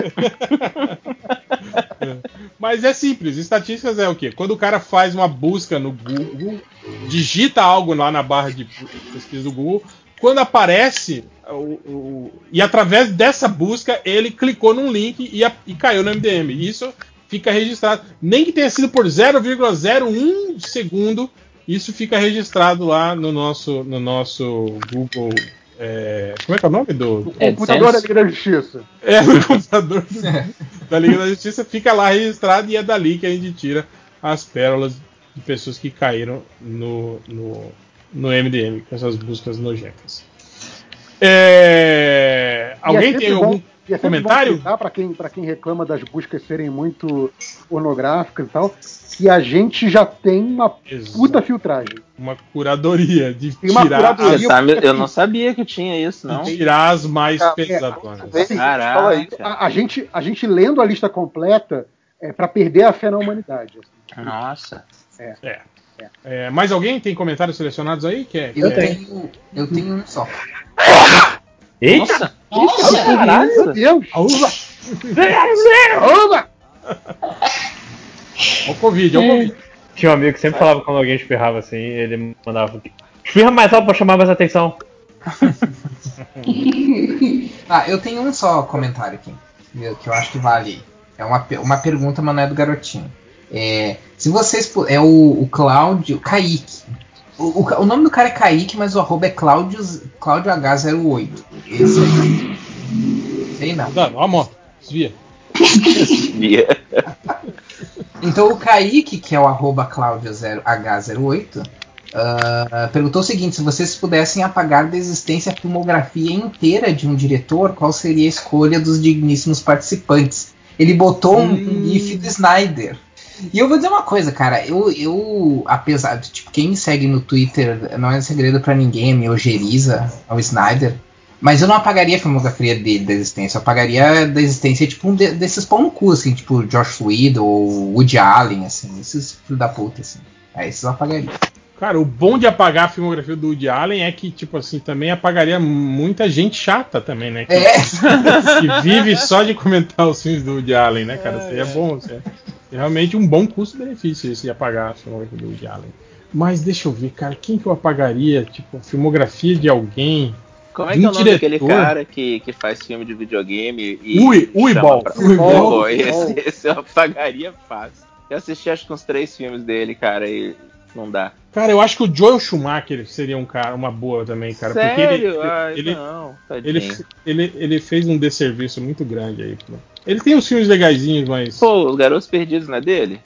Mas é simples, estatísticas é o quê? Quando o cara faz uma busca no Google, digita algo lá na barra de pesquisa do Google, quando aparece o- o- e através dessa busca ele clicou num link e, a- e caiu no MDM. Isso fica registrado, nem que tenha sido por 0,01 segundo, isso fica registrado lá no nosso no nosso Google. é, como é que é o nome do, Computador da Liga da Justiça. é, no computador do- da Liga da Justiça fica lá registrado e é dali que a gente tira as pérolas de pessoas que caíram no, no, no MDM com essas buscas nojentas. É, é alguém sempre tem bom- algum e é comentário? Pra quem, pra quem reclama das buscas serem muito pornográficas e tal, que a gente já tem uma puta filtragem. Uma curadoria de Tem uma tirar, curadoria. sabe, eu não sabia que tinha isso, não. de tirar as mais É, pesadonas. Assim, Caraca. a, a gente, a gente lendo a lista completa é para perder a fé na humanidade. assim. Nossa. É. É, mais alguém tem comentários selecionados aí? Que é, Eu que é- tenho. Eu tenho um só. Eita! Nossa. Nossa! Meu Deus! Uva! Oba! Olha o Covid, olha o Covid. Tinha um amigo que sempre falava quando alguém espirrava assim, ele mandava. Espirra mais alto pra chamar mais atenção. Ah, eu tenho um só comentário aqui, que que eu acho que vale. É uma, uma pergunta, mas não é do garotinho. É, se vocês. É o, o Cláudio. Kaique. O, o, o nome do cara é Kaique, mas o arroba é Cláudio, Cláudio H08. Esse aí. Sei não. Dá, ó a moto, desvia. Via. Então o Kaique, que é o arroba Cláudia0H08, ah, perguntou o seguinte: se vocês pudessem apagar da existência a filmografia inteira de um diretor, qual seria a escolha dos digníssimos participantes? Ele botou um, um gif do Snyder. E eu vou dizer uma coisa, cara, eu, eu apesar de, tipo, quem me segue no Twitter, não é segredo pra ninguém, me ojeriza ao Snyder, mas eu não apagaria a filmografia dele da existência, eu apagaria da existência, tipo, um de- desses pau no cu, assim, tipo, Josh Whedon ou Woody Allen, assim, esses filhos da puta, assim. Aí esses eu apagaria. Cara, o bom de apagar a filmografia do Woody Allen é que, tipo assim, também apagaria muita gente chata também, né? Que, É. que vive só de comentar os filmes do Woody Allen, né, cara? Aí é bom. É é realmente um bom custo-benefício esse de apagar a filmografia do Woody Allen. Mas deixa eu ver, cara, quem que eu apagaria? Tipo, filmografia de alguém. Como é que é o nome daquele diretor? cara que, que faz filme de videogame e. Ui- Uibol. chama pra- Uibol. Uibol. Esse, esse eu apagaria fácil. Eu assisti acho que uns três filmes dele, cara, e não dá. Cara, eu acho que o Joel Schumacher seria um cara, uma boa também, cara. Porque ele, Sério? Ai, ele, não, ele, ele, ele fez um desserviço muito grande aí. Ele tem uns filmes legaisinhos, mas. Pô, os Garotos Perdidos não é dele?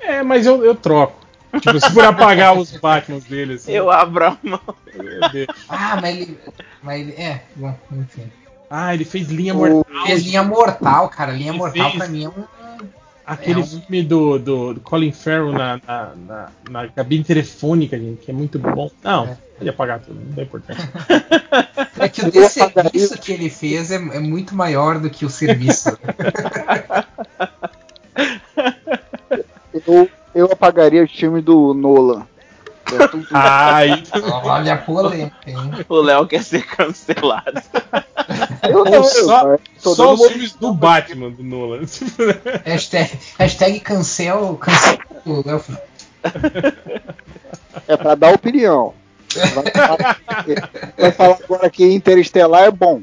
É, mas eu, eu troco. Tipo, se for apagar os Batmans dele, assim. Eu abro a mão. deixo. Ah, mas ele. Mas ele. É, bom, enfim. Ah, ele fez Linha Mortal. Fez linha mortal, cara. Linha Ele mortal fez- pra mim é um. Aquele É um- filme do, do, do Colin Farrell na, na, na, na cabine telefônica, gente, que é muito bom. Não, É. pode apagar tudo, não dá importância. É que o desserviço que ele fez é, é muito maior do que o serviço. Eu, eu apagaria os filmes do Nolan. Ai, Olha a polêmica, hein? O Léo quer ser cancelado. eu não, só- eu só os filmes do Batman, do Nolan. Hashtag, hashtag cancel, cancel o Léo. É pra dar opinião. Vai falar, vai falar agora que Interestelar é bom.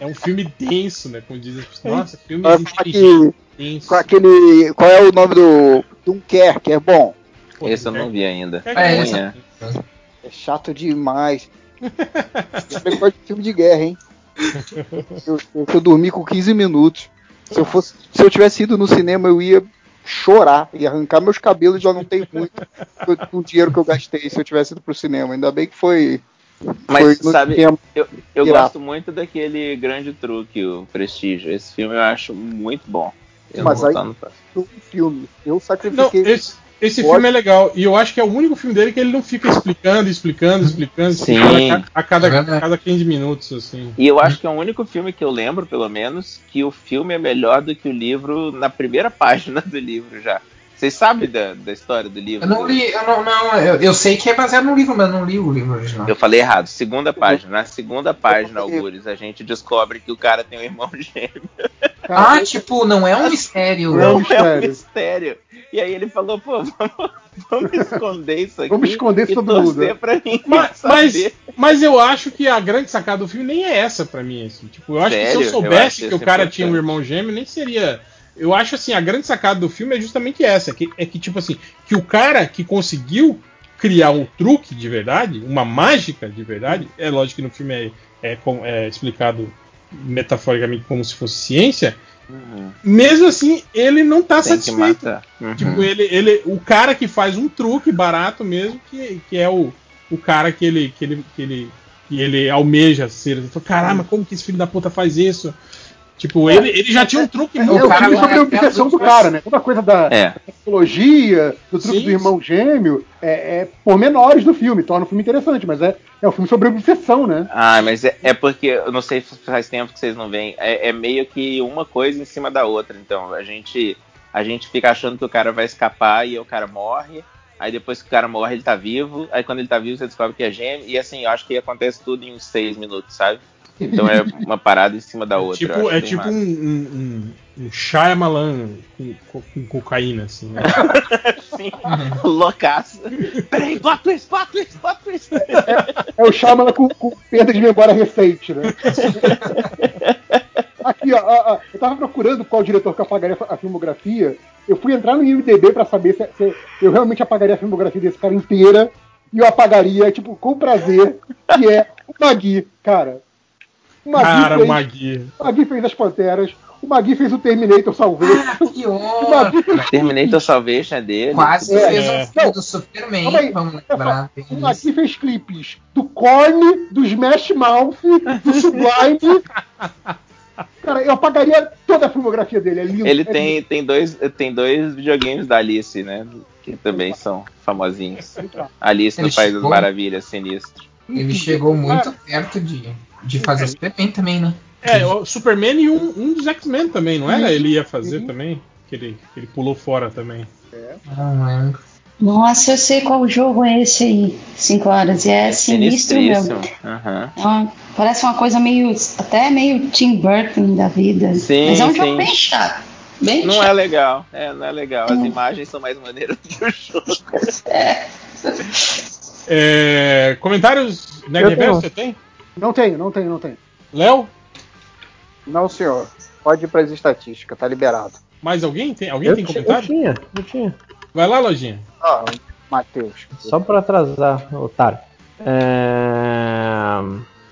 É um filme denso, né? Como dizem as pessoas. Nossa, filme que denso. com aquele. Qual é o nome do Dunkerque? É bom. Pô, Esse eu não vi ainda. É, É, é. É chato demais. Eu gosto de filme de guerra, hein? Eu, eu, eu dormi com 15 minutos. Se eu, fosse, se eu tivesse ido no cinema, eu ia chorar e arrancar meus cabelos. Já não tenho muito com- o dinheiro que eu gastei se eu tivesse ido pro cinema. Ainda bem que foi. Mas foi no sabe, cinema. eu, eu Pirata. gosto muito daquele grande truque, o Prestígio. Esse filme eu acho muito bom. Eu Mas não aí- um filme. Eu Não, sacrifiquei. esse, esse Pode- filme é legal. E eu acho que é o único filme dele que ele não fica explicando, explicando, explicando, Sim. explicando a, a cada, a cada 15 minutos, assim. E eu acho que é o único filme que eu lembro, pelo menos, que o filme é melhor do que o livro na primeira página do livro já. Vocês sabem da, da história do livro? Eu não li, eu não, não eu, eu sei que é baseado no livro, mas eu não li o livro original. Eu falei errado, segunda página. Na segunda página, Algures, a gente descobre que o cara tem um irmão gêmeo. Ah, tipo, não é um mistério. Não é um Não é um mistério. E aí ele falou, pô, vamos, vamos esconder isso aqui. Vamos esconder e todo mundo, pra ninguém Mas, mas, mas eu acho que a grande sacada do filme nem é essa pra mim. Assim. Tipo, eu acho que Sério? se eu Eu soubesse acho que o esse cara importante. tinha um irmão gêmeo, nem seria. Eu acho assim, a grande sacada do filme é justamente essa, que, é que, tipo assim, que o cara que conseguiu criar um truque de verdade, uma mágica de verdade, é lógico que no filme é, é, é explicado metaforicamente como se fosse ciência, Uhum, mesmo assim, ele não tá tem satisfeito. Uhum. Tipo, ele, ele, o cara que faz um truque barato mesmo, que, que é o, o cara que ele, que ele, que ele, que ele almeja ser. Ele fala, Caramba, como que esse filho da puta faz isso? Tipo, ele, ele já tinha um truque É muito o cara filme sobre é a obsessão do cara, né? Toda coisa da É, tecnologia, do truque Sim, do irmão gêmeo, é, é pormenores do filme, torna o filme interessante, mas é, é um filme sobre obsessão, né? Ah, mas é, é porque, eu não sei se faz tempo que vocês não veem, é, é meio que uma coisa em cima da outra. Então, a gente, a gente fica achando que o cara vai escapar e o cara morre. Aí depois que o cara morre, ele tá vivo. Aí quando ele tá vivo, você descobre que é gêmeo. E assim, eu acho que acontece tudo em uns seis minutos, sabe? Então é uma parada em cima da outra. Tipo, é tipo um, um, um, um Shyamalan com, com, com cocaína, assim, né? Sim, loucaço. Peraí, plot twist, plot twist, plot twist. É o Shyamalan com, com perda de memória recente, né? Aqui, ó, ó, ó, eu tava procurando qual diretor que apagaria a filmografia. Eu fui entrar no IMDB pra saber se, se eu realmente apagaria a filmografia desse cara inteira. E eu apagaria, tipo, com prazer, que é o Magui, cara. O Magui Cara, fez, o Magui. o Magui fez As Panteras, o Magui fez o Terminator Salvation. Ah, que O horror! Magui fez Terminator Salvation é dele. Quase É, fez é. um filme do Superman, aí. vamos lembrar. O Magui fez clipes do Korn, do Smash Mouth, do Sublime. Cara, eu apagaria toda a filmografia dele. É lindo. Ele é tem, tem, dois, tem dois videogames da Alice, né? Que também são famosinhos. lindo. Alice no Ele País das chegou- Maravilhas, sinistro. Ele chegou muito perto de, de fazer o Superman também, né? É, o Superman e um, um dos X-Men também, não era? Ele ia fazer Sim. também? Que ele, que ele pulou fora também. Não lembro. Nossa, eu sei qual jogo é esse aí. 5 horas. E é sinistro mesmo. É uma- parece uma coisa meio. até meio Tim Burton da vida. Sim, Mas é um sim. jogo bem chato. Bem Não chato. é legal. É, não é legal. As imagens são mais maneiras do que o jogo. É, comentários Eu Nerdverse tenho. você tem? Não tenho, não tenho, não tenho. Léo? Não, senhor. Pode ir para as estatísticas, tá liberado. Mais alguém? Tem, alguém Eu, tem ti- eu comentário? tinha, eu tinha. Vai lá, Lojinha. Ah, Matheus. Só pra atrasar, otário. É...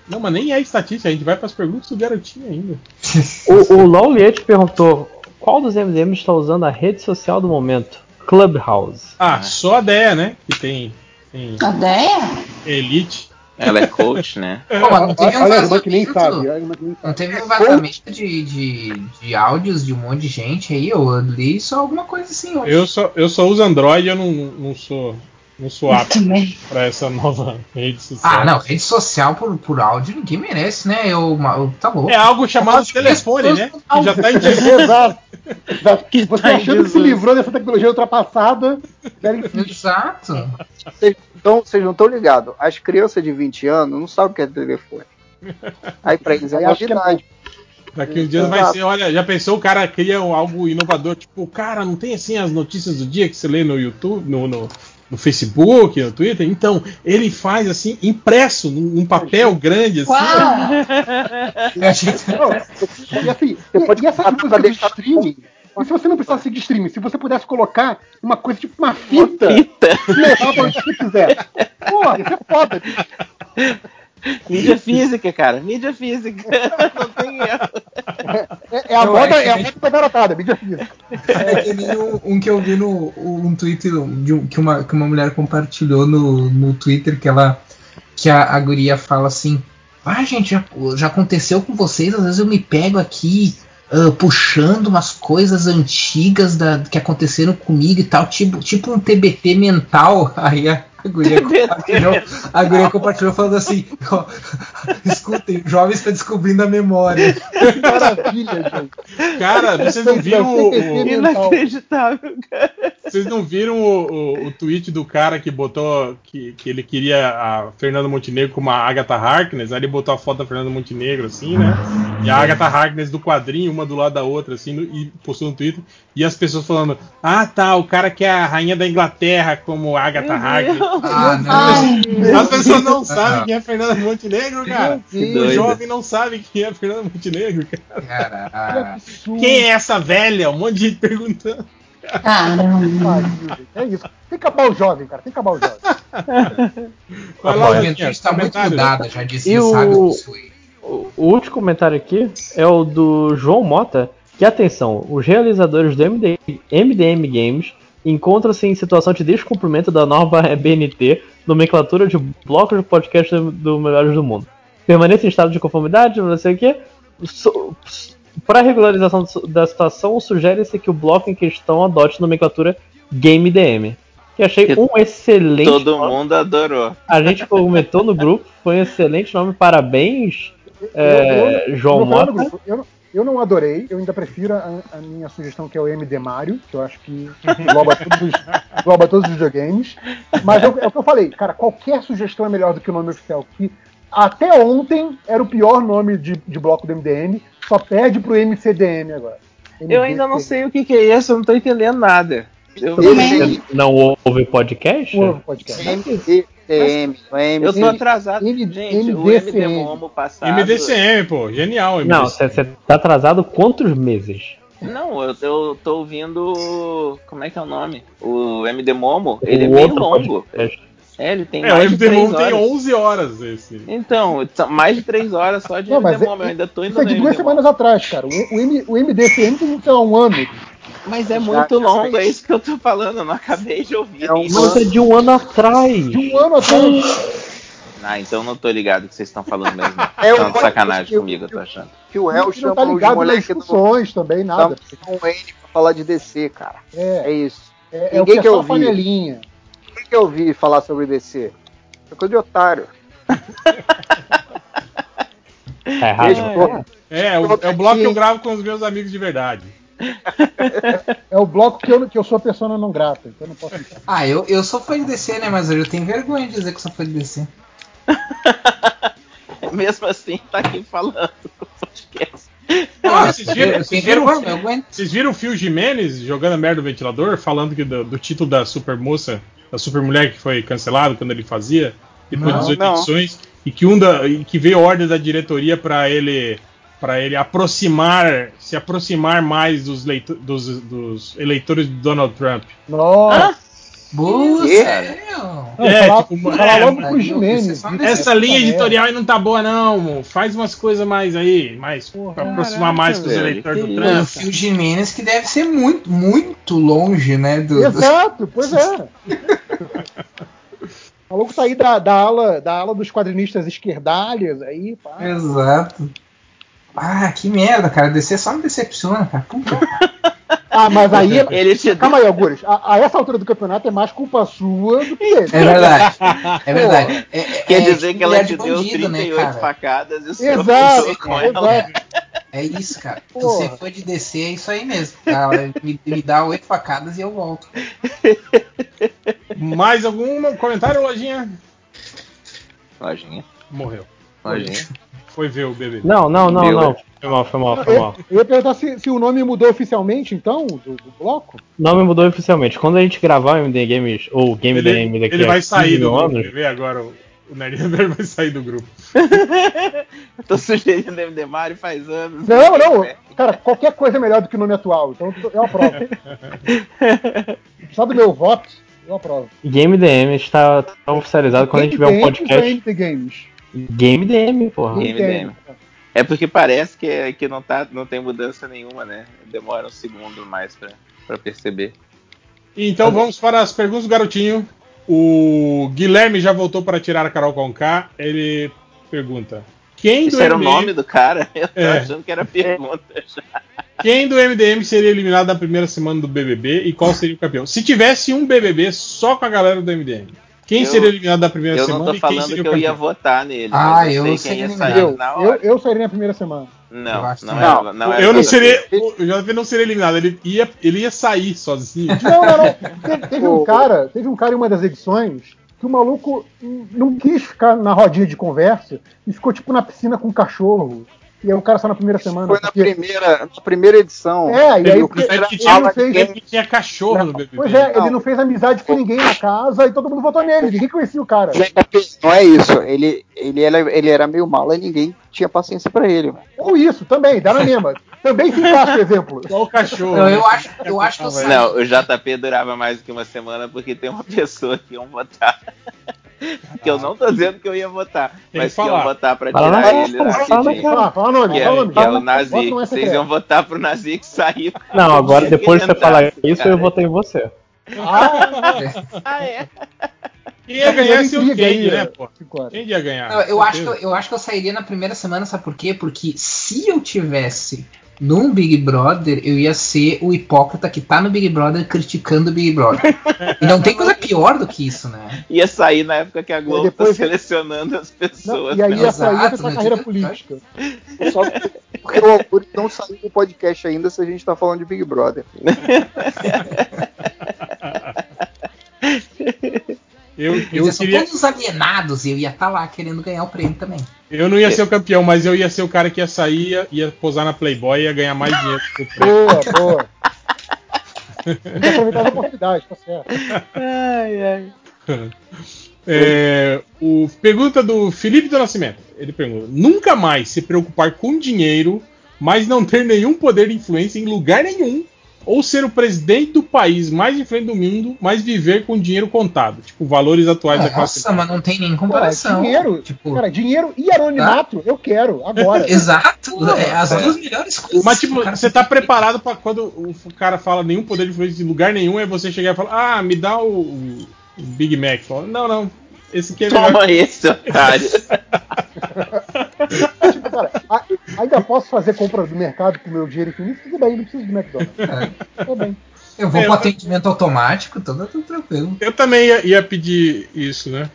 Não, mas nem é estatística, a gente vai pras perguntas do garotinho ainda. O, o Lauliette perguntou qual dos MDMs está usando a rede social do momento? Clubhouse. Ah, só a Deia, né? Que tem, tem A ideia? Elite. Ela é coach, né? Pô, mas não teve um Olha a irmã que nem vazamento. sabe. Não teve um vazamento de, de, de áudios de um monte de gente aí? Eu li só alguma coisa assim hoje. Eu só, eu só uso Android, eu não, não sou apto também. pra essa nova rede social. Ah, não, rede social por, por áudio ninguém merece, né? Eu, eu tá louco. É algo chamado telefone, né? Que já tá em desuso. Exato. Exato. Você tá achando que se livrou dessa tecnologia ultrapassada. que- Exato. Então, vocês não estão ligados. As crianças de 20 anos não sabem o que é telefone. Aí pra eles é que é novidade. Daqui uns dias vai ser, olha, já pensou o cara cria um- algo inovador, tipo, cara, não tem assim as notícias do dia que você lê no YouTube, no, no, no Facebook, no Twitter? Então, ele faz assim, impresso num, papel grande, assim. Uau! E assim, Você e- pode e músicas de deixar- streaming, e se você não precisasse de streaming, se você pudesse colocar uma coisa tipo uma fita Fita. e levar pra onde você quiser. Porra, isso é foda. Mídia física, cara. Mídia física. Não tem erro. É, é a Eu moda, é a que- moda da garotada, mídia física. É que nem um, um que eu vi no um tweet de um- que, uma, que uma mulher compartilhou no, no Twitter que ela que a, a guria fala assim: Ah, gente, já, já aconteceu com vocês, às vezes eu me pego aqui ah, puxando umas coisas antigas da, que aconteceram comigo e tal, tipo, tipo um TBT mental. Aí a, a guria compartilhou, a guria compartilhou falando assim: ó, escutem, o jovem está descobrindo a memória. Que maravilha, gente. Cara, vocês não viram o, o- Inacreditável, cara. vocês não viram o, o, o tweet do cara que botou que, que ele queria a Fernanda Montenegro como a Agatha Harkness, aí ele botou a foto da Fernanda Montenegro assim, né? E a Agatha Harkness do quadrinho, uma do lado da outra assim, no- e postou no Twitter, e as pessoas falando: "Ah, tá, o cara que é a rainha da Inglaterra como Agatha Harkness". Ah, não. Ai, As pessoas não sabem quem é Fernanda Montenegro, cara. O jovem não sabe quem é Fernanda Montenegro, cara. Caraca. Quem é essa velha? Um monte de gente perguntando. caramba. É isso. Tem que acabar o jovem, cara. Tem que acabar o jovem. Vai A lá, juventude Luquinha, está muito mudada, já disse E o o- último comentário aqui é o do João Mota, que atenção, os realizadores do MD, MDM Games encontram-se em situação de descumprimento da nova BNT, nomenclatura de blocos de podcast do, do Melhores do Mundo. Permaneça em estado de conformidade, não sei o que. Para regularização da situação, sugere-se que o bloco em questão adote nomenclatura GameDM. Que achei Que um excelente Todo nome. mundo adorou. A gente comentou no grupo, foi um excelente nome, parabéns, é, Eu- eu- João eu Mota. Eu, não- não adorei, eu ainda prefiro a, a minha sugestão, que é o MD Mario, que eu acho que engloba todos os, engloba todos os videogames. Mas é, o- é o que eu falei, cara, qualquer sugestão é melhor do que o nome oficial. Que até ontem era o pior nome de, de bloco do MDM, só perde pro MCDM agora. Eu ainda não sei o que, que é isso, eu não tô entendendo nada. Eu, não ouve podcast? O podcast. MDM, não é eu tô atrasado. M- Gente, o MDCM. MD Momo passado. MDCM, pô, genial. MDCM. Não, você tá atrasado quantos meses? Não, eu, eu tô ouvindo. Como é que é o nome? O MD Momo, ele é O bem outro longo. É, ele tem É, o mais de MD 3 Movie tem horas. 11 horas esse. Então, são mais de 3 horas só de Não, mas MD é- eu ainda tô indo Isso é de no duas MD Mom. semanas atrás, cara. O, o, M, o MDCM tem, sei lá, um ano. Mas é muito longo, é isso que eu tô falando, eu não acabei de ouvir. É um isso. Mas é de um ano atrás. De um ano atrás. Ah, então não tô ligado que vocês estão falando mesmo. É Estão um- de sacanagem que comigo, eu tô achando. Que o réu chama tá os ligado nas moleques do discussões também, nada. com o N pra falar de DC, cara. É, É isso. é, é o Ninguém que é quer só ouvir. panelinha. Quem que eu ouvi falar sobre DC? É coisa de otário. Tá porra. É, é o, é o bloco que eu gravo com os meus amigos de verdade. É o bloco que eu, que eu sou a persona não grata, então eu não posso. Ah, eu, eu sou fã de DC, né? Mas eu tenho vergonha de dizer que sou fã de DC. Mesmo assim, tá aqui falando no podcast. Vocês viram, vocês viram, vocês o Phil Jimenez jogando a merda no ventilador, falando que do, do título da Super Moça, da Super Mulher que foi cancelado quando ele fazia, depois Não, das oito não. edições, e que, um da, e que veio ordem da diretoria para ele para ele aproximar, se aproximar mais dos, leito- dos, dos eleitores de Donald Trump. Nossa! Boa, sério? Não, É, falar, tipo, falar é, logo pro Jimenez. são viu? Essa linha editorial aí não tá boa, não. mo. Faz umas coisas mais aí, mais pra Porra, aproximar mais dos eleitores que do isso? Mano, o Trump. Jimenez que deve ser muito, muito longe, né? Do, do- Exato, pois é. O maluco sair da, da, ala, da ala dos quadrinistas esquerdalhas aí, pá. Exato. Ah, que merda, cara. DC só me decepciona, cara. Puta. Ah, mas aí. Ele te Calma aí, Algures. A, a essa altura do campeonato é mais culpa sua do que dele. É verdade. É verdade. É- é- Quer é dizer que ela te de deu bandido, né, 38 cara? facadas e o senhor Exato, com ela. exato. É isso, cara. Você for de DC, é isso aí mesmo. Ela me, me dá oito facadas e eu volto. Mais algum comentário, Lojinha? Lojinha, Morreu. lojinha. Foi ver o bebê. Não, não, não, Meu, não. é. Foi mal, foi mal, foi Eu, mal. eu ia perguntar se, se o nome mudou oficialmente, então, do, do bloco. O nome mudou oficialmente. Quando a gente gravar o MD Games, ou Game Ele, DM daqui ele a vai 15 sair do anos, Vê agora o, o Nerd Reverb vai sair do grupo. Eu tô sugerindo MD Mario faz anos. Não, não. Cara, qualquer coisa é melhor do que o nome atual. Então eu aprovo. Só do meu voto, eu aprovo. Game DM está tá oficializado quando a gente tiver um Game podcast. Games. Game DM, porra. Game DM. É porque parece que, que não, tá, não tem mudança nenhuma, né? Demora um segundo mais pra, pra perceber. Então vamos para as perguntas do garotinho. O Guilherme já voltou para tirar a Carol Conká. Ele pergunta: Quem do Isso era o MDM nome do cara? Eu tô É. achando que era pergunta já. Quem do MDM seria eliminado na primeira semana do BBB e qual seria o campeão? Se tivesse um BBB só com a galera do MDM, quem Eu- seria eliminado na primeira Eu semana não tô falando que eu ia votar nele. Ah, mas eu eu sei quem ia sair Eu, na eu, hora. eu sairia na primeira semana. Eu Não, acho não, também. era, não eu não seria. O JP não seria eliminado, ele ia, ele ia sair sozinho. Não, não, não. Teve, teve um cara, teve um cara em uma das edições que o maluco não quis ficar na rodinha de conversa e ficou tipo na piscina com o cachorro. E aí o cara só na primeira semana. Foi na porque- primeira, na primeira edição. É, e aí o porque cara que ele tinha, não fez. ele tinha cachorro no BBB. Pois é, ele Não. não fez amizade com ninguém na casa e todo mundo votou nele. Ninguém conhecia o cara. Não é isso. Ele, ele, era, ele era meio mala e ninguém tinha paciência pra ele. Ou isso, também, dá na mesma. também se o exemplo. Só o cachorro. Eu, né? eu acho, eu acho que eu. Não, o JP durava mais do que uma semana porque tem uma pessoa que iam votar. que eu não tô dizendo que eu ia votar, Tem mas que que iam falar. votar pra Fala tirar na ele fala na rapidinho. Fala, fala nome, Que é, fala nome. que é fala- o Nazi. é Vocês iam votar pro Nazi que saiu. Não, agora depois de você falar isso, cara. eu votei em você. Ah, é? Quem ia ganhar esse o né, é. pô? Quem ia ganhar? Eu, eu acho que, eu, eu acho que eu sairia na primeira semana, sabe por quê? Porque se eu tivesse num Big Brother, eu ia ser o hipócrita que tá no Big Brother criticando o Big Brother. E não tem coisa pior do que isso, né? Ia sair na época que a Globo depois- tá selecionando as Não, pessoas. e aí né? ia sair Exato, pra né? carreira política. Só porque o Augusto não saiu do podcast ainda se a gente tá falando de Big Brother. Eu, Eles eu, são queria, todos os alienados e eu ia estar lá querendo ganhar o prêmio também. eu não ia ser o campeão, mas eu ia ser o cara que ia sair, ia, ia posar na Playboy e ia ganhar mais dinheiro que o prêmio. Boa, boa. Aproveitar as oportunidades, tá certo. É, o, pergunta do Felipe do Nascimento. Ele pergunta: Nunca mais se preocupar com dinheiro, mas não ter nenhum poder de influência em lugar nenhum, ou ser o presidente do país mais influente do mundo, mas viver com dinheiro contado. Tipo, valores atuais da classe. Nossa, mas não tem nem Pô, comparação. dinheiro, Tipo, cara, dinheiro e anonimato, eu quero, agora. exato. Não, é as é. duas melhores coisas. Mas, tipo, Cara, você tá preparado pra quando o cara fala nenhum poder de influência em lugar nenhum, é você chegar e falar, ah, me dá o, o Big Mac. Fala, não, não, esse é melhor. Toma esse, otário. Tipo, cara, a- ainda posso fazer compra do mercado com meu dinheiro infinito? Tudo bem, não preciso de McDonald's. Tudo bem. Eu vou É, pro atendimento automático, tudo, tudo tranquilo. Eu também ia, ia pedir isso, né?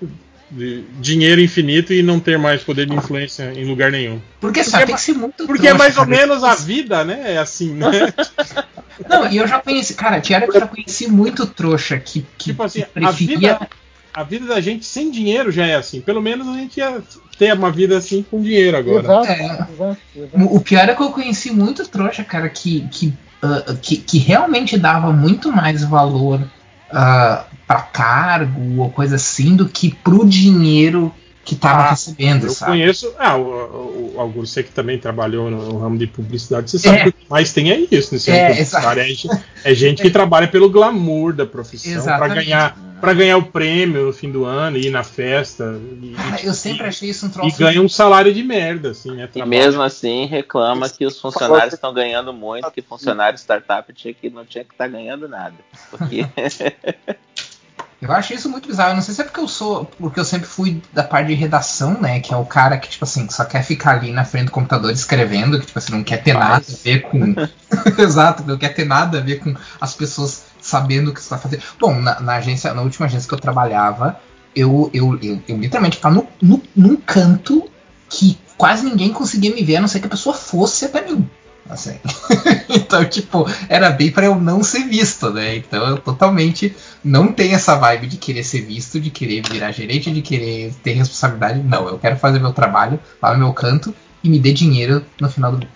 De dinheiro infinito e não ter mais poder de influência em lugar nenhum. Porque, Porque sabe, é tem que ser muito Porque é trouxa, mais ou cara. menos a vida, né? É assim, né? Não, e eu já conheci, cara, tinha hora que eu já conheci muito trouxa que, que, Tipo assim, que a preferia. vida, a vida da gente sem dinheiro já é assim. Pelo menos a gente ia ter uma vida assim com dinheiro agora. Exato, É. exato, exato. O pior é que eu conheci muito trouxa, cara, que, que, ah, que, que realmente dava muito mais valor ah, pra cargo ou coisa assim do que pro dinheiro que tava Ah, recebendo, Eu sabe? conheço. Ah, o, o, Augusto, você que também trabalhou no, no ramo de publicidade, você sabe É. que o que mais tem é isso nesse É, ramo publicitário. É, gente- é gente que trabalha pelo glamour da profissão, para ganhar, pra ganhar o prêmio no fim do ano, ir na festa. E, Cara, eu sempre achei isso um e troço. ganha um salário de merda, assim, né? E mesmo assim reclama que os funcionários estão ganhando muito, que funcionário startup tinha que, não tinha que estar ganhando nada. Porque Eu acho isso muito bizarro. Eu não sei se é porque eu sou. Porque eu sempre fui da parte de redação, né? Que é o cara que, tipo assim, só quer ficar ali na frente do computador escrevendo, que, tipo assim, não quer ter nada a ver com. Exato, não quer ter nada a ver com as pessoas sabendo o que você tá fazendo. Bom, na, na agência, na última agência que eu trabalhava, eu, eu, eu, eu literalmente ficava no, no, num canto que quase ninguém conseguia me ver, a não ser que a pessoa fosse até mim. Assim. então, tipo, era bem pra eu não ser visto, né? Então eu totalmente não tenho essa vibe de querer ser visto, de querer virar gerente, de querer ter responsabilidade. Não, eu quero fazer meu trabalho lá no meu canto e me dê dinheiro no final do mês.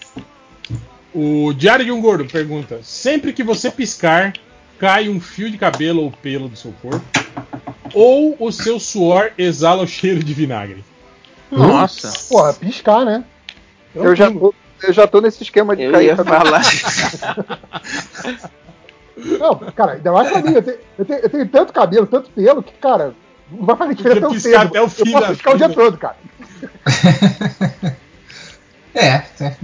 O Diário de um Gordo pergunta: sempre que você piscar, cai um fio de cabelo ou pelo do seu corpo? Ou o seu suor exala o cheiro de vinagre? Nossa, Porra, piscar, né? Eu já, tô, eu já tô nesse esquema de eu cair ia cabelo. falar. Não, cara, ainda mais pra mim. Eu tenho, eu, tenho, eu tenho tanto cabelo, tanto pelo, que, cara, não vai fazer diferença tão cedo. até o fim eu posso da piscar o dia todo, cara. É, é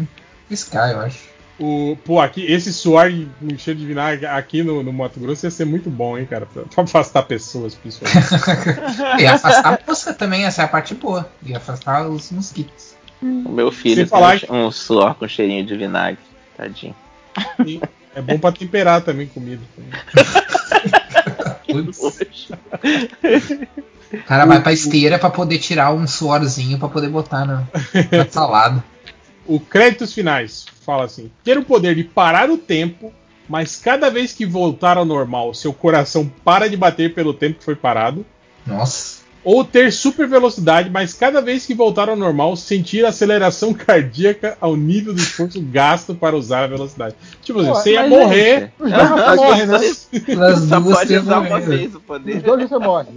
piscar, eu acho. O, pô, aqui, esse suor com cheiro de vinagre aqui no, no Mato Grosso ia ser muito bom, hein, cara? Pra, pra afastar pessoas, principalmente. E afastar a mosca também, essa é a parte boa. E afastar os mosquitos. O meu filho Sem tem falar um, que- um suor com cheirinho de vinagre. Tadinho. E é bom pra temperar também comida. O cara vai pra esteira pra poder tirar um suorzinho pra poder botar na, na salada. O créditos finais fala assim: ter o poder de parar o tempo, mas cada vez que voltar ao normal, seu coração para de bater pelo tempo que foi parado. Nossa. Ou ter super velocidade, mas cada vez que voltar ao normal, sentir aceleração cardíaca ao nível do esforço gasto para usar a velocidade. Tipo assim, Pô, você ia morrer. Os dois você morre, né? Só pode usar uma vez o Os poder. dois você morre.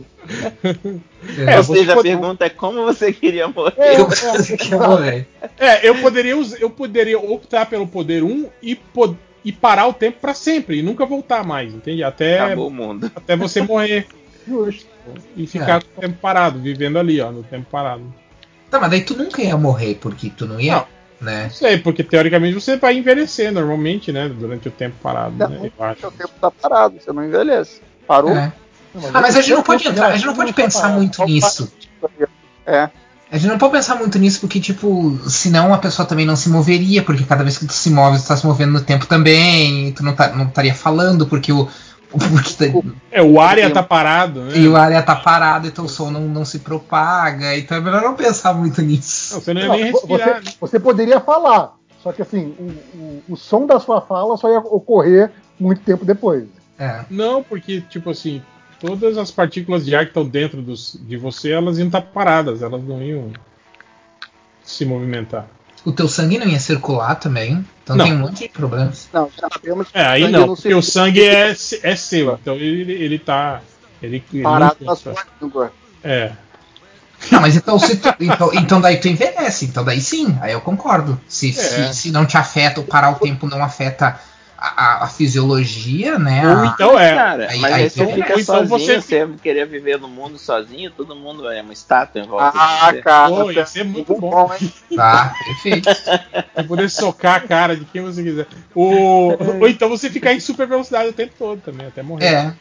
É, Ou seja, a pode- pergunta é como você queria morrer. É, Eu é, que morrer. É, eu poderia, eu poderia optar pelo poder 1 e, po- e parar o tempo pra sempre e nunca voltar mais, entende? Até, Acabou o mundo. até você morrer justo. E ficar É. com o tempo parado, vivendo ali, ó, no tempo parado. Tá, mas daí tu nunca ia morrer, porque tu não ia. Não. Né? Não sei, porque teoricamente você vai envelhecer normalmente, né? Durante o tempo parado, Não, né? Eu acho. O tempo tá parado, você não envelhece. Parou? É. Ah, mas a gente não pode entrar, a gente não pode pensar muito nisso. É. A gente não pode pensar muito nisso porque, tipo, senão a pessoa também não se moveria, porque cada vez que tu se move, tu tá se movendo no tempo também, e tu não, tá, não estaria falando, porque o. Porque tá- É, o área tá parado, né? e o área tá parado, então o som não, não se propaga, então é melhor não pensar muito nisso. Não, você não ia nem respirar, né? você, você poderia falar, só que assim, o, o, o som da sua fala só ia ocorrer muito tempo depois. É. Não, porque, tipo assim, todas as partículas de ar que estão dentro dos, de você, elas iam estar paradas, elas não iam se movimentar. O teu sangue não ia circular também, então Não. tem um monte de problemas. Não, já sabemos que É, aí não, não porque o sangue é, é seu, então ele, ele tá. Ele, ele parado não- na sua língua. É. Não, mas então, se tu- então, então daí tu envelhece, então daí sim, aí eu concordo. Se, É. se, se não te afeta, o parar o tempo não afeta a, a fisiologia, né? Ou então é. Cara, Aí- mas aí aí você tem- fica ou então sozinho, você- você... querer viver no mundo sozinho, todo mundo é uma estátua em volta Ah, de você. cara. Pô, ia ser muito bom. bom, hein? Tá, perfeito. Pra poder socar a cara de quem você quiser. O... Ou então você ficar em super velocidade o tempo todo também, até morrer. É.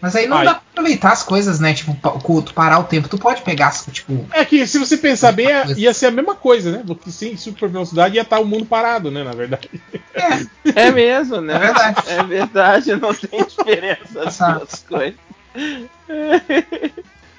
Mas aí não Ai. dá pra aproveitar as coisas, né? Tipo, tu parar o tempo, tu pode pegar, tipo. É que se você pensar bem, é- ia ser a mesma coisa, né? Porque sem super velocidade ia estar o mundo parado, né? Na verdade. É mesmo, né? É verdade. É verdade, não tem diferença as duas coisas.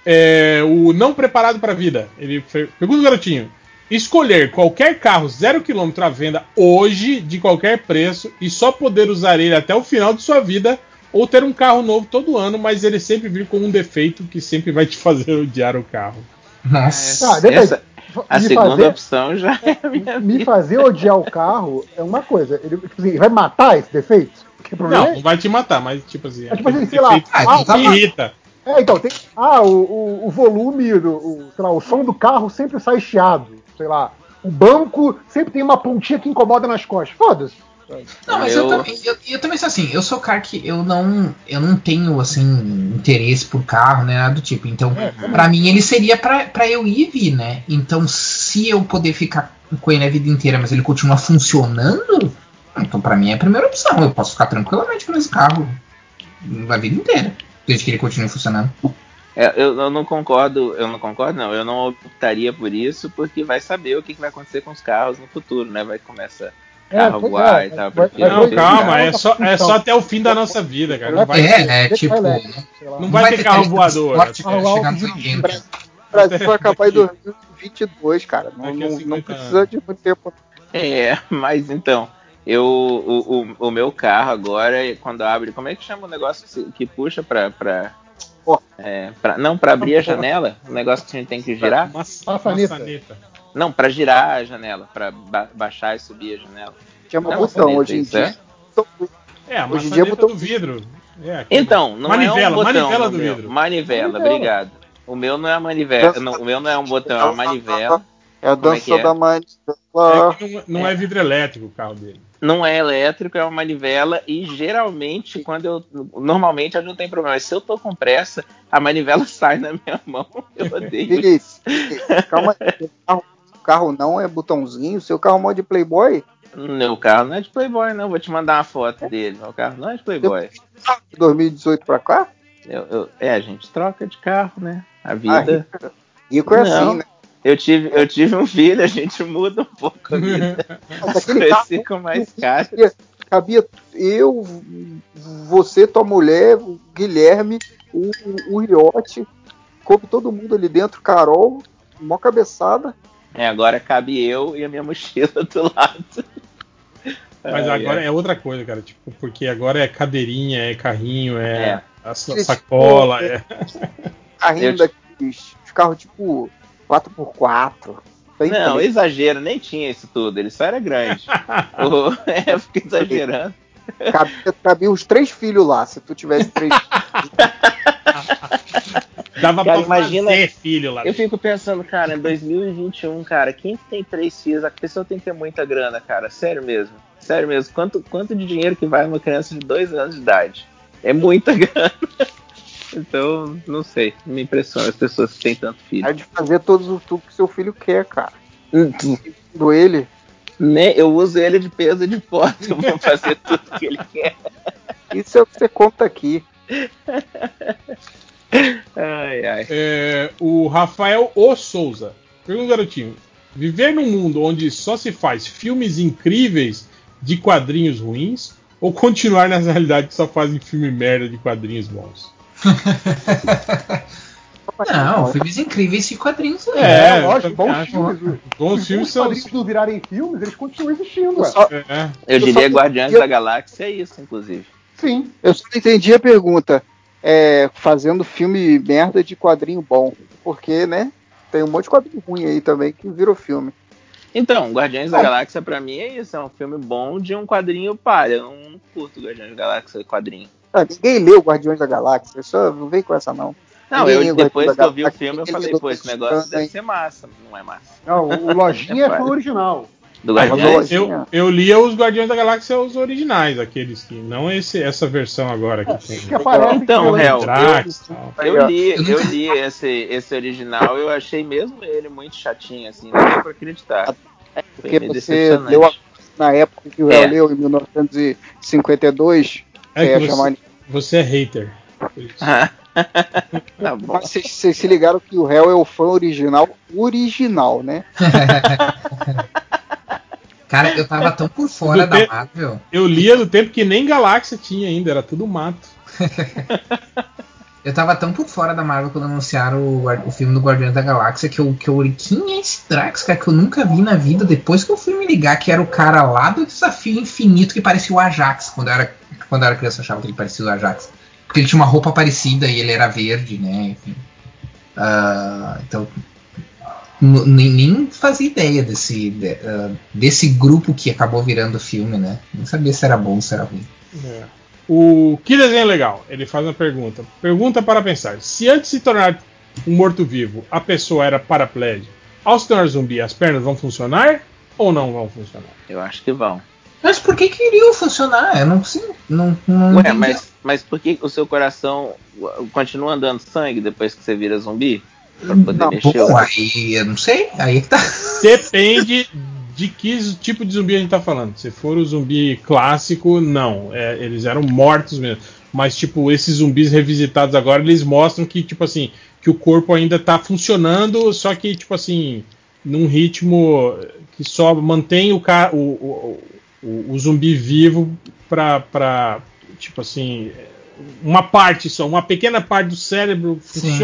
É, o não preparado para a vida. Ele pergunta o garotinho: escolher qualquer carro 0km à venda hoje, de qualquer preço, e só poder usar ele até o final de sua vida, ou ter um carro novo todo ano, mas ele sempre vir com um defeito que sempre vai te fazer odiar o carro. Nossa. Ah, depende. Essa- a Me segunda fazer- opção já é minha Me vida. fazer odiar o carro é uma coisa. Ele, tipo assim, ele vai matar esse defeito? Não, é não vai te matar, mas tipo assim, É tipo assim, sei lá, ah, que então tá bom. irrita. É, então, tem. Ah, o, o, o volume, do, o, sei lá, o som do carro sempre sai chiado. Sei lá. O banco sempre tem uma pontinha que incomoda nas costas. Foda-se. Não, mas Eu- eu, também, eu, eu também sou assim, eu sou cara que eu não, eu não tenho assim interesse por carro, né, nada do tipo. Então, pra mim ele seria pra pra eu ir e vir, né? Então, se eu poder ficar com ele a vida inteira, mas ele continua funcionando, então pra mim é a primeira opção. Eu posso ficar tranquilamente com esse carro a vida inteira, desde que ele continue funcionando. É, eu, eu não concordo, eu não concordo, não. Eu não optaria por isso, porque vai saber o que, que vai acontecer com os carros no futuro, né? Vai começar carro pois voar é, e tal. vai- porque vai- Não, calma, é só, é só até o fim da nossa vida, cara. Não vai, É, é, tipo, não vai ter carro voador. Carro pra chegar alto nos de 80. O Brasil vai acabar em Daqui- 2022, cara. Não, não, 50 não precisa de muito tempo. É, mas então, eu o, o, o meu carro agora, quando abre, como é que chama o negócio que, que puxa pra. pra Porta. é, pra- não, pra abrir a janela? O negócio que a gente tem que girar? Maç- Maçaneta. Não, pra girar a janela, pra ba- baixar e subir a janela. Chama Não, botão maçaneta, hoje em dia. é? É, a Hoje em dia botou- do vidro. É, Então, não manivela, é um botão manivela do meu. vidro. Manivela, Manivela. obrigado. O meu não é a manivela, não, o meu não é um botão, é uma manivela. É a é dança que é? da manivela. É não, não é vidro elétrico o carro dele. Não é elétrico, é uma manivela e geralmente quando eu normalmente eu não tem problema, mas se eu tô com pressa, a manivela sai na minha mão. Eu odeio. isso. Calma aí. Carro, não é botãozinho, seu carro é mó de Playboy. Meu carro não é de Playboy, não. Vou te mandar uma foto dele. Meu carro não é de Playboy. De 2018 pra cá? Eu- eu- é, a gente troca de carro, né? A vida. Ah, rico é Não. assim, né? Eu tive, eu tive um filho, a gente muda um pouco a vida. Carro ficam mais caras. cabia eu, você, tua mulher, o Guilherme, o, o Riote, coube todo mundo ali dentro, Carol, mó cabeçada. É, agora cabe eu e a minha mochila do lado. Mas Ai, agora ai. é outra coisa, cara. Tipo, porque agora é cadeirinha, é carrinho, é, É. a sa- Esse sacola. povo, É... Carrinho Eu- daqueles os carros tipo 4x4. Tem Não, também. exagero, nem tinha isso tudo, ele só era grande. O- é, fica exagerando. Cabia, cabia os três filhos lá, se tu tivesse três. Dava Cara, pra imagina- fazer filho lá. Eu fico pensando, cara, em 2021, cara, quem tem três filhos, a pessoa tem que ter muita grana, cara. Sério mesmo. Sério mesmo. Quanto, quanto de dinheiro que vai uma criança de dois anos de idade? É muita grana. Então, não sei. Me impressiona as pessoas que têm tanto filho. É de fazer todos os tudo que seu filho quer, cara. Hum, Do ele. Né? Eu uso ele de peso e de foto. Eu vou fazer tudo que ele quer. Isso é o que você conta aqui. Ai, ai. É, o Rafael O. Souza. Pergunta, garotinho. Viver num mundo onde só se faz filmes incríveis de quadrinhos ruins ou continuar nessa realidade que só fazem filme merda de quadrinhos bons? Não, filmes incríveis e quadrinhos. né? É, eu lógico, bons acho. filmes. Os Bons filmes os são. quadrinhos não virarem filmes, eles continuam existindo, Eu só, É, Eu só diria não Guardiões entendi- da Galáxia, é isso, inclusive. Sim. eu só não entendi a pergunta. É, fazendo filme merda de quadrinho bom. Porque, né? Tem um monte de quadrinho ruim aí também que virou filme. Então, Guardiões da. Galáxia pra mim é isso, é um filme bom de um quadrinho palha. Eu não curto Guardiões da Galáxia quadrinho. Ah, ninguém leu Guardiões da Galáxia, só não vem com essa não. Não, Ninguém eu depois Guardiões que eu vi o filme, eu falei, pô, esse negócio deve ser massa. Não é massa. Não, o, Lojinha É, foi o original. Do Guardiões. eu, eu lia os Guardiões da Galáxia os originais, aqueles que. Não esse, essa versão agora que tem. Que aparece Então, que Hel, Drax, tal. Eu li, Eu eu li esse, esse original, eu achei mesmo ele muito chatinho, assim, não deu pra acreditar. Porque você leu a- na época que o É. Leu, em 1952, É você chamar você, você é hater. tá bom. Mas vocês, se ligaram que o Hell é o fã original, original, né? Cara, eu tava tão por fora Do da Marvel. Eu lia no tempo que nem Galáxia tinha ainda, era tudo mato. Eu tava tão por fora da Marvel quando anunciaram o, o filme do Guardiões da Galáxia que eu, que eu olhei, quem é esse Drax, cara, que eu nunca vi na vida, depois que eu fui me ligar que era o cara lá do Desafio Infinito que parecia o Ajax. Quando eu era, quando eu era criança eu achava que ele parecia o Ajax. Porque ele tinha uma roupa parecida e ele era verde, né, enfim. Ah, então, nem, nem fazia ideia desse, de- ah, desse grupo que acabou virando o filme, né. Nem sabia se era bom ou se era ruim. É. O que desenho legal? Ele faz uma pergunta. Pergunta para pensar. Se antes de se tornar um morto-vivo, a pessoa era paraplégica, ao se tornar zumbi, as pernas vão funcionar ou não vão funcionar? Eu acho que vão. Mas por que que iriam funcionar? Eu não sei. Não, não Ué, entendi. mas, mas por que o seu coração uh, continua andando sangue depois que você vira zumbi? Pra poder Não, mexer? Bom, aí eu não sei. Aí é que tá. Depende de que tipo de zumbi a gente tá falando. Se for o zumbi clássico, não. É, eles eram mortos mesmo. Mas, tipo, esses zumbis revisitados agora, eles mostram que, tipo assim, que o corpo ainda tá funcionando, só que, tipo assim, num ritmo que só mantém o, ca- o, o, o, o zumbi vivo pra, pra, tipo assim, uma parte só, uma pequena parte do cérebro Sim.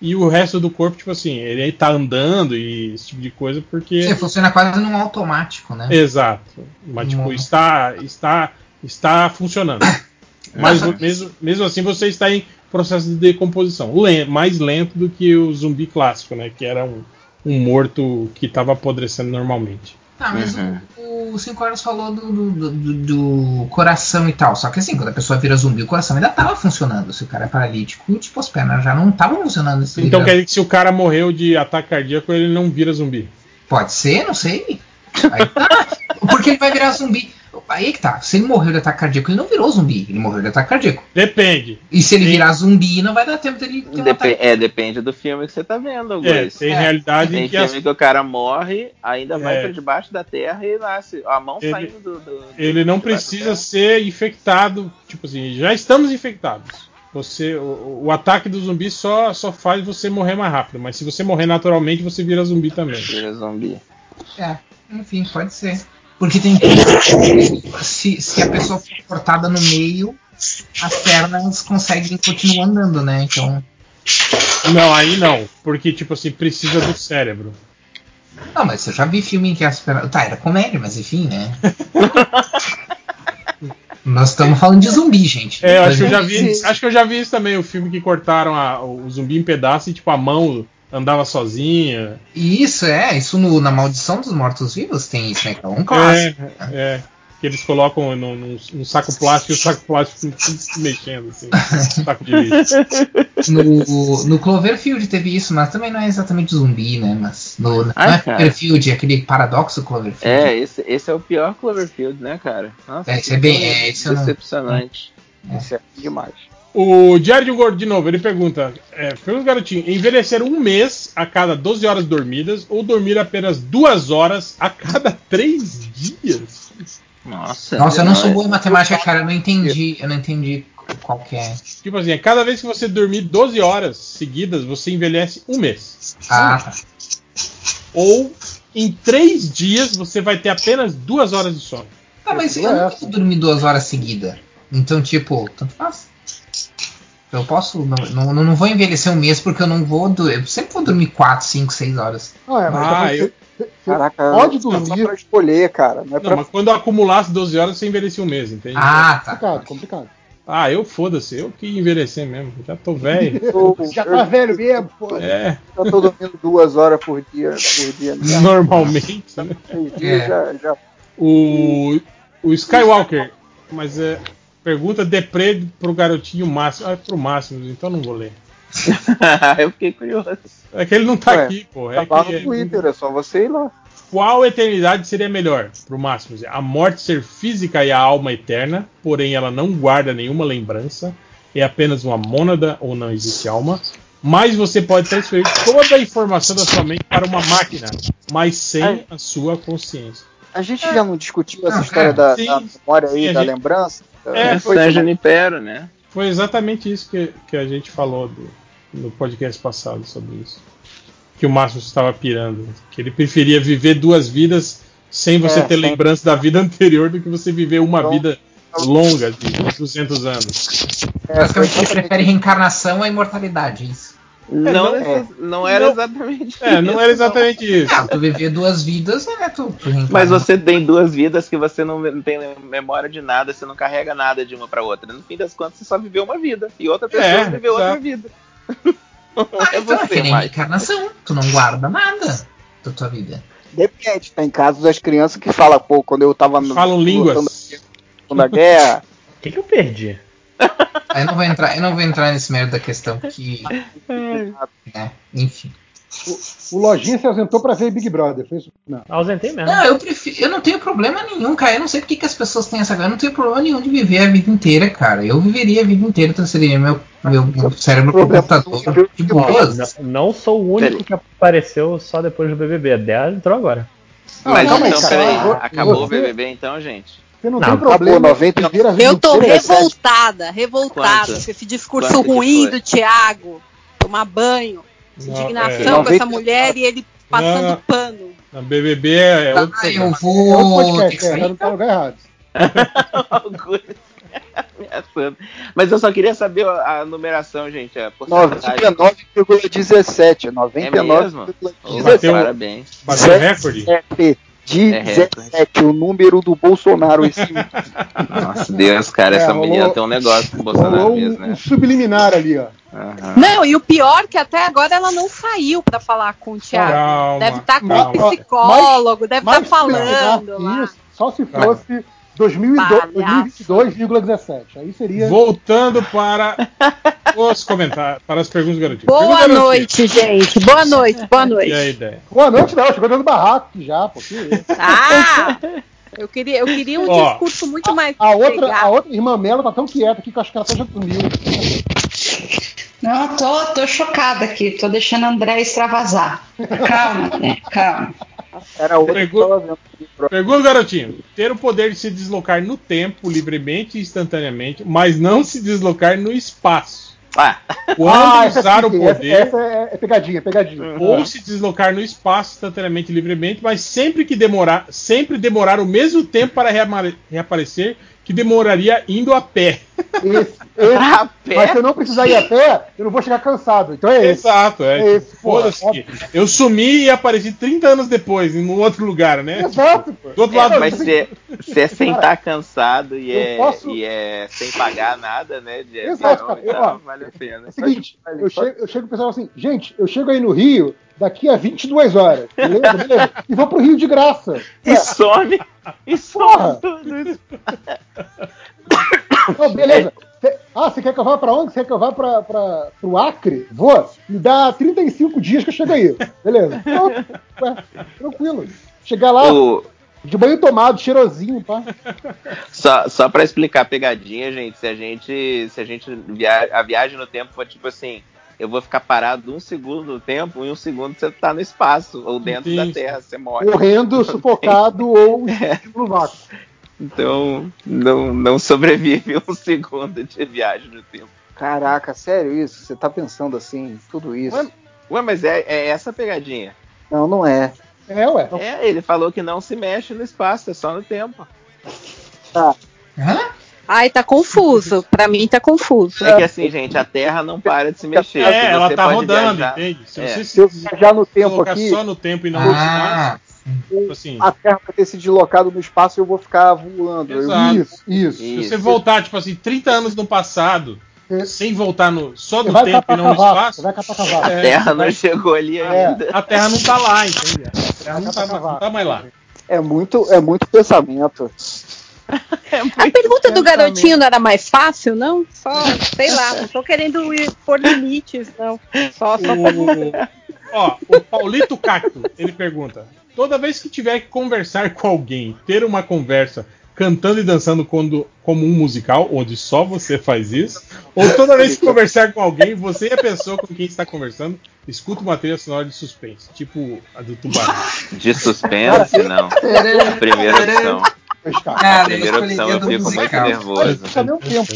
E o resto do corpo, tipo assim, ele tá andando e esse tipo de coisa porque. Você funciona quase num automático, né? Exato. Mas tipo, está, está, está funcionando. Mas mesmo, mesmo assim você está em processo de decomposição. Mais lento do que o zumbi clássico, né? Que era um, um morto que estava apodrecendo normalmente. Ah, mas Uhum. o, o Cinco Horas falou do, do, do- do- do coração e tal. Só que assim, quando a pessoa vira zumbi, o coração ainda tava funcionando. Se o cara é paralítico, tipo, as pernas já não estavam funcionando. Então quer dizer que se o cara morreu de ataque cardíaco, ele não vira zumbi. Pode ser, não sei. Aí tá. Porque ele vai virar zumbi. Aí que tá. Se ele morreu de ataque cardíaco, ele não virou zumbi. Ele morreu de ataque cardíaco. Depende. E se ele Sim. virar zumbi, não vai dar tempo dele ter um Depe- ataque. é, depende do filme que você tá vendo, É, tem É. realidade Tem em que filme as- que o cara morre, ainda vai É. pra debaixo da terra e nasce. A mão Ele- saindo do. do- ele não precisa ser infectado. Tipo assim, já estamos infectados. Você, o, o ataque do zumbi só, só faz você morrer mais rápido. Mas se você morrer naturalmente, você vira zumbi também. Vira zumbi. É, enfim, pode ser. Porque tem. Se, se a pessoa for cortada no meio, as pernas conseguem continuar andando, né? Então. Não, aí não. Porque, tipo assim, precisa do cérebro. Não, mas eu já vi filme em que as pernas. Tá, era comédia, mas enfim, né? Nós estamos falando de zumbi, gente. É, eu acho que eu já vi. 2016. Acho que eu já vi isso também, o filme que cortaram a- o zumbi em pedaço e tipo a mão andava sozinha. Isso, é. Isso no- na Maldição dos Mortos-Vivos tem isso, né? Que é um clássico. É, é. Que eles colocam num, num- num saco plástico e o saco plástico se mexendo, assim. saco de lixo. No, no Cloverfield teve isso, mas também não é exatamente zumbi, né? Mas no, não Ai, é cara. Cloverfield, é aquele paradoxo Cloverfield. É, esse, esse é o pior Cloverfield, né, cara? Nossa, É, esse é bem- é, esse não- decepcionante. Isso é demais. O Diário de um Gordo, de novo, ele pergunta: é, pergunta, garotinho, envelhecer um mês a cada 12 horas dormidas ou dormir apenas duas horas a cada três dias? Nossa, Nossa, eu não sou é- boa em matemática, cara. Eu não entendi. Eu não entendi qual que é. Tipo assim, a cada vez que você dormir 12 horas seguidas, você envelhece um mês. Ah, tá. Ou em três dias você vai ter apenas duas horas de sono. Tá, mas eu É essa. vou dormir duas horas seguidas. Então, tipo, tanto faz. Eu posso. Não, não, não vou envelhecer um mês porque eu não vou. Eu sempre vou dormir 4, 5, 6 horas. Não, é, mas Ah, eu- você- Caraca, pode é só dormir. pra escolher, cara. Não é Não, pra mas quando eu acumulasse 12 horas, você envelhecia um mês, entende? Ah, tá. Complicado, complicado. Ah, eu foda-se, eu que envelhecer mesmo. Já tô velho. Já tá velho mesmo, pô. É, já tô dormindo duas horas por dia. Por dia né? normalmente. né? Dias É. já, já O, o Skywalker, mas é. Pergunta deprê pro garotinho máximo. Ah, pro máximo, então não vou ler. eu fiquei curioso. É que ele não tá Ué, aqui, pô. tá É lá que no é- Twitter, é só você ir lá. Qual eternidade seria melhor pro Máximo? A morte ser física e a alma eterna, porém ela não guarda nenhuma lembrança, é apenas uma mônada ou não existe alma. Mas você pode transferir toda a informação da sua mente para uma máquina, mas sem a sua consciência. A gente já não discutiu essa história da, Sim, da memória aí, sim, da gente- lembrança? É, Foi- San Junipero, né? Foi exatamente isso que, que a gente falou do- no podcast passado sobre isso. Que o Máximo estava pirando. Que ele preferia viver duas vidas sem você É, ter sem- lembrança da vida anterior do que você viver uma Então- vida longa de 200 anos. é, Basicamente, ele prefere reencarnação à imortalidade, é isso. Não, não- necess- não era não- exatamente É, não isso, era exatamente isso. Ah, tu viver duas vidas, é, tu. Mas você tem duas vidas que você não tem memória de nada, você não carrega nada de uma pra outra. No fim das contas, você só viveu uma vida. E outra pessoa É, viveu outra exato. vida. Não Ah, é então é que você nem mais. reencarnação. Tu não guarda nada da tua vida. Depende, tem casos das crianças que falam, pô, quando eu tava no, Falam línguas. na Guerra, O que, que eu perdi? Aí eu não vou entrar, eu não vou entrar nesse mérito da questão que. né, enfim. O Lojinha se ausentou pra ver Big Brother. Foi isso? Não. Ausentei mesmo. Não, eu prefiro. Eu não tenho problema nenhum, cara. Eu não sei porque que as pessoas têm essa. Eu não tenho problema nenhum de viver a vida inteira, cara. Eu viveria a vida inteira, transferiria meu, meu, meu cérebro pro computador. De boas. Não, não sou o único que apareceu só depois do BBB. A Dea entrou agora. Mas calma aí, então, peraí, Você- acabou o você- BBB então, gente? Você não, Não, tem problema acabou, 90 em ver a vida Eu tô revoltada, revoltada Quanto? com esse discurso ruim do Thiago. Tomar banho, Não, indignação é, com essa 90 mulher e ele passando Não. pano. A BBB é Tá, outro eu programa. É outro vou. ter podcast, que é, tá no tá lugar errado. Mas eu só queria saber a numeração, gente. A porcentagem. 99,17. É 99,17. Bateu- Parabéns. Bateu recorde? De É recorde. 17, o número do Bolsonaro. Esse Nossa, Deus, cara, É, essa rolou- menina tem um negócio com o Bolsonaro Rolou mesmo, um, um né? subliminar ali, ó. Aham. Não, e o pior é que até agora ela não saiu pra falar com o Thiago. Calma, deve estar com calma. o psicólogo, deve estar Mais falando lá. isso, só se fosse 2002 Palhaço. 2022,17. Aí seria. Voltando para os comentários, para as perguntas garantidas. Boa Pergunta garantida. noite, gente. Boa noite, boa E noite. a ideia? Boa noite, não. Chegou dentro do barraco aqui já, pô. Ah! Eu queria, eu queria um Ó, discurso muito mais A outra, a outra irmã Mela tá tão quieta aqui que eu acho que ela já dormiu. Não, tô, tô chocada aqui, tô deixando a André extravasar. Calma, né? Calma. Era outro que Pegou- tava vendo. Pergunta, garotinho. Ter o poder de se deslocar no tempo livremente e instantaneamente, mas não se deslocar no espaço. Ah, Quando essa usar o poder, Essa, essa é, é pegadinha, pegadinha. ou se deslocar no espaço instantaneamente e livremente, mas sempre que demorar, sempre demorar o mesmo tempo para reaparecer que demoraria indo a pé. Esse, esse. a Mas se eu não precisar ir a pé, eu não vou chegar cansado. Então é esse. Exato, é. É tipo, esse, porra, Foda-se. que Eu sumi e apareci 30 anos depois, em um outro lugar, né? Exato, pô. Do outro É, lado, mas se é, se é sem estar cansado e eu é, posso- e é sem pagar nada, né? De Exato, avião, cara. então Ó, vale a pena. É o seguinte, eu chego, eu chego pro pessoal assim, gente, eu chego aí no Rio daqui a 22 horas, beleza? beleza? E vou pro Rio de graça. E some. E some tudo. Não, beleza. Cê- ah, você quer que eu vá pra onde? Você quer que eu vá pra, pra, pro Acre? Vou. Me dá 35 dias que eu chego aí. Beleza. Pronto. Ué, tranquilo. Chegar lá, O- de banho tomado, cheirosinho, pá. Só, só pra explicar a pegadinha, gente, se a gente. Se a gente via, a viagem no tempo for tipo assim, eu vou ficar parado um segundo no tempo, e um segundo você tá no espaço, ou dentro Sim, da. Terra, você morre. Morrendo, sufocado ou explodindo no vácuo. Então não, não sobrevive um segundo de viagem no tempo. Caraca, sério isso? Você tá pensando assim, tudo isso? Ué? Ué, mas é, é essa a pegadinha. Não, não é. É, ué. É, ele falou que não se mexe no espaço, é só no tempo. Hã? Ai, tá confuso. Pra mim tá confuso. É que assim, gente, a Terra não para de se mexer. É, ela você tá rodando, viajar- entende? Se É. você Se eu se viajar no tempo colocar aqui, só no tempo e não no Ah, espaço, tipo assim, a Terra vai ter se deslocado no espaço e eu vou ficar voando. Eu- Exato. Isso, isso. se Isso. você voltar, tipo assim, 30 anos no passado, É. sem voltar no, só vai tempo e não no espaço, vai catar cavaco. A É, Terra não vai- chegou ali É. ainda. a Terra não tá lá, entende? A Terra não tá, não tá mais lá. É muito, é muito pensamento. A pergunta do garotinho não era mais fácil, não? Só, sei lá, não tô querendo ir por limites, não. Só, só pra... O, ó, o Paulito Cacto, ele pergunta: toda vez que tiver que conversar com alguém, ter uma conversa cantando e dançando quando, como um musical, onde só você faz isso, ou toda vez que conversar com alguém, você e a pessoa com quem está conversando escuta uma trilha sonora de suspense, tipo a do Tubarão. De suspense, não. A primeira opção. A Cara, eu primeira opção eu fico muito musical. nervoso. Cadê o tempo?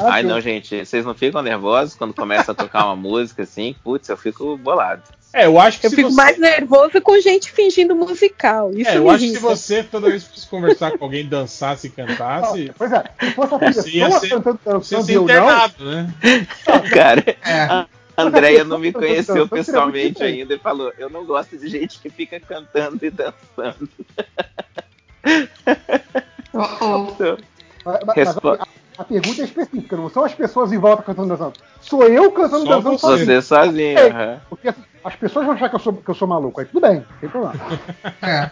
Ai não, gente, vocês não ficam nervosos quando começa a tocar uma música assim? Putz, eu fico bolado. É, eu acho que Eu se fico você... mais nervoso com gente fingindo musical. Isso É, eu acho que se você toda vez que fosse conversar com alguém, dançasse e cantasse, Pois é, se fosse a ia pessoa ser- cantando ser internado, né? Cara, É. a Andréia não me conheceu pessoalmente ainda e falou: Eu não gosto de gente que fica cantando e dançando. Oh, oh. Mas- mas Respo- a, pergunta é específica, não são as pessoas em volta cantando e dançando. Sou eu cantando Só dançando sozinho. Você sozinho, É. aham. Porque assim, as pessoas vão achar que eu sou, que eu sou maluco, aí tudo bem, não tem problema. É.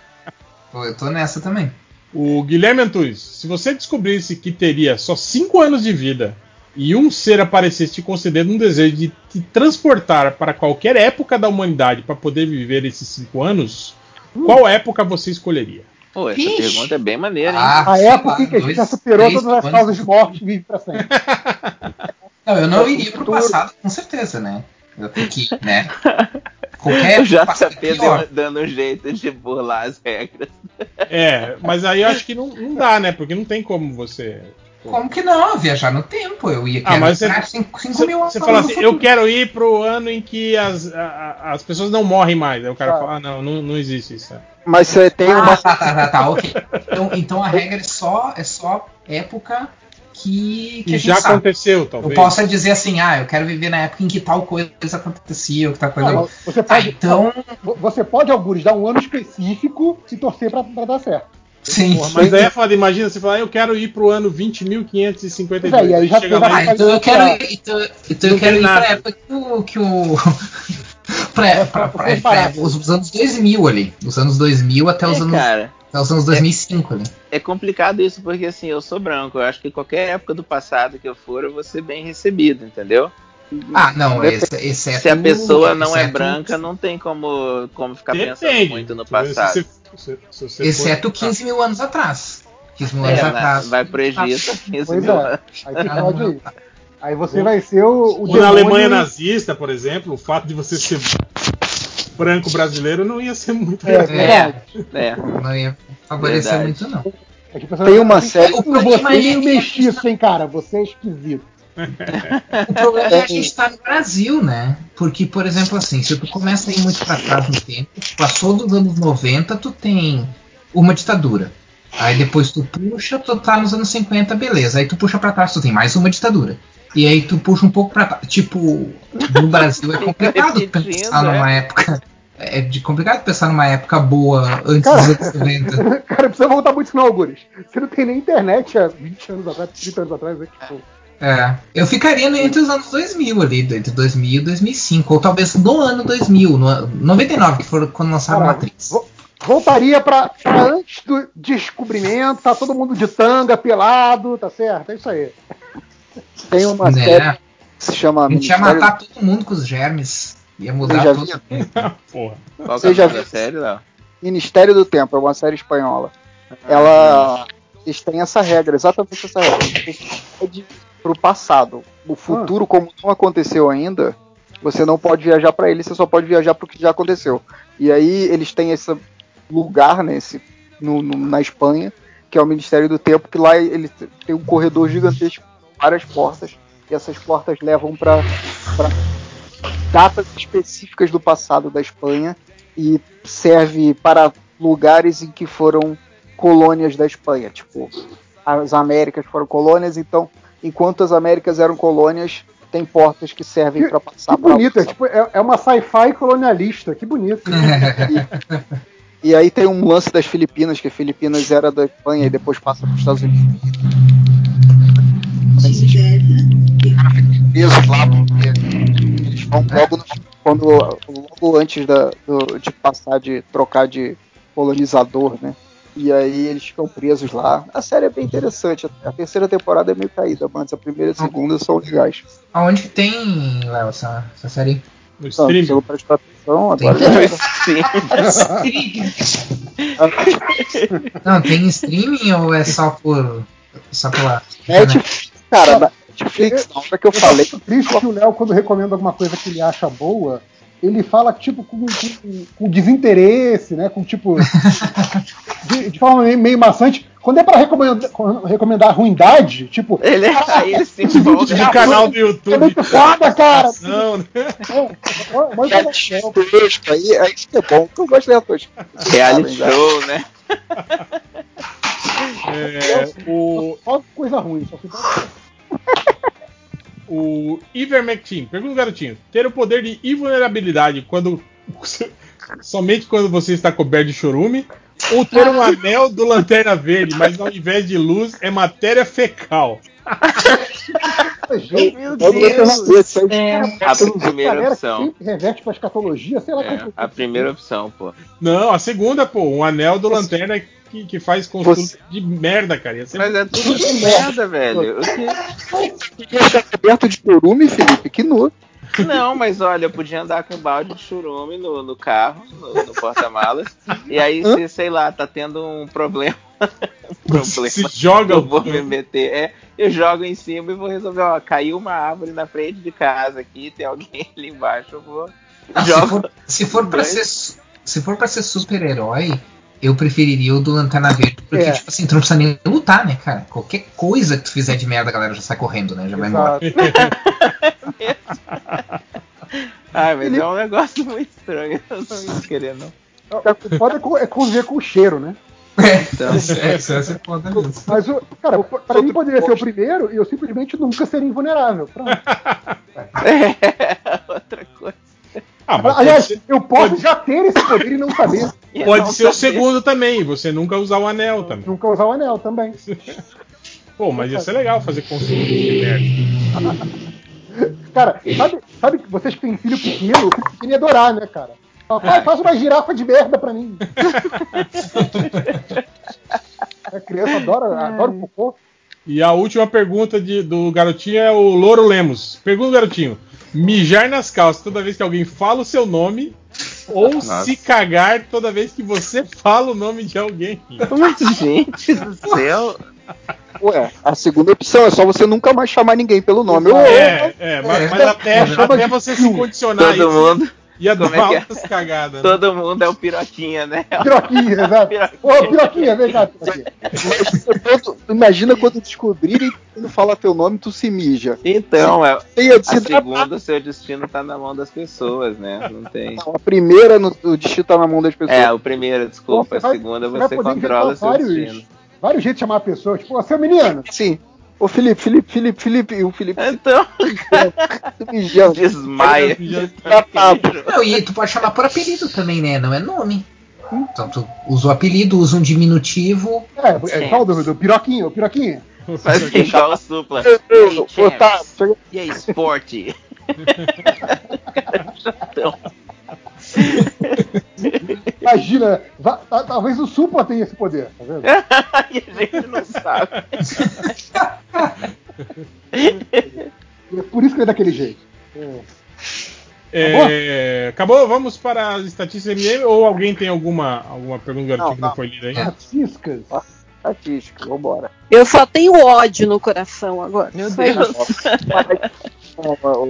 Eu tô nessa também. O Guilherme Antunes, se você descobrisse que teria só 5 anos de vida e um ser aparecesse te concedendo um desejo de te transportar para qualquer época da humanidade para poder viver esses 5 anos, qual época você escolheria? Pô, essa Vixe. pergunta é bem maneira, hein? Ah, A época lá, em que a gente dois, já superou três todas as causas de morte e vive pra sempre. Não, eu não iria pro passado, com certeza, né? Eu tenho que, né? Qualquer O passado JP é dando um jeito de burlar as regras. É, mas aí eu acho que não, não dá, né? Porque não tem como você. Como que não? Viajar no tempo. Eu ia Ah, quero mas você- entrar cinco, cinco Você, mil anos você fala assim, eu quero ir pro ano em que as, a- as pessoas não morrem mais. Aí o cara Ah. fala, ah, não, não, não existe isso. Mas você tem Ah, uma. tá, tá, tá, tá, ok. Então, então a regra é só, é só época que, que Que a gente já sabe. aconteceu, Eu talvez. posso dizer assim, ah, eu quero viver na época em que tal coisa acontecia, ou que tal coisa. Não, você Ah, pode, então, você pode, Algures, dar um ano específico e torcer pra, pra dar certo. Sim. Porra, mas daí é foda, imagina, você fala, ah, eu quero ir pro ano 20.552. Pois é, e aí já chega lá Ah, e então eu quero ir, então, então eu quero ir nada. pra época que o. Que o pra, pra, pra, pra- barato. os, os anos 2000 ali. Os anos 2000 até os É, anos, cara, até os anos 2005 ali. é complicado isso porque assim, eu sou branco. Eu acho que qualquer época do passado que eu for, eu vou ser bem recebido, entendeu? Ah, não, exceto, Se a pessoa não é exceto- branca, não tem como, como ficar pensando Depende. muito no Se passado. você- se- se você Exceto for- 15 mil anos atrás. 15 mil É, anos né? atrás. vai pro Egito, 15 Pois mil é. anos. Aí você pode. Aí você vai ser o, o na Alemanha nazista, por exemplo, o fato de você ser branco brasileiro não ia ser muito É, verdade. É, Não ia favorecer Verdade. muito, não. É que a pessoa Tem uma série- "Hum, Você é meio mestiço, hein, cara? Você é esquisito. O problema é que a gente tá no Brasil, né? Porque, por exemplo, assim, se tu começa a ir muito pra trás no tempo, passou dos anos 90, tu tem uma ditadura. Aí depois tu puxa, tu tá nos anos 50, beleza. Aí tu puxa pra trás, tu tem mais uma ditadura. E aí tu puxa um pouco pra trás. Tipo, no Brasil é complicado pensar numa né? época. É de complicado pensar numa época boa antes Cara. dos anos 90. Cara, precisa voltar muito não, Algures. Você não tem nem internet há 20 anos atrás, 30 anos atrás. Né? Tipo, É, eu ficaria entre os anos 2000 ali, entre 2000 e 2005, ou talvez no ano 2000, no an- 99, que foi quando lançaram cara, Matrix. vo- voltaria pra, pra antes do descobrimento, tá todo mundo de tanga, pelado, tá certo? É isso aí. Tem uma Né? série que se chama A gente ia matar todo mundo com os germes. Ia mudar todo viu? Porra. Você é o já viu? série, Léo? Ministério do Tempo, é uma série espanhola. Ela. Eles têm essa regra, exatamente essa regra. Você pode pro passado. O futuro, como não aconteceu ainda, você não pode viajar para ele, você só pode viajar pro que já aconteceu. E aí eles têm esse lugar nesse, no, no- na Espanha, que é o Ministério do Tempo, que lá ele tem um corredor gigantesco, várias portas, e essas portas levam para datas específicas do passado da Espanha e serve para lugares em que foram colônias da Espanha, tipo as Américas foram colônias, então enquanto as Américas eram colônias, tem portas que servem para passar Que pra- bonito, é, tipo, é, é uma sci-fi colonialista, que bonito. E aí tem um lance das Filipinas, que Filipinas era da Espanha e depois passa para os Estados Unidos. Presos lá, porque eles vão logo, no- quando, logo antes da, do- de passar de trocar de colonizador, né? E aí eles ficam presos lá. A série é bem interessante. A terceira temporada é meio caída, mas a primeira e a segunda são legais. Aonde que tem, Léo, essa, essa série? No Não, se stream. eu prestar atenção, agora Não, tem streaming ou é só por. Só pela. Netflix, cara, na Netflix, na hora que eu Eu falei, tô triste que o Léo, quando recomenda alguma coisa que ele acha boa, ele fala tipo com, com- com desinteresse, né? Com tipo. de, de forma meio, meio maçante. Quando é pra recomendar, recomendar ruindade, tipo. Ele, aí ele se esse vídeo de De canal do É YouTube. muito foda, cara! Não, né? É, é aí, aí isso que é bom, eu gosto da tosco. Reality show, né? É, o, Só coisa ruim, só se o Ivermectin, pergunta garotinho: ter o poder de invulnerabilidade quando somente quando você está coberto de chorume ou ter um anel do Lanterna Verde, mas ao invés de luz é matéria fecal? Meu Eu não sei se É. A primeira opção. sempre reverte pra escatologia, sei lá É, a primeira opção, pô. Não, a segunda, pô, um anel do Lanterna que, que faz construto de merda, cara. Ia ser Mas é tudo de merda, velho. O que- ficar coberto de chorume, Felipe, que nu. Não, mas olha, eu podia andar com um balde de churume no, no carro, no, no porta-malas, e aí, se, sei lá, tá tendo um problema. um problema. Se joga eu vou me meter. É, eu jogo em cima e vou resolver, ó, caiu uma árvore na frente de casa aqui, tem alguém ali embaixo, eu vou. Não, se, jogo. for, se for pra ser se for para ser super-herói, eu preferiria o do Lanterna Verde, porque É. tipo assim, tu não precisa nem lutar, né, cara? Qualquer coisa que tu fizer de merda, a galera já sai correndo, né? Já vai embora. Ai, mas é um negócio muito estranho. Eu não ia querer, não. O foda é é conviver com o cheiro, né? Então, É, isso é foda mesmo. Mas, o- cara, pra mim poderia ser o primeiro e eu simplesmente nunca seria invulnerável. Pronto. é outra coisa. Ah, mas Aliás, pode ser, eu posso já ter esse poder e não saber. E pode não ser o saber. segundo também, você nunca usar o anel também. Nunca usar o anel também. Pô, mas ia ser legal fazer construto de merda. Cara, sabe, sabe que vocês que têm filho pequeno, o filho pequeno ia adorar, né, cara? Papai, faz uma girafa de merda pra mim. A criança adora, adora o cocô. E a última pergunta de- do garotinho é o Louro Lemos. Pergunta, garotinho: mijar nas calças toda vez que alguém fala o seu nome ou Nossa. se cagar toda vez que você fala o nome de alguém? Gente do céu. Ué, a segunda opção é só você nunca mais chamar ninguém pelo nome. Ô, É, é, mas, mas até, até você se condicionar Todo mundo, ia dar Como é é? altas cagadas. né? todo mundo é o piroquinha, né? Piroquinha, exato. Piroquinha. Ô, piroquinha, vem cá, piroquinha. Quando- imagina quando descobrirem que não fala teu nome, tu se mija. Então, é, Tem a, a se- segunda, o seu destino tá na mão das pessoas, né? Não tem. a primeira, no, o destino tá na mão das pessoas. É, o primeiro, desculpa. Você A segunda você vai você poder controla seu vários, destino. vários jeitos de chamar a pessoa. Tipo, seu menino. Sim. Ô Felipe, Felipe, Felipe, Felipe, e o Felipe Então, mijando. desmaia. Não, e tu pode chamar por apelido também, né? Não é nome. Então tu usa o apelido, usa um diminutivo. É, é qual do, do piroquinha, o piroquinha. Faz igual a supla. Eu- E aí, eu- champs? tá, E aí, esporte? Chatão. Imagina, talvez o Supla tenha esse poder, tá vendo? e a gente não sabe. É por isso que ele é daquele jeito. É, acabou? Vamos para as estatísticas MM ou alguém tem alguma, alguma pergunta garotinho que não não. foi lida aí? Estatísticas. Estatística, vambora. Eu só tenho ódio no coração agora. Meu Deus.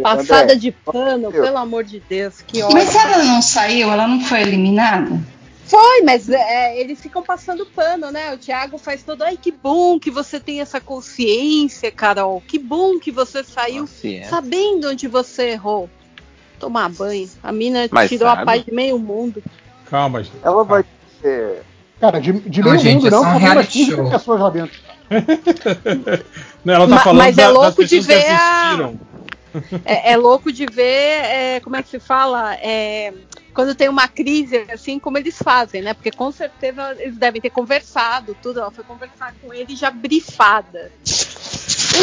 Passada de pano, pelo amor de Deus, que ódio. Mas ela não saiu, ela não foi eliminada? Foi, mas é, eles ficam passando pano, né? O Thiago faz todo. Ai, que bom que você tem essa consciência, Carol. Que bom que você saiu é. sabendo onde você errou. Tomar banho. A mina Mas tirou a sabe? paz de meio mundo. Calma, gente. Ela vai ser. Cara, de, de Não, meio gente, mundo é não, só um só tem umas reality 15 show. pessoas lá dentro. Não, ela tá Ma- falando mas é da- das louco de ver a- assistiram. É, é louco de ver, é, como é que se fala? É, quando tem uma crise, assim, como eles fazem, né? Porque com certeza eles devem ter conversado, tudo. Ela foi conversar com ele já brifada.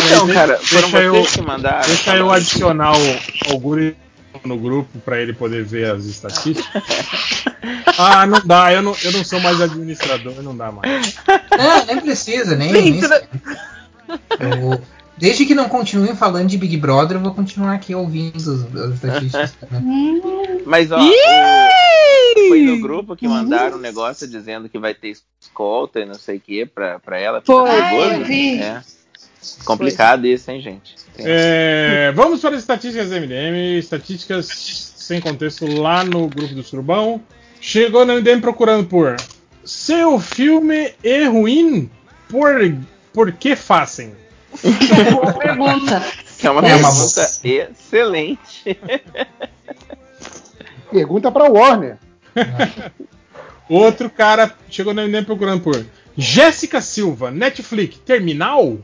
Então, cara, Deixa foram eu- vocês que mandaram. Deixa eu adicionar o Augusto no grupo para ele poder ver as estatísticas. Ah, não dá, eu não, eu não sou mais administrador, não dá mais. Não, nem precisa, nem. nem Sim, o, Desde que não continuem falando de Big Brother, eu vou continuar aqui ouvindo as estatísticas. né? Mas ó, o- foi no grupo que mandaram um negócio dizendo que vai ter escolta e não sei o que pra, pra ela. Foi. perigoso. Ah, eu vi. É. Complicado isso, hein, gente? É, vamos para as estatísticas do MDM, estatísticas sem contexto lá no grupo do Surubão. Chegou no MDM procurando por seu filme é ruim, por, por que fazem? Boa pergunta. É uma É uma pergunta excelente. Pergunta pra Warner. Outro cara chegou no MDM procurando por Jéssica Silva, Netflix, Terminal?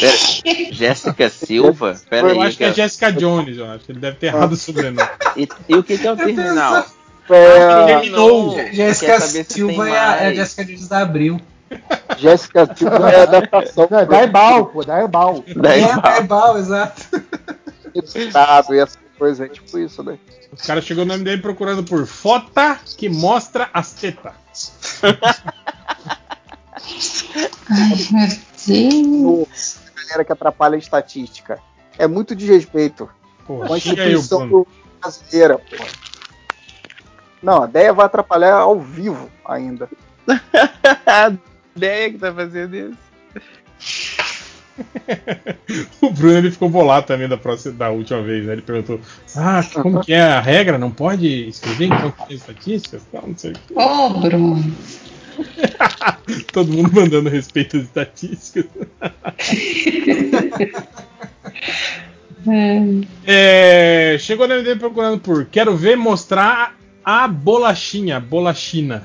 Pera, Jéssica Silva? Pera eu aí. acho que é. Jéssica Jones, eu acho. Ele deve ter errado o sobrenome. E, e o que, que é o terminal? É, Terminou. Jéssica Silva é a, é a? Jéssica Jones da Abril. Jéssica Silva é adaptação Não, é da Ebal, pô, da Ebal. Daí, é, é bal, exato. do Estado e essa coisa, é tipo isso, né? O cara chegou no MDM procurando por fota que mostra as tetas. Ai, meu Deus. A galera que atrapalha a estatística. É muito desrespeito Pô, com a chega aí, o instituição Bruno. brasileira, pô. Não, a ideia vai atrapalhar ao vivo ainda. ideia que tá fazendo isso. O Bruno ele ficou bolado também da, próxima, da última vez, né? Ele perguntou: Ah, como que é a regra? Não pode escrever então que tem estatísticas? Tal, não sei o quê. Ô, Bruno. Todo mundo mandando respeito das estatísticas. É, chegou na MDM procurando por Quero ver mostrar a bolachinha, bolachina.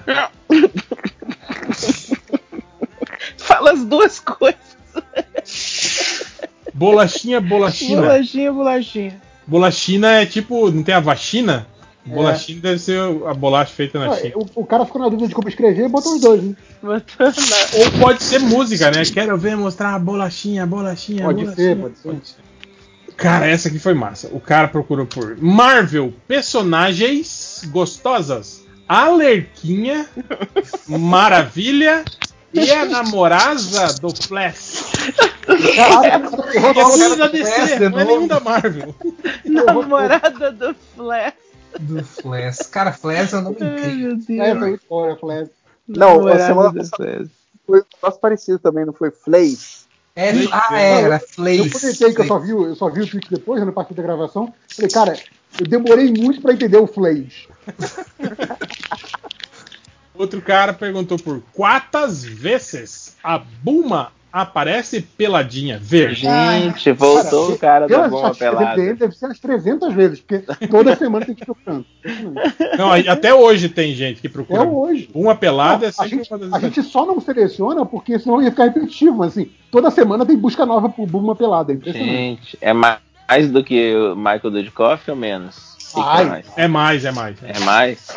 Fala as duas coisas. Bolachinha, bolachina. Bolachinha, bolachinha. Bolachina é tipo, não tem a vacina? Bolachina deve ser a bolacha feita na Ah, China. o, o cara ficou na dúvida de como escrever e botou os dois, né? Ou pode ser música, né? Quero ver mostrar a bolachinha, bolachinha, Pode bolachinha. ser, pode ser. Cara, essa aqui foi massa. O cara procurou por Marvel, personagens gostosas, Alerquinha, Maravilha e a namorada do Flash. Caraca, E é da DC, Flash não é nenhum da Marvel. Namorada do Flash. Do Flash. Cara, Flash é um nome incrível. meu é, foi fora, Flash. Não, a Namorada semana passada foi um negócio parecido também, não foi? Flay. É, ah, é, era Eu Flash. comentei que eu só vi, o- eu só vi o tweet depois, né, no partir da gravação. Falei, cara, eu demorei muito pra entender o Flash. Outro cara perguntou por quantas vezes a Buma aparece peladinha verde. Gente, voltou o cara da bomba estatísticas pelada. dele, deve ser umas 300 vezes, porque toda semana tem que ir procurando. Não, até hoje tem gente que É procura. hoje. Uma pelada é Não, a, sempre gente, uma das a gente só não seleciona porque senão ia ficar repetitivo. mas, Assim, toda semana tem busca nova pro Buma Pelada. É impressionante. Gente, é ma- mais do que o Michael Dudikoff ou menos? É Ai. mais? É mais, é mais. É mais?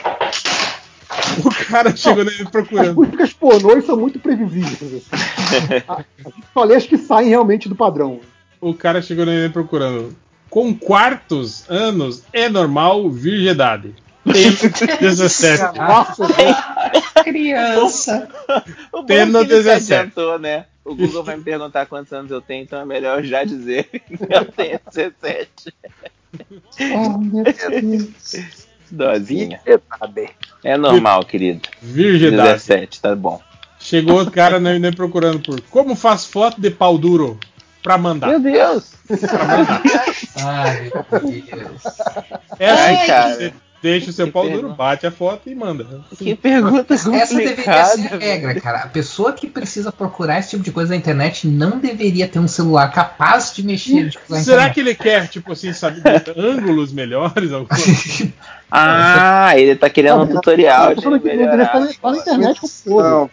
O cara chegou nele As procurando. músicas pornôs são muito previsíveis. Assim. Só lê as que saem realmente do padrão. O cara chegou nele procurando. Com quartos anos é normal virgindade. Tenho 17. Nossa, Criança. O bom Tendo é que ele se 17. adiantou, né? O Google vai me perguntar quantos anos eu tenho, então é melhor eu já dizer que eu tenho 17. Oh, meu Deus. Dozinha. É normal, querido. Virgindade. 17, tá bom. Chegou o cara nele procurando por como faz foto de pau duro pra mandar. Meu Deus. Ai, meu Deus. É assim, Ai, cara. Deixa o seu Que pau duro, bate a foto e manda. Que pergunta Essa deveria ser a complicada. regra, cara. A pessoa que precisa procurar esse tipo de coisa na internet não deveria ter um celular capaz de mexer tipo, na Será internet. que ele quer, tipo assim, sabe, ângulos melhores? alguma coisa? Ah, ele tá querendo um tutorial de Tá melhorar. tá na internet com fogo. Não,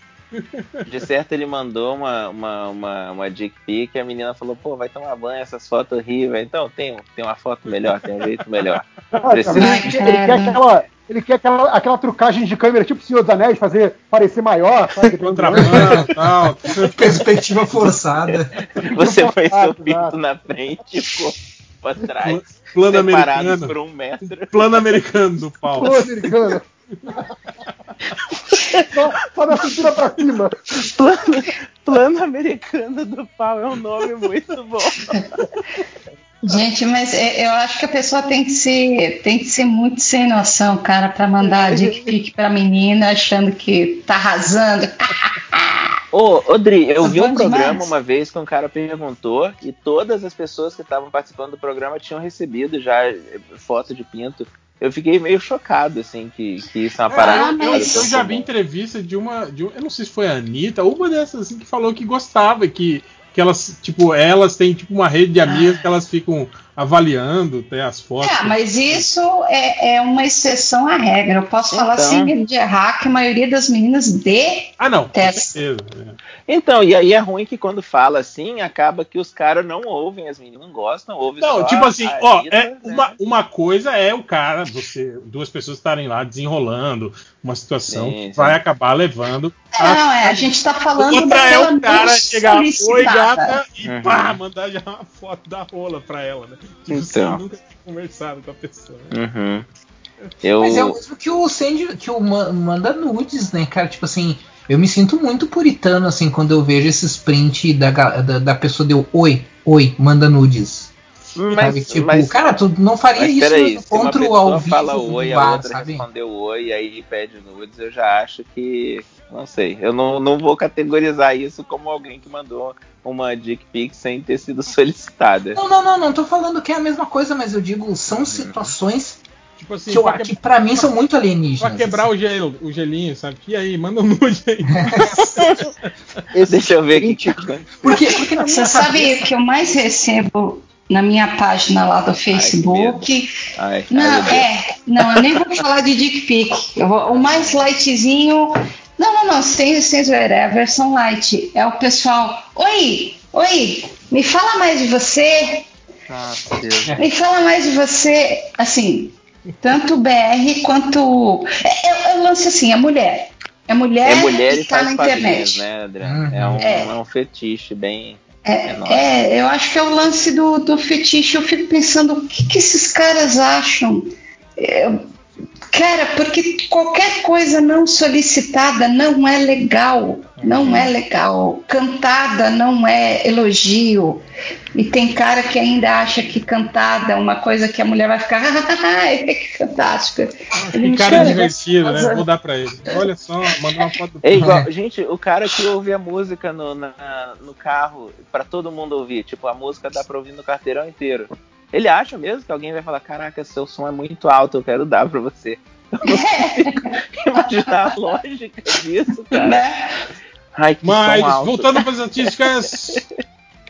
De certo, ele mandou uma, uma, uma, uma dick pic e a menina falou: pô, vai tomar banho, essas fotos horríveis. Então, tem, tem uma foto melhor, tem um jeito melhor. Precisa. Ele, ele quer, aquela, ele quer aquela, aquela trucagem de câmera, tipo o Senhor dos Anéis, fazer parecer maior. Sabe? Contrabando e tal. Perspectiva forçada. Você põe seu pinto exato. na frente e pra trás, Plano americano. por um metro. Plano americano do pau. Pô, americano. Só, só da cintura pra cima. Plano, plano americano do pau é um nome muito bom. Gente, mas é- eu acho que a pessoa tem que ser, tem que ser muito sem noção, cara, pra mandar dick pic pra menina achando que tá arrasando. Ô, Odri, eu Tá vi um programa demais. uma vez que um cara perguntou e todas as pessoas que estavam participando do programa tinham recebido já foto de pinto. Eu fiquei meio chocado, assim, que, que isso é uma É, parada. eu, eu- do eu já vi entrevista de uma, de um- Eu não sei se foi a Anitta, uma dessas assim, que falou que gostava, que, que elas, tipo, elas têm tipo uma rede de amigas que elas ficam avaliando, tem as fotos. É, mas isso é, é uma exceção à regra. Eu posso falar Então. sem medo de errar que a maioria das meninas de Ah, não, com Testa. certeza. é. Então, e aí é ruim que quando fala assim, acaba que os caras não ouvem, as meninas não gostam, ouvem Não, só tipo assim, a ó, é né? uma, uma coisa é o cara, você, duas pessoas estarem lá desenrolando uma situação Sim, que sim. vai acabar levando. É, não, é, a gente tá falando Outra é daquela o cara não chegar, oi gata, e Uhum. pá, mandar já uma foto da rola pra ela, né? Então. sem nunca conversado com a pessoa. Uhum. Eu... Mas é o mesmo que o Sandy, que o Ma- manda nudes, né, cara? Tipo assim, eu me sinto muito puritano, assim, quando eu vejo esses print da, da, da pessoa deu oi, oi, manda nudes. Mas, sabe? Tipo, mas, cara, tu não faria mas isso peraí, encontro pessoa ao vivo fala oi, bar, a outra sabe? respondeu oi, aí pede nudes, eu já acho que. Não sei. Eu não, não vou categorizar isso como alguém que mandou uma dick pic sem ter sido solicitada. Não, não, não, não tô falando que é a mesma coisa, mas eu digo, são situações Tipo assim, que, eu, pra, que pra mim são muito pra alienígenas. quebrar o, gelo, o gelinho, sabe? E aí, manda um nude aí. Deixa eu ver aqui. Porque, porque na minha Você sabe cabeça- o que eu mais recebo na minha página lá do Facebook? Ai, Não, ai, meu Deus. é. Não, eu nem vou falar de dick pic. Eu vou- o mais lightzinho. Não, não, não, sem, sem zoeira, é a versão light. É o pessoal. Oi, oi, me fala mais de você. Ah, Deus. Me fala mais de você. Assim, tanto BR quanto. É, é, é o lance assim, é mulher. É mulher, É mulher e que tá faz na internet. né? Uhum. É, um, É. é um fetiche bem. É, enorme. é, eu acho que é o lance do, do fetiche. Eu fico pensando, o que, que esses caras acham? É, cara, porque qualquer coisa não solicitada não é legal. Não é legal. Cantada não é elogio. E tem cara que ainda acha que cantada é uma coisa que a mulher vai ficar, que fantástica. Que cara divertido, né? Vou dar pra ele. Olha só, mandou uma foto do É igual, gente, o cara que ouve a música no, na- no carro pra todo mundo ouvir, tipo, a música dá pra ouvir no carteirão inteiro. Ele acha mesmo que alguém vai falar, caraca, seu som é muito alto, eu quero dar pra você. Eu não consigo imaginar a lógica disso, cara. Né? Ai, que Mas, som alto. voltando para as estatísticas,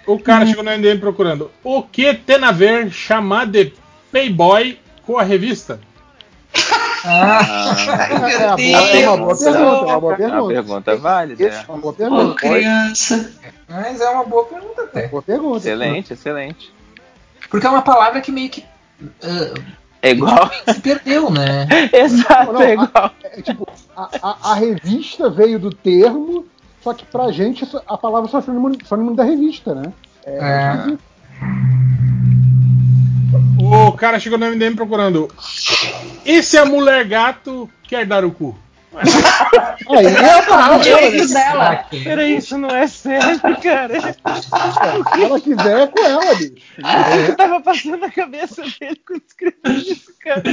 o cara chegou no MDM procurando o que tem a ver chamar de Playboy com a revista? Ah, É, é uma boa pergunta, é uma boa é uma pergunta. pergunta válida. É uma boa Ô, pergunta. criança. Mas é uma boa pergunta É até. uma boa pergunta. Excelente, excelente. Porque é uma palavra que meio que ah, É igual. se perdeu, né? Exato, Não, é igual. É, tipo, a, a- a revista veio do termo, só que pra gente a palavra só é sinônimo, sinônimo da revista, né? É. O cara chegou no MDM procurando. E se a mulher gato quer dar o cu? Aí é a O palavra, direito né? dela. Peraí, isso não é sério, cara. Se ela quiser, é com ela, bicho. O que tava passando na cabeça dele quando escreveu isso, cara?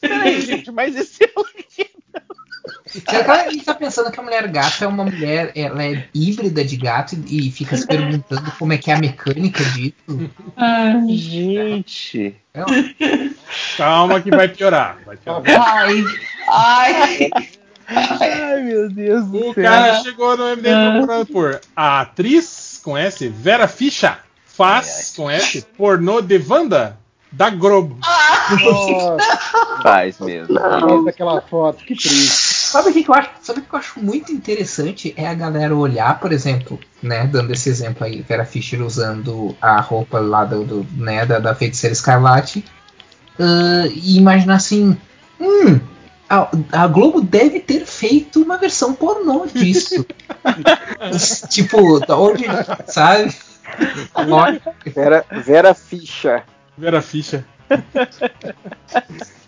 Peraí, gente, mas esse é o que? Será que ele tá pensando que a mulher gato é uma mulher, ela é híbrida de gato e e fica se perguntando como é que é a mecânica disso? Gente. É, Calma que vai piorar. Vai piorar. Ai, ai. Ai, meu Deus do O céu. cara chegou no MDM procurando por a atriz com S, Vera Fischer, faz com S, pornô de Wanda da Globo. Nossa, Faz mesmo. fez aquela foto, que triste. Sabe o que, que eu acho? Sabe o que eu acho muito interessante é a galera olhar, por exemplo, né, dando esse exemplo aí, Vera Fischer usando a roupa lá do, do, né, da, da feiticeira Escarlate, ah, e imaginar assim, hum, a, a Globo deve ter feito uma versão pornô disso. tipo, da onde, sabe? Vera, Vera Ficha. Vera Fischer.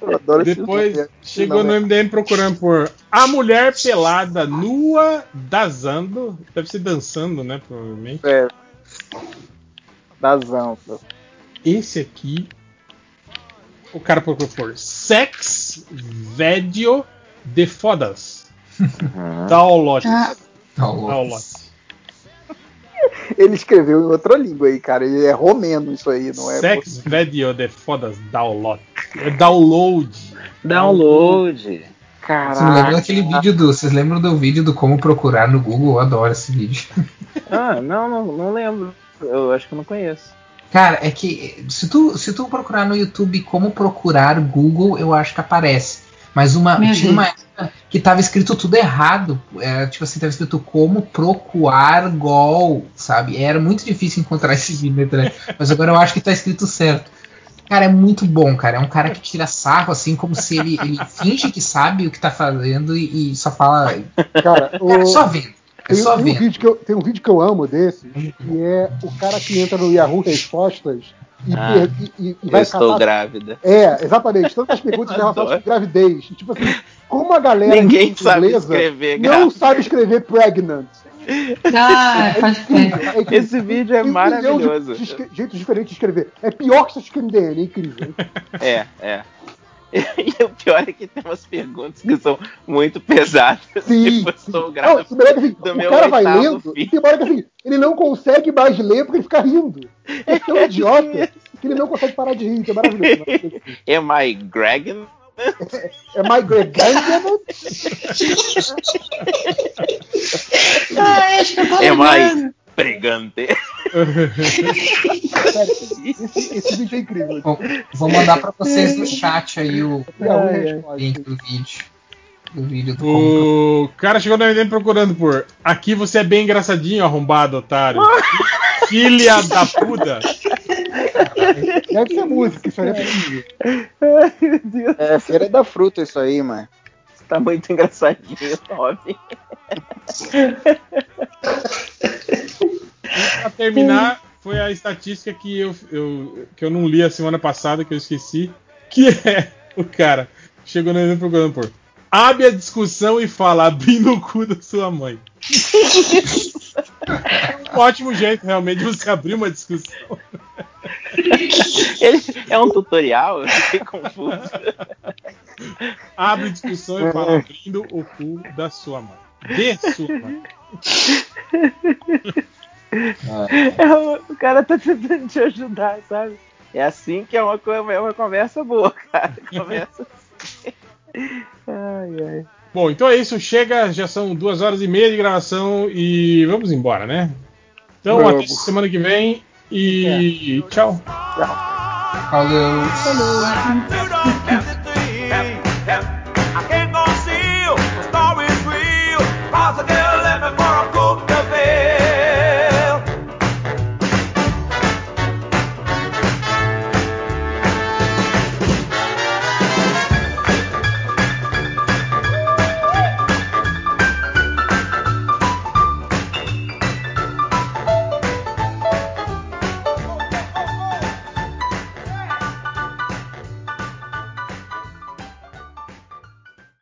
Eu adoro esse Depois nome. chegou no MDM procurando por A Mulher Pelada Nua Dançando. Deve ser dançando, né? Provavelmente. É. Dazão. Esse aqui. O cara procurou por Sex Video de Fodas. Download. Ah, Download. Ele escreveu em outra língua aí, cara. Ele é romeno isso aí, não é? Sex Video de Fodas Download. É download. Download. Vocês Caraca. lembram daquele vídeo do. Vocês lembram do vídeo do como procurar no Google? Eu adoro esse vídeo. Ah, não, não, não lembro. Eu acho que eu não conheço. Cara, é que se tu, se tu procurar no YouTube como procurar Google, eu acho que aparece. Mas uma, Meu tinha Deus. uma época que tava escrito tudo errado. Era, tipo assim, tava escrito como procurar gol, sabe? Era muito difícil encontrar esse vídeo na internet. Mas agora eu acho que tá escrito certo. Cara, é muito bom, cara. É um cara que tira sarro, assim, como se ele, ele finge que sabe o que tá fazendo e, e só fala. Cara, o- Cara, só vendo. É tem, só tem um vídeo que eu, tem um vídeo que eu amo desse, que é o cara que entra no Yahoo Respostas e, Ah, per- e- e- e Eu vai estou catar grávida. É, exatamente. Todas as perguntas relacionadas com gravidez. E, tipo assim, como a galera Ninguém sabe escrever não grávida. sabe escrever pregnant. ah, crer. É que Esse vídeo é milhão de- maravilhoso. De, escre- jeitos diferentes de escrever. É pior que você escrever DNA, é incrível. É, é. E o pior é que tem umas perguntas que são muito pesadas. Sim. Tipo, eu estou Não, o é assim, do o meu cara vai lendo filho. e tem hora que assim, ele não consegue mais ler porque ele fica rindo. É tão idiota que ele não consegue parar de rir. Isso é maravilhoso. Am I Greg? É My Gregangan? Acho que eu tô Am I Pregante? Esse, esse vídeo é incrível. Bom, vou mandar pra vocês no chat aí o Yahoo Ai, ai. Respostas. link do vídeo. Do vídeo do O cara chegou no MDM procurando por Aqui você é bem engraçadinho, arrombado, otário. Filha da puta. Deve ser música, isso aí é possível. Ai, meu Deus. É Feira da Fruta isso aí, mano. Tá muito engraçadinho, Robin. Pra terminar, foi a estatística que eu, eu- que eu não li a semana passada, que eu esqueci. Que é o cara chegou no MDM procurando por Abre a discussão e fala abrindo o cu da sua mãe. Um ótimo jeito, realmente, de você abrir uma discussão. Ele é um tutorial? Eu fiquei confuso. Abre discussão e fala abrindo o cu da sua mãe. De sua mãe. É, o- o cara tá tentando te ajudar, sabe? É assim que é uma, é uma conversa boa, cara. Conversa Ai, ai. Bom, então é isso. Chega, já são duas horas e meia de gravação e vamos embora, né? Então, Vamos. até semana que vem e tchau. Falou. Falou.